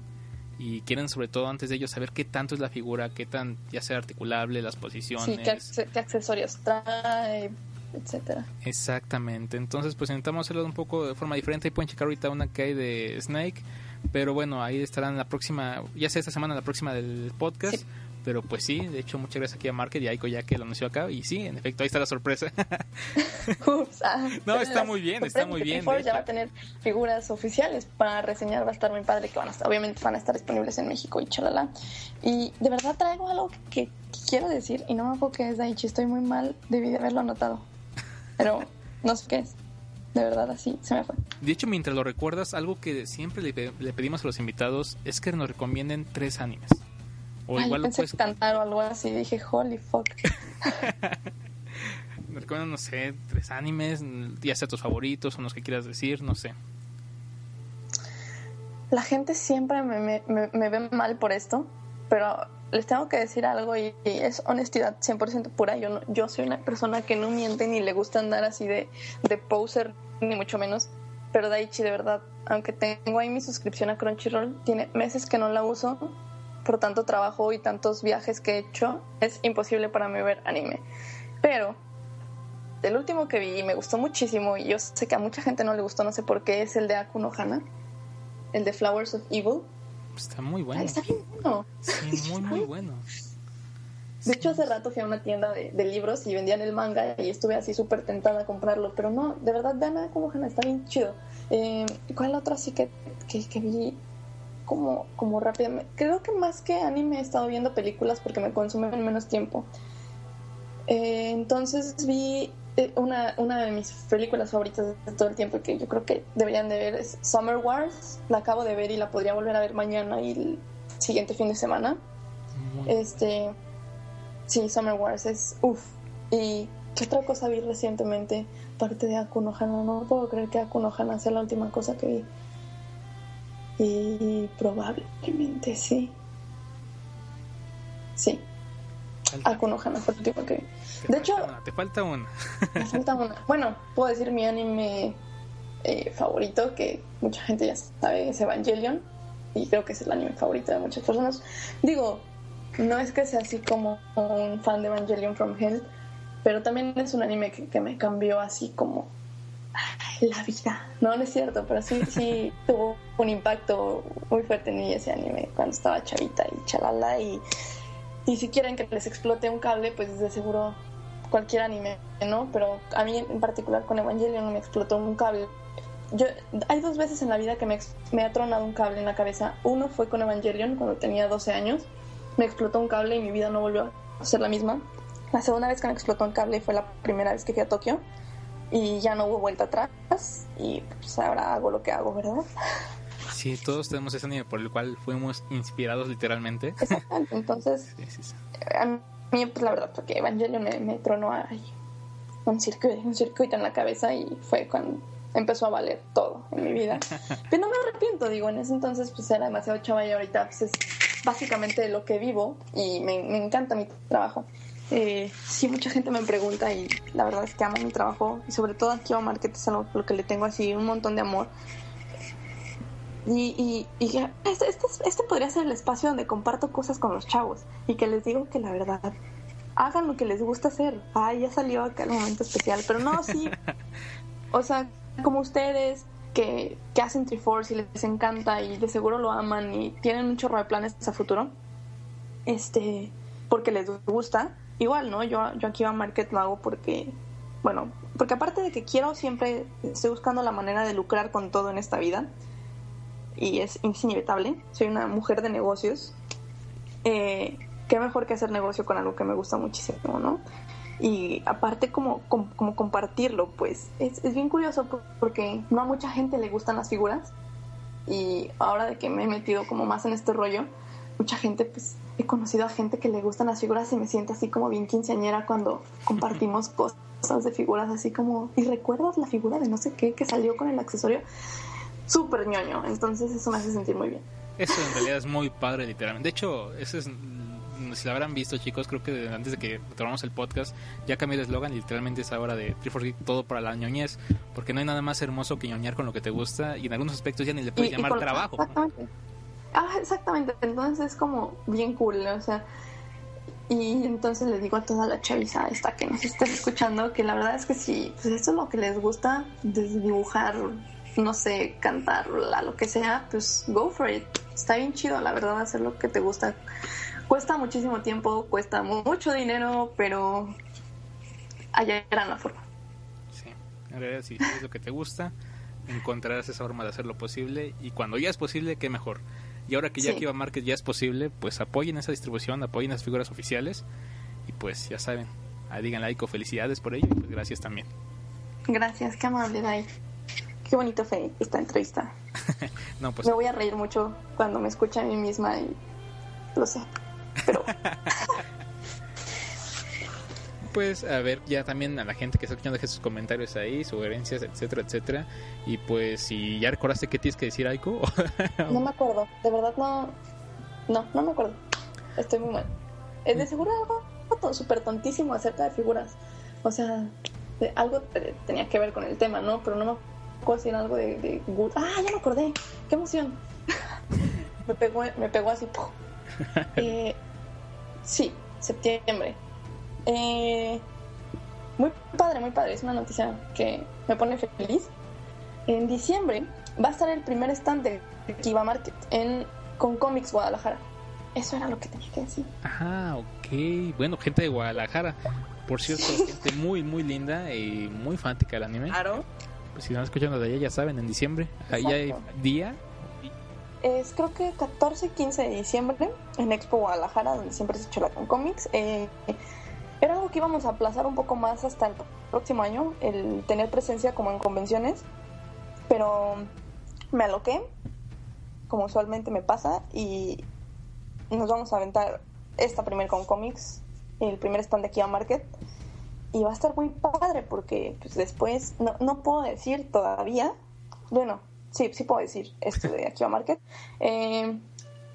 Y quieren sobre todo antes de ello saber qué tanto es la figura, qué tan ya sea articulable, las posiciones. Sí, qué, acce- qué accesorios trae, etcétera. Exactamente, entonces pues intentamos hacerlo un poco de forma diferente y pueden checar ahorita una que hay de Snake, pero bueno, ahí estarán la próxima, ya sea esta semana la próxima del podcast, Sí. Pero pues sí, de hecho muchas gracias aquí a Market y a Aiko ya que lo anunció acá y sí, en efecto, ahí está la sorpresa. *laughs* Ups, ah, No, está muy bien, está muy bien, ya va a tener figuras oficiales para reseñar, va a estar muy padre que van a estar, obviamente van a estar disponibles en México y chalala. Y de verdad traigo algo que, quiero decir y no me acuerdo qué es Daichi, estoy muy mal, debí de haberlo anotado. pero no sé qué es. De verdad, así se me fue. De hecho, mientras lo recuerdas, algo que siempre le, le pedimos a los invitados es que nos recomienden tres animes. O Ay, igual lo pensé puedes cantar o algo así. Dije, holy fuck. *laughs* me recomiendan, no sé, tres animes, ya sea tus favoritos o los que quieras decir, no sé. La gente siempre me, me, me- me ve mal por esto, pero les tengo que decir algo y, y es honestidad 100% pura. Yo, no- yo soy una persona que no miente ni le gusta andar así de, de poser, ni mucho menos. Pero Daichi, de verdad, aunque tengo ahí mi suscripción a Crunchyroll, tiene meses que no la uso por tanto trabajo y tantos viajes que he hecho. Es imposible para mí ver anime. Pero el último que vi y me gustó muchísimo, y yo sé que a mucha gente no le gustó, no sé por qué, es el de Aku no Hana el de Flowers of Evil. Está muy bueno. Ay, está bien bueno. Sí, *laughs* muy, muy bueno. De hecho, hace rato fui a una tienda de, de libros y vendían el manga y estuve así súper tentada a comprarlo. Pero no, de verdad, vean a como Hana, está bien chido. Eh, ¿Cuál otra sí que, que, que vi como, como rápidamente? Creo que más que anime he estado viendo películas porque me consumen menos tiempo. Eh, entonces vi eh, una, una de mis películas favoritas de todo el tiempo que yo creo que deberían de ver es Summer Wars. La acabo de ver y la podría volver a ver mañana y el siguiente fin de semana. Este. Sí, Summer Wars es. Uff. ¿Y qué otra cosa vi recientemente? Parte de Aku no Hana. No puedo creer que Aku no Hana sea la última cosa que vi. Y probablemente sí. Sí, falta- Aku no Hana fue la última que vi. te de hecho- una, te falta una. Me falta una. Bueno, puedo decir mi anime eh, favorito, que mucha gente ya sabe, es Evangelion. Y creo que es el anime favorito de muchas personas. Digo, no es que sea así como un fan de Evangelion from Hell, pero también es un anime que, que me cambió así como *laughs* la vida. No, no es cierto, pero sí, sí *laughs* tuvo un impacto muy fuerte en mí ese anime cuando estaba chavita y chalala. Y, y si quieren que les explote un cable, pues de seguro cualquier anime, ¿no? Pero a mí en particular con Evangelion me explotó un cable. Yo, hay dos veces en la vida que me, me ha tronado un cable en la cabeza. Uno fue con Evangelion cuando tenía 12 años. Me explotó un cable y mi vida no volvió a ser la misma. La segunda vez que me explotó un cable fue la primera vez que fui a Tokio y ya no hubo vuelta atrás y pues ahora hago lo que hago, ¿verdad? Sí, todos tenemos ese anime por el cual fuimos inspirados literalmente. Exactamente. Entonces, *laughs* Sí, sí, sí. a mí, pues la verdad, porque Evangelion me, me tronó ahí un circuito, un circuito en la cabeza y fue cuando empezó a valer todo en mi vida. *laughs* Pero no me arrepiento, digo, en ese entonces pues era demasiado chava y ahorita pues es básicamente lo que vivo y me, me encanta mi trabajo. Eh, sí, mucha gente me pregunta y la verdad es que amo mi trabajo y sobre todo aquí a Market es algo por lo que le tengo así un montón de amor. Y, y, este, este, este podría ser el espacio donde comparto cosas con los chavos y que les digo que la verdad, hagan lo que les gusta hacer. Ay, ya salió acá el momento especial, pero no, sí. *laughs* O sea, como ustedes que, que hacen Triforce y les encanta y de seguro lo aman y tienen un chorro de planes a futuro, este, porque les gusta. Igual, ¿no? Yo, yo aquí a Market lo hago porque, bueno, porque aparte de que quiero siempre, estoy buscando la manera de lucrar con todo en esta vida y es, inevitable. Soy una mujer de negocios. Eh, qué mejor que hacer negocio con algo que me gusta muchísimo, ¿no? Y aparte como, como, como compartirlo, pues es, es bien curioso por- porque no a mucha gente le gustan las figuras y ahora de que me he metido como más en este rollo, mucha gente, pues he conocido a gente que le gustan las figuras y me siento así como bien quinceañera cuando compartimos *laughs* cosas de figuras, así como, ¿y recuerdas la figura de no sé qué que salió con el accesorio? Súper ñoño, entonces eso me hace sentir muy bien. Eso en realidad es muy padre, literalmente. De hecho, eso es. mm, Si lo habrán visto, chicos, creo que antes de que tomamos el podcast, ya cambié de eslogan y literalmente es ahora de 340 todo para la ñoñez. Porque no hay nada más hermoso que ñoñar con lo que te gusta y en algunos aspectos ya ni le puedes Y- llamar trabajo. Exactamente. Ah, exactamente. Entonces es como bien cool, o sea. Y entonces le digo a toda la chaviza esta que nos está escuchando que la verdad es que si pues esto es lo que les gusta, dibujar, no sé, cantar, lo que sea, pues go for it. Está bien chido, la verdad, hacer lo que te gusta. Cuesta muchísimo tiempo, cuesta mucho dinero, pero hallarán la forma. Sí, en realidad, si es lo que te gusta, encontrarás esa forma de hacerlo posible. Y cuando ya es posible, qué mejor. Y ahora que ya Sí. Kiva Market ya es posible, pues apoyen esa distribución, apoyen las figuras oficiales. Y pues ya saben, ah, digan like o felicidades por ello. Y pues gracias también. Gracias, qué amable, Dai. Qué bonito fue esta entrevista. *laughs* No, pues Me voy a reír mucho cuando me escuche a mí misma y lo sé. Pero *laughs* pues a ver ya también a la gente que está escuchando deje sus comentarios ahí, sugerencias, etcétera, etcétera. Y pues si ya recordaste qué tienes que decir, Aiko. *laughs* no me acuerdo. De verdad no. No, no me acuerdo. Estoy muy mal. Es de seguro algo súper tontísimo acerca de figuras. O sea, de- algo te- tenía que ver con el tema, ¿no? Pero no me acuerdo si era algo de, de Ah, ya me acordé. ¡Qué emoción! *laughs* me, pegó, me pegó así. *laughs* Eh, sí, septiembre. Eh, muy padre, muy padre. Es una noticia que me pone feliz. En diciembre va a estar el primer stand de Kiva Market en, con Comics Guadalajara. Eso era lo que tenía que decir. Ah, ok. Bueno, gente de Guadalajara. Por cierto, gente muy, muy linda y muy fanática del anime. Claro. Pues si no escuchan de allá, ya saben, en diciembre. Ahí hay día. Es creo que 14 y 15 de diciembre en Expo Guadalajara, donde siempre se ha hecho la con Comics. Eh, era algo que íbamos a aplazar un poco más hasta el próximo año, el tener presencia como en convenciones. Pero me aloqué, como usualmente me pasa, y nos vamos a aventar esta primer con Comics, el primer stand de Kia Market. Y va a estar muy padre porque pues, después, no, no puedo decir todavía, bueno, sí, sí puedo decir esto de Akiva Market. *laughs* Eh,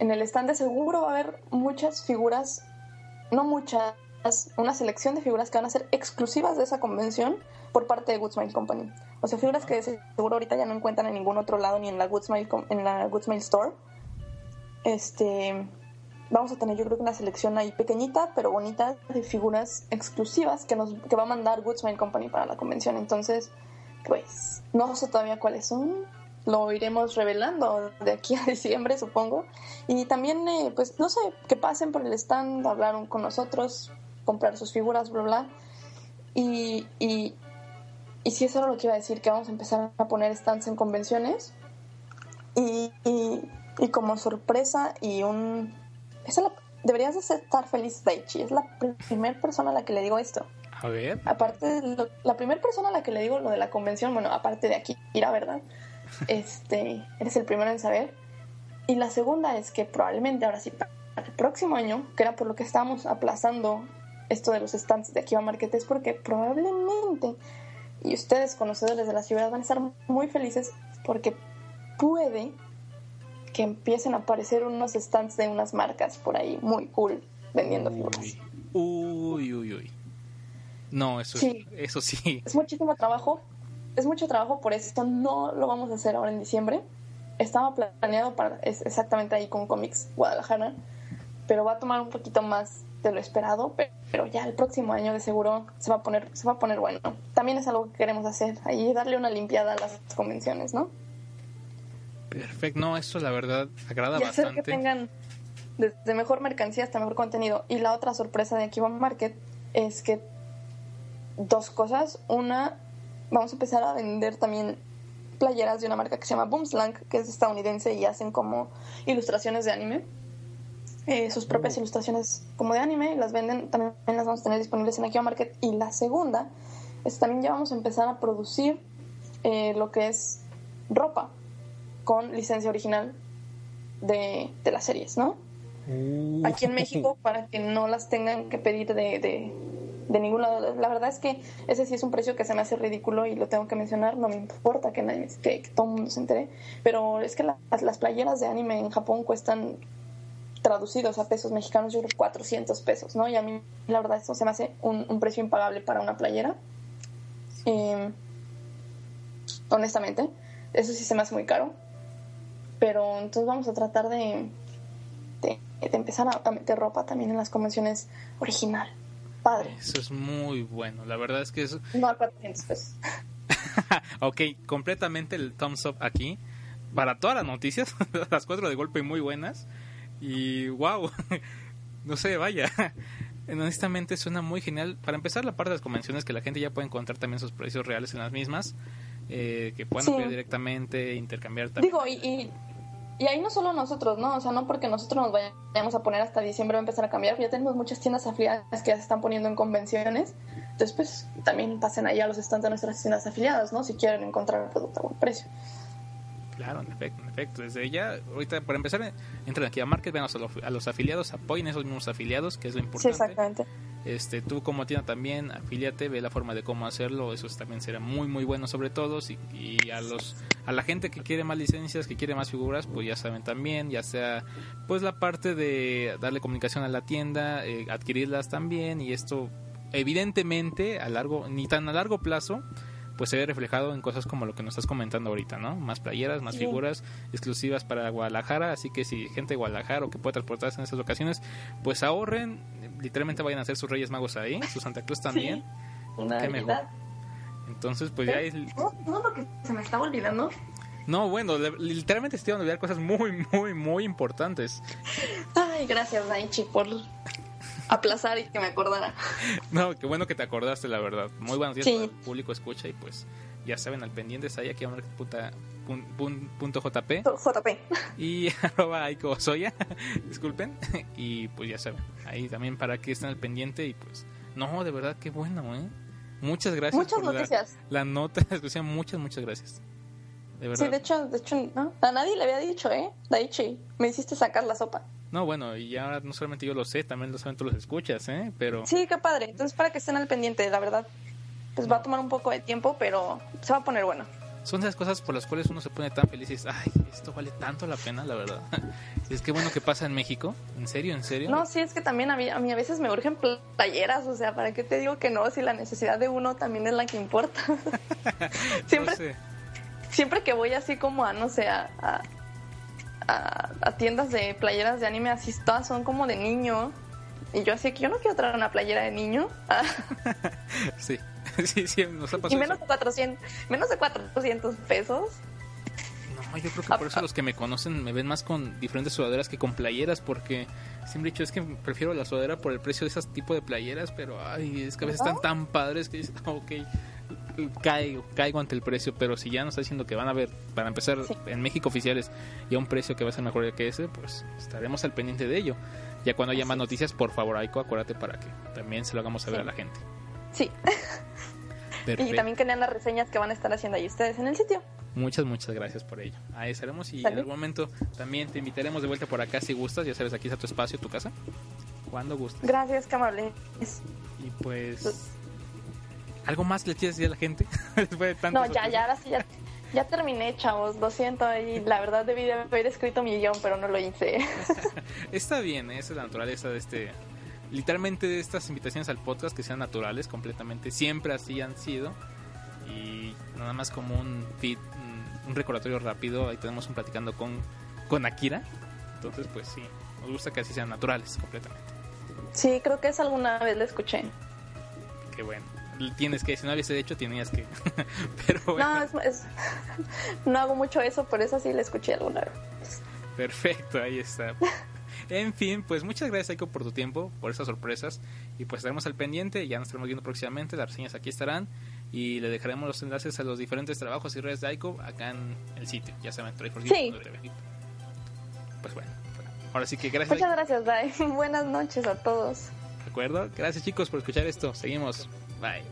en el stand de seguro va a haber muchas figuras, no muchas, una selección de figuras que van a ser exclusivas de esa convención por parte de Goodsmile Company. O sea, figuras que seguro ahorita ya no encuentran en ningún otro lado ni en la Goodsmile, en la Goodsmile Store. Este, vamos a tener yo creo que una selección ahí pequeñita pero bonita de figuras exclusivas que nos que va a mandar Goodsmile Company para la convención entonces pues no sé todavía cuáles son lo iremos revelando de aquí a *laughs* diciembre supongo y también eh, pues no sé que pasen por el stand hablaron con nosotros comprar sus figuras bla bla y, y y sí eso era lo que iba a decir que vamos a empezar a poner stands en convenciones y, y, y como sorpresa y un... esa es la- deberías de estar feliz, Daichi. Es la primera persona a la que le digo esto. A ver. Aparte, de lo- la primera persona a la que le digo lo de la convención, bueno, aparte de aquí, ir a verdad, *laughs* este, eres el primero en saber. Y la segunda es que probablemente ahora sí, para el próximo año, que era por lo que estábamos aplazando esto de los stands de Akiva Market, es porque probablemente, y ustedes conocedores de la ciudad van a estar muy felices porque puede que empiecen a aparecer unos stands de unas marcas por ahí muy cool vendiendo figuras. Uy, uy, uy. No, eso, Sí. es, eso sí. Es muchísimo trabajo, es mucho trabajo, por eso no lo vamos a hacer ahora en diciembre. Estaba planeado para es exactamente ahí con Comics Guadalajara, pero va a tomar un poquito más de lo esperado, pe- pero ya el próximo año de seguro se va a poner se va a poner bueno. También es algo que queremos hacer, ahí darle una limpiada a las convenciones, ¿no? Perfecto. No, eso la verdad agrada y hacer que bastante. tengan desde mejor mercancía hasta mejor contenido. Y la otra sorpresa de Akiba Market es que dos cosas. Una, vamos a empezar a vender también playeras de una marca que se llama Boomslang, que es estadounidense y hacen como ilustraciones de anime. Eh, sus propias ilustraciones como de anime, las venden, también las vamos a tener disponibles en Akiba Market. Y la segunda es también ya vamos a empezar a producir eh, lo que es ropa con licencia original de, de las series, ¿no? Uh. Aquí en México *laughs* para que no las tengan que pedir de, de, de ningún lado. La verdad es que ese sí es un precio que se me hace ridículo y lo tengo que mencionar. No me importa que, nadie, que, que todo el mundo se entere. Pero es que la- las playeras de anime en Japón cuestan traducidos a pesos mexicanos, yo creo 400 pesos, ¿no? Y a mí, la verdad, eso se me hace un, un precio impagable para una playera. Eh, honestamente, eso sí se me hace muy caro. Pero entonces vamos a tratar de, de, de empezar a, a meter ropa también en las convenciones original. Padre. Eso es muy bueno. La verdad es que eso. No a 400 pesos. *laughs* ok, completamente el thumbs up aquí. Para todas las noticias, *laughs* las cuatro de golpe muy buenas. Y wow, *laughs* no sé, vaya. *laughs* Honestamente suena muy genial. Para empezar, la parte de las convenciones que la gente ya puede encontrar también sus precios reales en las mismas. eh, que puedan Sí. directamente, intercambiar también. Digo, y, y, y ahí no solo nosotros, ¿no? O sea, no porque nosotros nos vayamos a poner hasta diciembre va a empezar a cambiar. Ya tenemos muchas tiendas afiliadas que ya se están poniendo en convenciones. después también pasen ahí a los stands de nuestras tiendas afiliadas, ¿no? Si quieren encontrar el producto a buen precio. Claro, en efecto, en efecto. Desde ya, ahorita, para empezar, entren aquí a Market, vean a los, a los afiliados, apoyen a esos mismos afiliados, que es lo Sí, importante. exactamente. Este, tú como tienda también, afíliate, ve la forma de cómo hacerlo, eso también será muy muy bueno sobre todo y, y a los a la gente que quiere más licencias, que quiere más figuras, pues ya saben también, ya sea pues la parte de darle comunicación a la tienda, eh, adquirirlas también y esto evidentemente a largo ni tan a largo plazo pues se ve reflejado en cosas como lo que nos estás comentando ahorita, ¿no? Más playeras, más Sí. figuras exclusivas para Guadalajara, así que si gente de Guadalajara o que pueda transportarse en esas ocasiones, pues ahorren, literalmente vayan a hacer sus Reyes Magos ahí, su Santa Cruz *laughs* también. Una Qué mejor. Entonces, pues ya es... No, no, lo que se me estaba olvidando. No, bueno, literalmente se te iban a olvidar cosas muy, muy, muy importantes. Ay, gracias, Daichi, por aplazar y que me acordara. *laughs* No, qué bueno que te acordaste, la verdad. Muy buenos días Sí. para el público escucha y pues ya saben, al pendientes ahí aquí a pun- pun- punto JP JP. *laughs* y *laughs* arroba Aiko Soya, disculpen, y pues ya saben, ahí también para que estén al pendiente y pues, no, de verdad, qué bueno, ¿eh? Muchas gracias Muchas por la- noticias. La, nota, muchas, muchas gracias. De verdad. Sí, de hecho, de hecho, no, a nadie le había dicho, ¿eh? Daichi, me hiciste sacar la sopa. No, bueno, y ahora no solamente yo lo sé, también lo saben tú los escuchas, ¿eh? Pero Sí, qué padre. Entonces, para que estén al pendiente, la verdad. Pues va a tomar un poco de tiempo, pero se va a poner bueno. son esas cosas por las cuales uno se pone tan feliz y dices, ay, esto vale tanto la pena, la verdad. *laughs* es que bueno que pasa en México, en serio, en serio. No, sí, es que también a mí, a mí a veces me urgen playeras, o sea, ¿para qué te digo que no? Si la necesidad de uno también es la que importa. *laughs* *laughs* siempre, No sé. siempre que voy así como a, no sé, a, a, a- a tiendas de playeras de anime, así todas son como de niño. Y yo así que yo no quiero traer una playera de niño. *laughs* Sí, *laughs* sí, sí, nos ha y pasado menos eso. de 400, menos de 400 pesos. No, yo creo que por eso los que me conocen me ven más con diferentes sudaderas que con playeras, porque siempre he dicho, es que prefiero la sudadera por el precio de ese tipo de playeras, pero ay, es que a veces están tan padres que dices, "Ah, *laughs* ok, caigo, caigo ante el precio, pero si ya nos está diciendo que van a ver, para empezar, Sí. en México oficiales, y a un precio que va a ser mejor que ese, pues estaremos al pendiente de ello. Ya cuando haya más noticias, por favor, Aiko, acuérdate para que también se lo hagamos saber Sí. a la gente. Sí. *laughs* Y Perfecto. también que lean las reseñas que van a estar haciendo ahí ustedes en el sitio. Muchas, muchas gracias por ello. Ahí estaremos y en algún momento también te invitaremos de vuelta por acá si gustas. Ya sabes, aquí está tu espacio, tu casa. Cuando gustes. Gracias, amable. Y pues... ¿Algo más le quieres decir a la gente? *laughs* Después de tantas No, ya, ya, ahora sí, ya, ya terminé, chavos. Lo siento, y la verdad debí de haber escrito mi guion, pero no lo hice. *laughs* Está bien, esa es la naturaleza de este... Literalmente de estas invitaciones al podcast que sean naturales completamente. Siempre así han sido. Y nada más como un feed, un- un recordatorio rápido. Ahí tenemos un platicando con, con Akira. Entonces, pues sí, nos gusta que así sean naturales completamente. Sí, creo que es alguna vez lo escuché. que bueno. Tienes que, si no lo hubiese hecho, tenías que. *laughs* Pero bueno, No, es, es- *laughs* no hago mucho eso, por eso sí lo escuché alguna vez. perfecto, ahí está. *laughs* En fin, pues muchas gracias, Aiko, por tu tiempo, por esas sorpresas. Y pues estaremos al pendiente, ya nos estaremos viendo próximamente. Las reseñas aquí estarán. Y le dejaremos los enlaces a los diferentes trabajos y redes de Aiko acá en el sitio. Ya saben, Try4Geeks.tv. Pues bueno, ahora sí que gracias. Muchas Aiko. gracias, Dai. Buenas noches a todos. ¿De acuerdo? Gracias, chicos, por escuchar esto. Seguimos. 喂